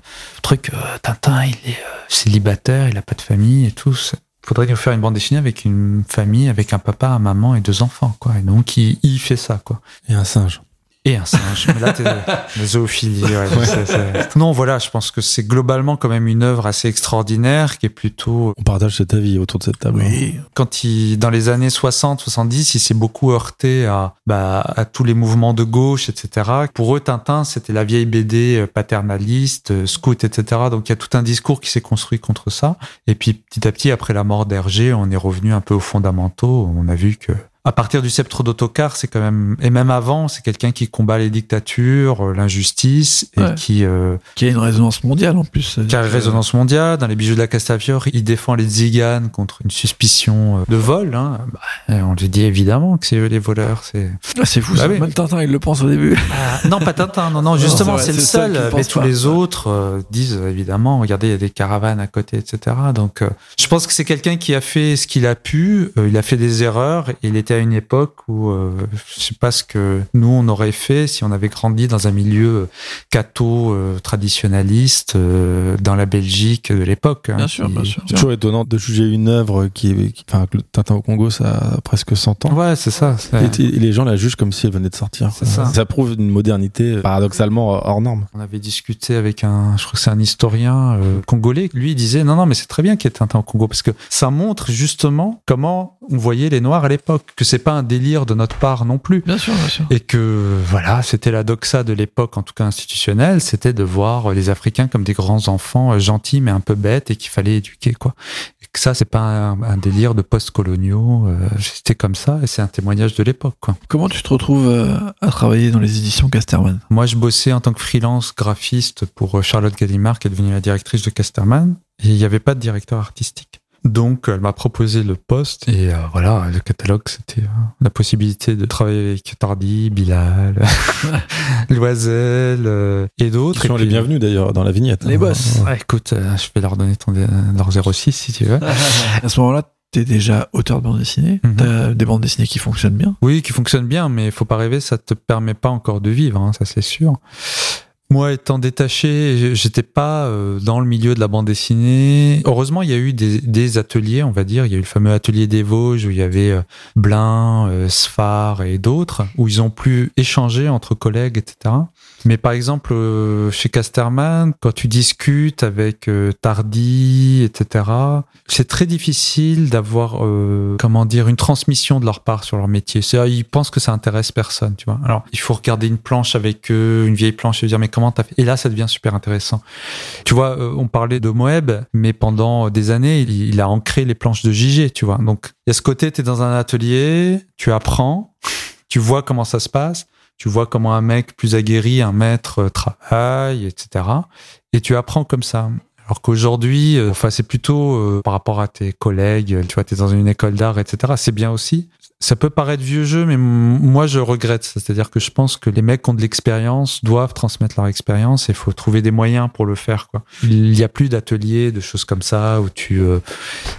truc, Tintin, il est célibataire, il a pas de famille et tout faudrait nous faire une bande dessinée avec une famille, avec un papa, un maman et deux enfants, quoi. Et donc, il, il fait ça, quoi.
Et un singe.
Et un singe. Mais là, t'es zoophilie. Ouais, Non, voilà, je pense que c'est globalement quand même une œuvre assez extraordinaire qui est plutôt.
On partage cet avis autour de cette table.
Oui. Hein. Quand il, dans les années 60, 70, il s'est beaucoup heurté à, bah, à tous les mouvements de gauche, etc. Pour eux, Tintin, c'était la vieille BD euh, paternaliste, euh, scout, etc. Donc il y a tout un discours qui s'est construit contre ça. Et puis petit à petit, après la mort d'Hergé, on est revenu un peu aux fondamentaux. On a vu que à partir du sceptre d'autocar, c'est quand même et même avant, c'est quelqu'un qui combat les dictatures, euh, l'injustice et qui euh,
qui a une résonance mondiale en plus.
Qui a une résonance mondiale. Dans les bijoux de la Castafiore, il défend les tziganes contre une suspicion euh, de vol. Hein. Bah, on lui dit évidemment que c'est eux les voleurs. C'est
ah, c'est fou. Bah, ça. Même Tintin, il le pense au début.
Ah, non, pas Tintin. Non, non, justement, c'est le seul. Mais tous les autres disent évidemment. Regardez, il y a des caravanes à côté, etc. Donc, je pense que c'est quelqu'un qui a fait ce qu'il a pu. il a fait des erreurs. Et il était à une époque où euh, je sais pas ce que nous on aurait fait si on avait grandi dans un milieu euh, catho euh, traditionnaliste euh, dans la Belgique de l'époque.
Hein, bien sûr, bien sûr.
C'est toujours étonnant de juger une œuvre qui est, enfin, le Tintin au Congo, ça a presque 100 ans.
Ouais, c'est ça.
Et, les gens la jugent comme si elle venait de sortir. Ça. ça. prouve une modernité paradoxalement hors norme.
On avait discuté avec un, je crois que c'est un historien congolais. Lui, il disait non, non, mais c'est très bien qu'il y ait Tintin au Congo parce que ça montre justement comment on voyait les Noirs à l'époque que c'est pas un délire de notre part non plus.
Bien sûr, bien sûr.
Et que voilà, c'était la doxa de l'époque, en tout cas institutionnelle, c'était de voir les Africains comme des grands enfants euh, gentils mais un peu bêtes et qu'il fallait éduquer quoi. Et que ça, c'est pas un, délire de post-coloniaux. Euh, c'était comme ça et c'est un témoignage de l'époque quoi.
Comment tu te retrouves euh, à travailler dans les éditions Casterman?
Moi, je bossais en tant que freelance graphiste pour Charlotte Gallimard, qui est devenue la directrice de Casterman. Et il n'y avait pas de directeur artistique. Donc, elle m'a proposé le poste et euh, voilà, le catalogue, c'était euh, la possibilité de travailler avec Tardy, Bilal, Loisel euh, et d'autres.
Ils sont les bienvenus d'ailleurs dans la vignette.
Les hein. boss.
écoute, je vais leur donner ton, leur 06 si tu veux.
à ce moment-là, T'es déjà auteur de bande dessinée, mhm. t'as des bandes dessinées qui fonctionnent bien.
Oui, qui fonctionnent bien, mais il faut pas rêver, ça te permet pas encore de vivre, hein, ça c'est sûr. Moi, étant détaché, j'étais pas euh, dans le milieu de la bande dessinée. Heureusement, il y a eu des, ateliers, on va dire. Il y a eu le fameux atelier des Vosges où il y avait euh, Blin, euh, Sfar et d'autres, où ils ont pu échanger entre collègues, etc. Mais par exemple, chez Casterman, quand tu discutes avec Tardy, etc., c'est très difficile d'avoir, comment dire, une transmission de leur part sur leur métier. C'est, ils pensent que ça intéresse personne, tu vois. Alors, il faut regarder une planche avec eux, une vieille planche, et dire mais comment et là, ça devient super intéressant. Tu vois, euh, on parlait de Moeb, mais pendant des années, il, a ancré les planches de JG, tu vois. Donc, il y a ce côté, tu es dans un atelier, tu apprends, tu vois comment ça se passe, tu vois comment un mec plus aguerri, un maître, euh, travaille, etc. Et tu apprends comme ça. Alors qu'aujourd'hui, euh, enfin, c'est plutôt par rapport à tes collègues, tu vois, tu es dans une école d'art, etc. C'est bien aussi ça peut paraître vieux jeu, mais moi je regrette. C'est-à-dire que je pense que les mecs qui ont de l'expérience doivent transmettre leur expérience et il faut trouver des moyens pour le faire. Quoi. Il n'y a plus d'ateliers, de choses comme ça où tu, euh,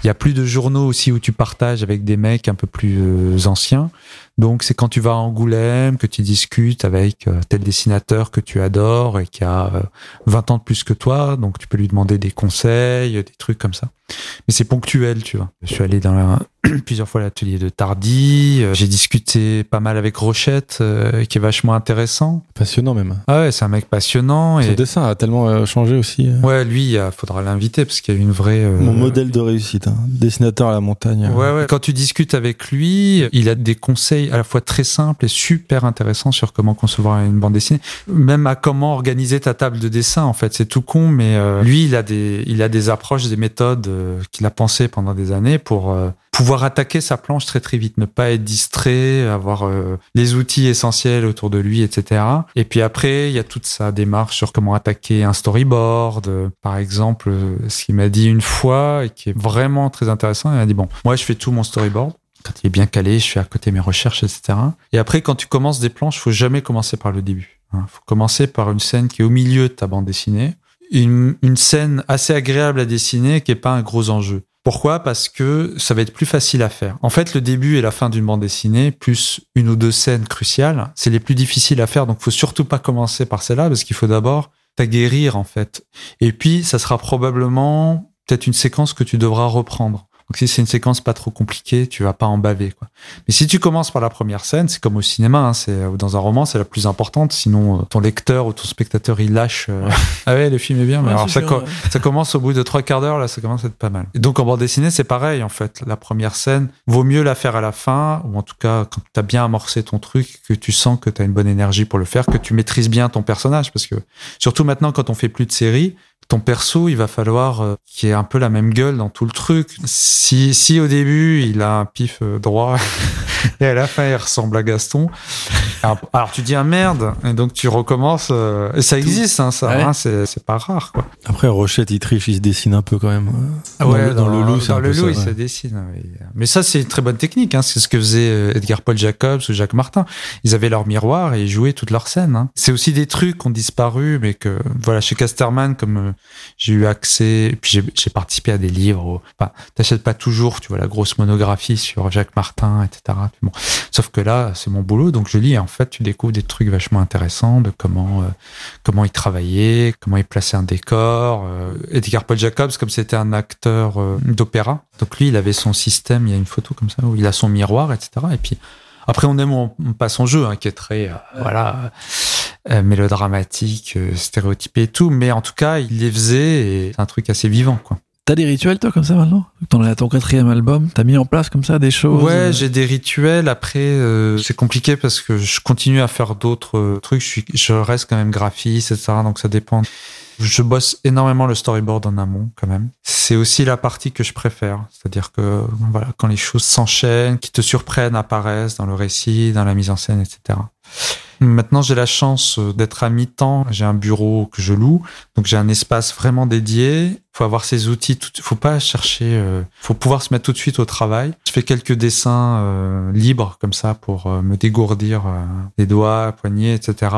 il y a plus de journaux aussi où tu partages avec des mecs un peu plus euh, anciens. Donc c'est quand tu vas à Angoulême que tu discutes avec euh, tel dessinateur que tu adores et qui a 20 ans de plus que toi, donc tu peux lui demander des conseils, des trucs comme ça. Mais c'est ponctuel, tu vois. Je suis allé dans la, plusieurs fois l'atelier de Tardy. Euh, j'ai discuté pas mal avec Rochette, euh, qui est vachement intéressant.
Passionnant même.
Ah ouais, c'est un mec passionnant.
Son dessin a tellement euh, changé aussi.
Ouais, lui, il faudra l'inviter parce qu'il y a une vraie.
Mon modèle de réussite, hein. dessinateur à la montagne.
Ouais, ouais. Quand tu discutes avec lui, il a des conseils à la fois très simples et super intéressants sur comment concevoir une bande dessinée, même à comment organiser ta table de dessin. En fait, c'est tout con, mais lui, il a des, il a des approches, des méthodes qu'il a pensées pendant des années pour pouvoir attaquer sa planche très très vite, ne pas être distrait, avoir euh, les outils essentiels autour de lui, etc. Et puis après, il y a toute sa démarche sur comment attaquer un storyboard. Par exemple, ce qu'il m'a dit une fois et qui est vraiment très intéressant, il m'a dit bon, moi je fais tout mon storyboard quand il est bien calé, je fais à côté mes recherches, etc. Et après, quand tu commences des planches, faut jamais commencer par le début. Il hein. faut commencer par une scène qui est au milieu de ta bande dessinée, une, une scène assez agréable à dessiner qui est pas un gros enjeu. Pourquoi? Parce que ça va être plus facile à faire. En fait, le début et la fin d'une bande dessinée, plus une ou deux scènes cruciales, c'est les plus difficiles à faire. Donc, faut surtout pas commencer par celle-là parce qu'il faut d'abord t'aguerrir en fait. Et puis, ça sera probablement peut-être une séquence que tu devras reprendre. Donc si c'est une séquence pas trop compliquée, tu vas pas en baver. Quoi. Mais si tu commences par la première scène, c'est comme au cinéma, hein, c'est ou dans un roman, c'est la plus importante. Sinon, euh, ton lecteur ou ton spectateur, il lâche. Euh, ah ouais, le film est bien. Mais alors ça, ça commence au bout de trois quarts d'heure, là, ça commence à être pas mal. Et donc en bande dessinée, c'est pareil en fait. La première scène, vaut mieux la faire à la fin, ou en tout cas quand tu as bien amorcé ton truc, que tu sens que tu as une bonne énergie pour le faire, que tu maîtrises bien ton personnage, parce que surtout maintenant quand on fait plus de séries ton perso, il va falloir euh, qu'il ait un peu la même gueule dans tout le truc. Si, si au début, il a un pif euh, droit et à la fin, il ressemble à Gaston. Alors, tu dis ah merde, et donc tu recommences. Euh, et ça existe, hein, ça, hein, c'est pas rare. Quoi.
Après, Rochette, il triche, il se dessine un peu quand même.
Ah ouais, dans, le loup, dans le loup, il se dessine. Mais ça, c'est une très bonne technique. Hein. C'est ce que faisait Edgar Paul Jacobs ou Jacques Martin. Ils avaient leur miroir et ils jouaient toutes leurs scènes. Hein. C'est aussi des trucs qui ont disparu, mais que voilà, chez Casterman, comme j'ai eu accès, puis j'ai participé à des livres. Enfin, t'achètes pas toujours, tu vois, la grosse monographie sur Jacques Martin, etc. Bon, sauf que là, c'est mon boulot, donc je lis. Et en fait, tu découvres des trucs vachement intéressants de comment euh, comment il travaillait, comment il plaçait un décor. Euh, Edgar Paul Jacobs, comme c'était un acteur euh, d'opéra, donc lui, il avait son système. Il y a une photo comme ça où il a son miroir, etc. Et puis après, on aime, on, on passe son jeu, hein, qui est très, voilà, euh, mélodramatique, euh, stéréotypé et tout, mais en tout cas, il les faisait et c'est un truc assez vivant, quoi.
T'as des rituels, toi, comme ça, maintenant? Dans ton quatrième album, t'as mis en place comme ça des choses
Ouais, euh j'ai des rituels. Après, c'est compliqué parce que je continue à faire d'autres trucs. Je, suis, je reste quand même graphiste, etc. Donc ça dépend. Je bosse énormément le storyboard en amont, quand même. C'est aussi la partie que je préfère. C'est-à-dire que, voilà, quand les choses s'enchaînent, qui te surprennent, apparaissent dans le récit, dans la mise en scène, etc. Maintenant, j'ai la chance euh, d'être à mi-temps. J'ai un bureau que je loue, donc j'ai un espace vraiment dédié. Faut avoir ses outils. Tout... Faut pas chercher. Euh... Faut pouvoir se mettre tout de suite au travail. Je fais quelques dessins euh, libres comme ça pour euh, me dégourdir les doigts, poignets, etc.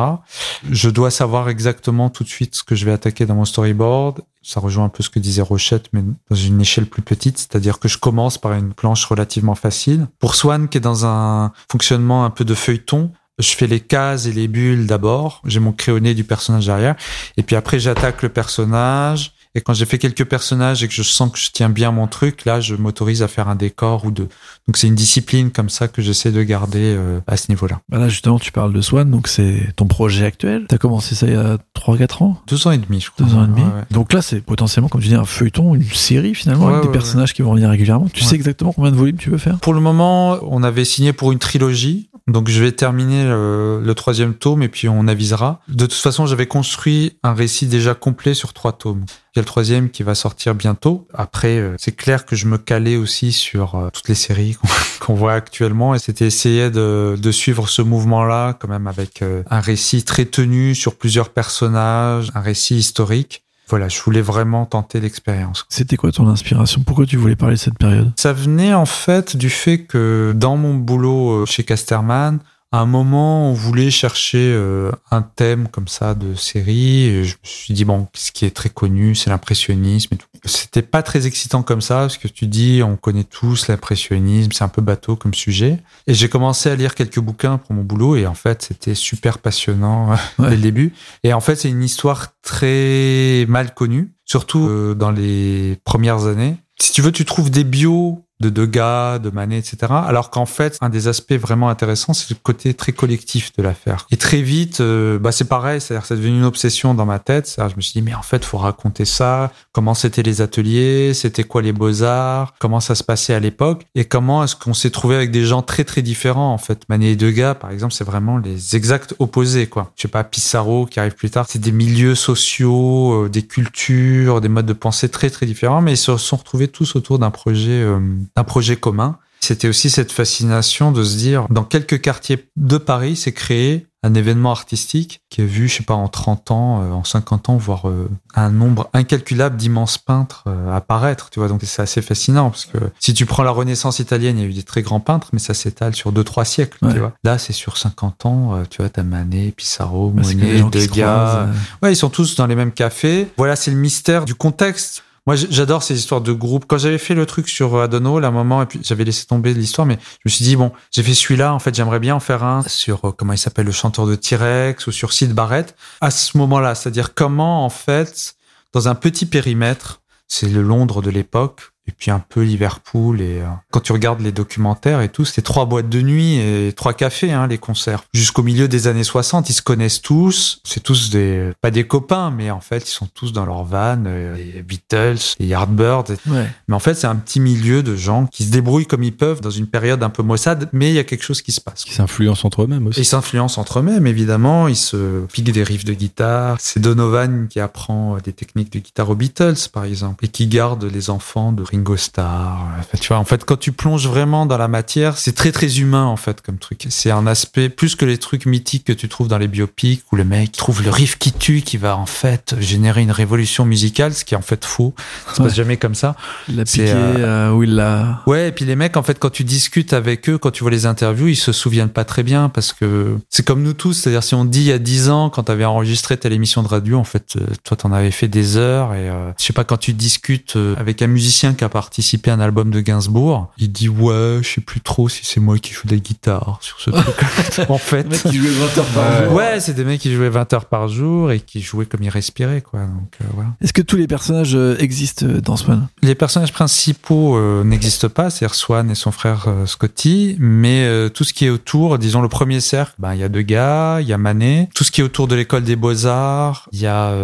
Je dois savoir exactement tout de suite ce que je vais attaquer dans mon storyboard. Ça rejoint un peu ce que disait Rochette, mais dans une échelle plus petite, c'est-à-dire que je commence par une planche relativement facile. Pour Swan, qui est dans un fonctionnement un peu de feuilleton, je fais les cases et les bulles d'abord. J'ai mon créonné du personnage derrière. Et puis après, j'attaque le personnage. Et quand j'ai fait quelques personnages et que je sens que je tiens bien mon truc, là, je m'autorise à faire un décor ou deux. Donc c'est une discipline comme ça que j'essaie de garder euh, à ce niveau-là.
Bah là, justement, tu parles de Swan, donc c'est ton projet actuel. T'as commencé ça il y a 3-4 ans?
Deux ans et demi, je crois.
Deux ans et demi. Donc là, c'est potentiellement, comme tu dis, un feuilleton, une série finalement, avec des personnages qui vont revenir régulièrement. Tu sais exactement combien de volumes tu veux faire?
Pour le moment, on avait signé pour une trilogie. Donc je vais terminer le, le, troisième tome et puis on avisera. De toute façon, j'avais construit un récit déjà complet sur trois tomes. Il y a le troisième qui va sortir bientôt. Après, euh, c'est clair que je me calais aussi sur euh, toutes les séries qu'on voit actuellement et c'était essayer de, de, suivre ce mouvement-là quand même avec euh, un récit très tenu sur plusieurs personnages, un récit historique voilà, je voulais vraiment tenter l'expérience.
C'était quoi ton inspiration? Pourquoi tu voulais parler de cette période?
Ça venait en fait du fait que dans mon boulot chez Casterman, à un moment, on voulait chercher euh, un thème comme ça de série. Et je me suis dit, bon, ce qui est très connu, c'est l'impressionnisme et tout. C'était pas très excitant comme ça, parce que tu dis, on connaît tous l'impressionnisme, c'est un peu bateau comme sujet. Et j'ai commencé à lire quelques bouquins pour mon boulot, et en fait, c'était super passionnant dès le début. Et en fait, c'est une histoire très mal connue, surtout euh, dans les premières années. Si tu veux, tu trouves des bios de Degas, de Manet, etc. Alors qu'en fait, un des aspects vraiment intéressants, c'est le côté très collectif de l'affaire. Et très vite, euh, bah c'est pareil, c'est-à-dire c'est devenu une obsession dans ma tête. Je me suis dit, mais en fait, faut raconter ça. Comment c'était les ateliers, c'était quoi les beaux-arts, comment ça se passait à l'époque, et comment est-ce qu'on s'est trouvé avec des gens très très différents en fait? Manet et Degas, par exemple, c'est vraiment les exacts opposés quoi. Je sais pas, Pissarro qui arrive plus tard, c'est des milieux sociaux, euh, des cultures, des modes de pensée très très différents, mais ils se sont retrouvés tous autour d'un projet. Euh, d'un projet commun. C'était aussi cette fascination de se dire, dans quelques quartiers de Paris, c'est créé un événement artistique qui a vu, je sais pas, en 30 ans, euh, en 50 ans, voir euh, un nombre incalculable d'immenses peintres euh, apparaître, tu vois. Donc c'est assez fascinant parce que si tu prends la Renaissance italienne, il y a eu des très grands peintres, mais ça s'étale sur 2-3 siècles, tu vois. Là, c'est sur 50 ans, tu vois, t'as Manet, Pissarro, Monet, Degas. Ouais, ils sont tous dans les mêmes cafés. Voilà, c'est le mystère du contexte moi, j'adore ces histoires de groupe. Quand j'avais fait le truc sur Adono, à un moment, et puis j'avais laissé tomber l'histoire, mais je me suis dit, bon, j'ai fait celui-là, en fait, j'aimerais bien en faire un sur, euh, comment il s'appelle, le chanteur de T-Rex ou sur Sid Barrett. À ce moment-là, c'est-à-dire comment, en fait, dans un petit périmètre, c'est le Londres de l'époque, et puis un peu Liverpool. Et euh, quand tu regardes les documentaires et tout, c'était trois boîtes de nuit et trois cafés, hein, les concerts. Jusqu'au milieu des années 60, ils se connaissent tous. C'est tous des pas des copains, mais en fait, ils sont tous dans leur van, euh, les Beatles, les Yardbirds. Mais en fait, c'est un petit milieu de gens qui se débrouillent comme ils peuvent dans une période un peu maussade, mais il y a quelque chose qui se passe.
Qui s'influencent entre eux-mêmes aussi.
Ils s'influencent entre eux-mêmes, évidemment. Ils se piquent des riffs de guitare. C'est Donovan qui apprend des techniques de guitare aux Beatles, par exemple, et qui garde les enfants de Ringo Starr. tu vois, en fait, quand tu plonges vraiment dans la matière, c'est très très humain en fait comme truc. C'est un aspect plus que les trucs mythiques que tu trouves dans les biopics où le mec trouve le riff qui tue, qui va en fait générer une révolution musicale, ce qui est en fait faux. Ça se passe jamais comme ça.
Il l'a piqué euh, il l'a.
Ouais, et puis les mecs, en fait, quand tu discutes avec eux, quand tu vois les interviews, ils se souviennent pas très bien parce que c'est comme nous tous. C'est-à-dire, si on dit il y a 10 ans, quand tu avais enregistré telle émission de radio, en fait, euh, toi, t'en avais fait des heures et euh, je sais pas, quand tu discutes avec un musicien qui a participé participer à un album de Gainsbourg. Il dit ouais, je sais plus trop si c'est moi qui joue de la guitare sur ce truc. en fait,
mecs qui jouaient 20 heures par jour.
Ouais, c'est des mecs qui jouaient 20 heures par jour et qui jouaient comme ils respiraient quoi. Donc euh, voilà.
Est-ce que tous les personnages euh, existent euh, dans Swan
Les personnages principaux n'existent pas, c'est Swan et son frère Scotty, mais tout ce qui est autour, disons le premier cercle, ben il y a deux gars, il y a Manet, tout ce qui est autour de l'école des beaux-arts, il y a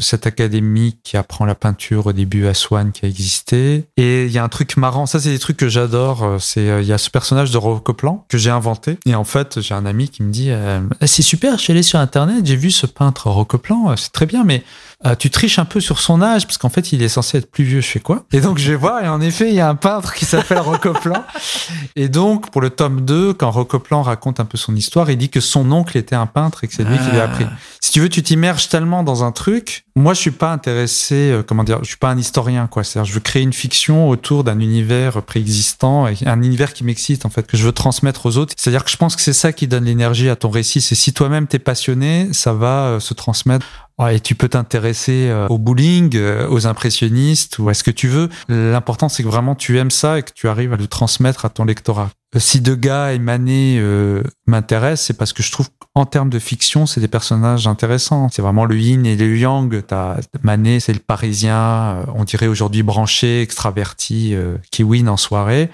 cette académie qui apprend la peinture au début à Swan qui a existé et il y a un truc marrant, ça c'est des trucs que j'adore, euh, c'est euh, il y a ce personnage de Rocoplan que j'ai inventé. Et en fait, j'ai un ami qui me dit euh, c'est super, je suis allé sur internet, j'ai vu ce peintre Rocoplan, c'est très bien mais tu triches un peu sur son âge parce qu'en fait, il est censé être plus vieux, je fais quoi Et donc je vais voir et en effet, il y a un peintre qui s'appelle Rocoplan et donc pour le tome 2, quand Rocoplan raconte un peu son histoire, il dit que son oncle était un peintre et que c'est lui qui l'a appris. Ah. Si tu veux, tu t'immerges tellement dans un truc. Moi, je suis pas intéressé, comment dire, je suis pas un historien quoi, c'est-à-dire je veux créer une fiction autour d'un univers préexistant et un univers qui m'excite en fait que je veux transmettre aux autres. C'est-à-dire que je pense que c'est ça qui donne l'énergie à ton récit. C'est si toi-même t'es passionné, ça va euh, se transmettre. Et tu peux t'intéresser euh, au bowling, euh, aux impressionnistes ou à ce que tu veux. L'important, c'est que vraiment tu aimes ça et que tu arrives à le transmettre à ton lectorat. Si Degas et Manet m'intéressent, c'est parce que je trouve qu'en termes de fiction, c'est des personnages intéressants. C'est vraiment le yin et le yang. T'as Manet, c'est le Parisien, on dirait aujourd'hui branché, extraverti, qui win en soirée.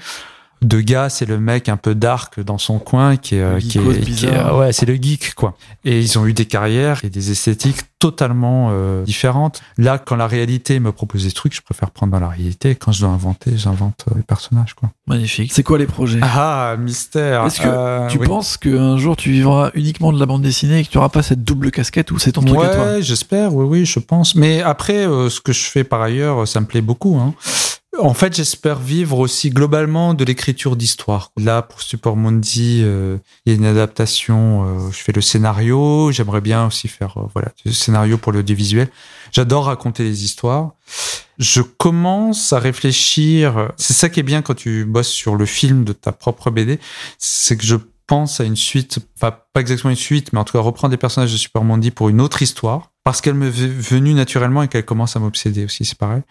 Degas, c'est le mec un peu dark dans son coin qui est, qui est, ouais, c'est le geek quoi. Et ils ont eu des carrières et des esthétiques totalement euh, différentes. Là, quand la réalité me propose des trucs, je préfère prendre dans la réalité. Quand je dois inventer, j'invente euh, les personnages quoi.
Magnifique. C'est quoi les projets?
Ah, mystère.
Est-ce que euh, tu penses qu'un jour tu vivras uniquement de la bande dessinée et que tu n'auras pas cette double casquette ou c'est ton truc à toi?
J'espère. Oui, oui, je pense. Mais après, ce que je fais par ailleurs, ça me plaît beaucoup. Hein. En fait, j'espère vivre aussi globalement de l'écriture d'histoire. Là, pour Super Mundi, euh, il y a une adaptation. Euh, je fais le scénario. J'aimerais bien aussi faire euh, voilà le scénario pour l'audiovisuel. J'adore raconter les histoires. Je commence à réfléchir. C'est ça qui est bien quand tu bosses sur le film de ta propre BD, c'est que je pense à une suite, enfin pas exactement une suite, mais en tout cas reprendre des personnages de Super Mundi pour une autre histoire parce qu'elle me venue naturellement et qu'elle commence à m'obséder aussi, c'est pareil.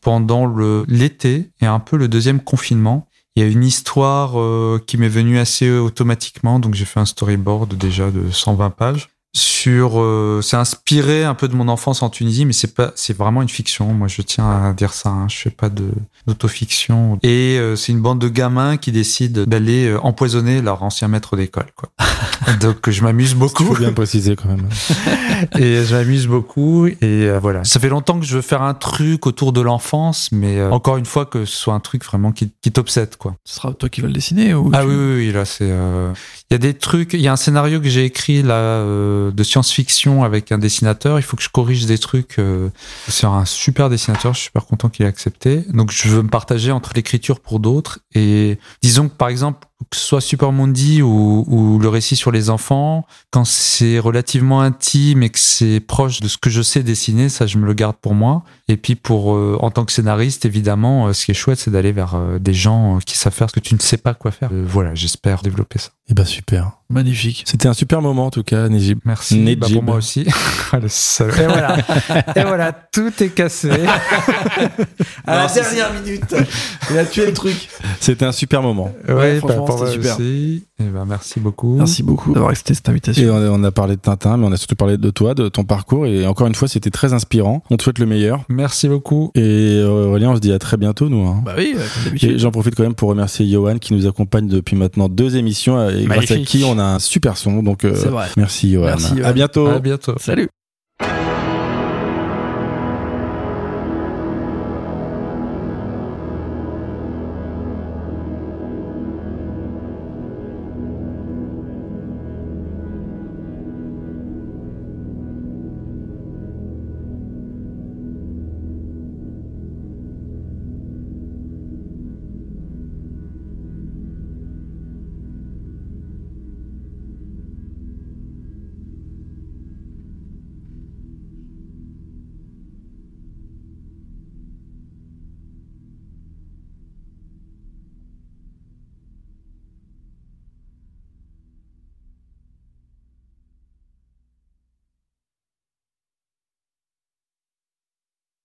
Pendant l'été et un peu le deuxième confinement, il y a une histoire euh, qui m'est venue assez automatiquement, donc j'ai fait un storyboard déjà de 120 pages sur euh, c'est inspiré un peu de mon enfance en Tunisie mais c'est pas c'est vraiment une fiction moi je tiens à dire ça hein. je fais pas de d'autofiction et euh, c'est une bande de gamins qui décident d'aller empoisonner leur ancien maître d'école quoi Donc je m'amuse beaucoup. Il
faut bien préciser quand même.
et je m'amuse beaucoup et euh, voilà. Ça fait longtemps que je veux faire un truc autour de l'enfance, mais euh, encore une fois que ce soit un truc vraiment qui, qui t'obsède quoi.
Ce sera toi qui vas le dessiner ou
Ah oui, oui, oui, là c'est. Euh, il y a des trucs. Il y a un scénario que j'ai écrit là de science-fiction avec un dessinateur. Il faut que je corrige des trucs. c'est un super dessinateur. Je suis super content qu'il ait accepté. Donc je veux me partager entre l'écriture pour d'autres et disons que par exemple que ce soit Super Mondi ou, ou, le récit sur les enfants, quand c'est relativement intime et que c'est proche de ce que je sais dessiner, ça je me le garde pour moi. Et puis pour euh, en tant que scénariste, évidemment, euh, ce qui est chouette, c'est d'aller vers euh, des gens qui savent faire ce que tu ne sais pas quoi faire. voilà, j'espère développer ça.
Et eh ben super.
Magnifique.
C'était un super moment en tout cas, Nejib.
Merci. Bah, pour moi aussi. et voilà. Et voilà, tout est cassé.
à la dernière minute. Il a tué le truc.
C'était un super moment.
Ouais, bah, franchement, c'était super. Aussi. Et ben, merci beaucoup.
Merci beaucoup d'avoir accepté cette invitation.
Et on a, parlé de Tintin, mais on a surtout parlé de toi, de ton parcours. Et encore une fois, c'était très inspirant. On te souhaite le meilleur.
Merci beaucoup.
Et Aurélien, on se dit à très bientôt, nous. Hein.
Bah oui, comme
d'habitude. Et j'en profite quand même pour remercier Johan qui nous accompagne depuis maintenant deux émissions et grâce à qui on a un super son. Donc, euh,
vrai.
merci, Johan.
Merci,
À bientôt.
À bientôt.
Salut.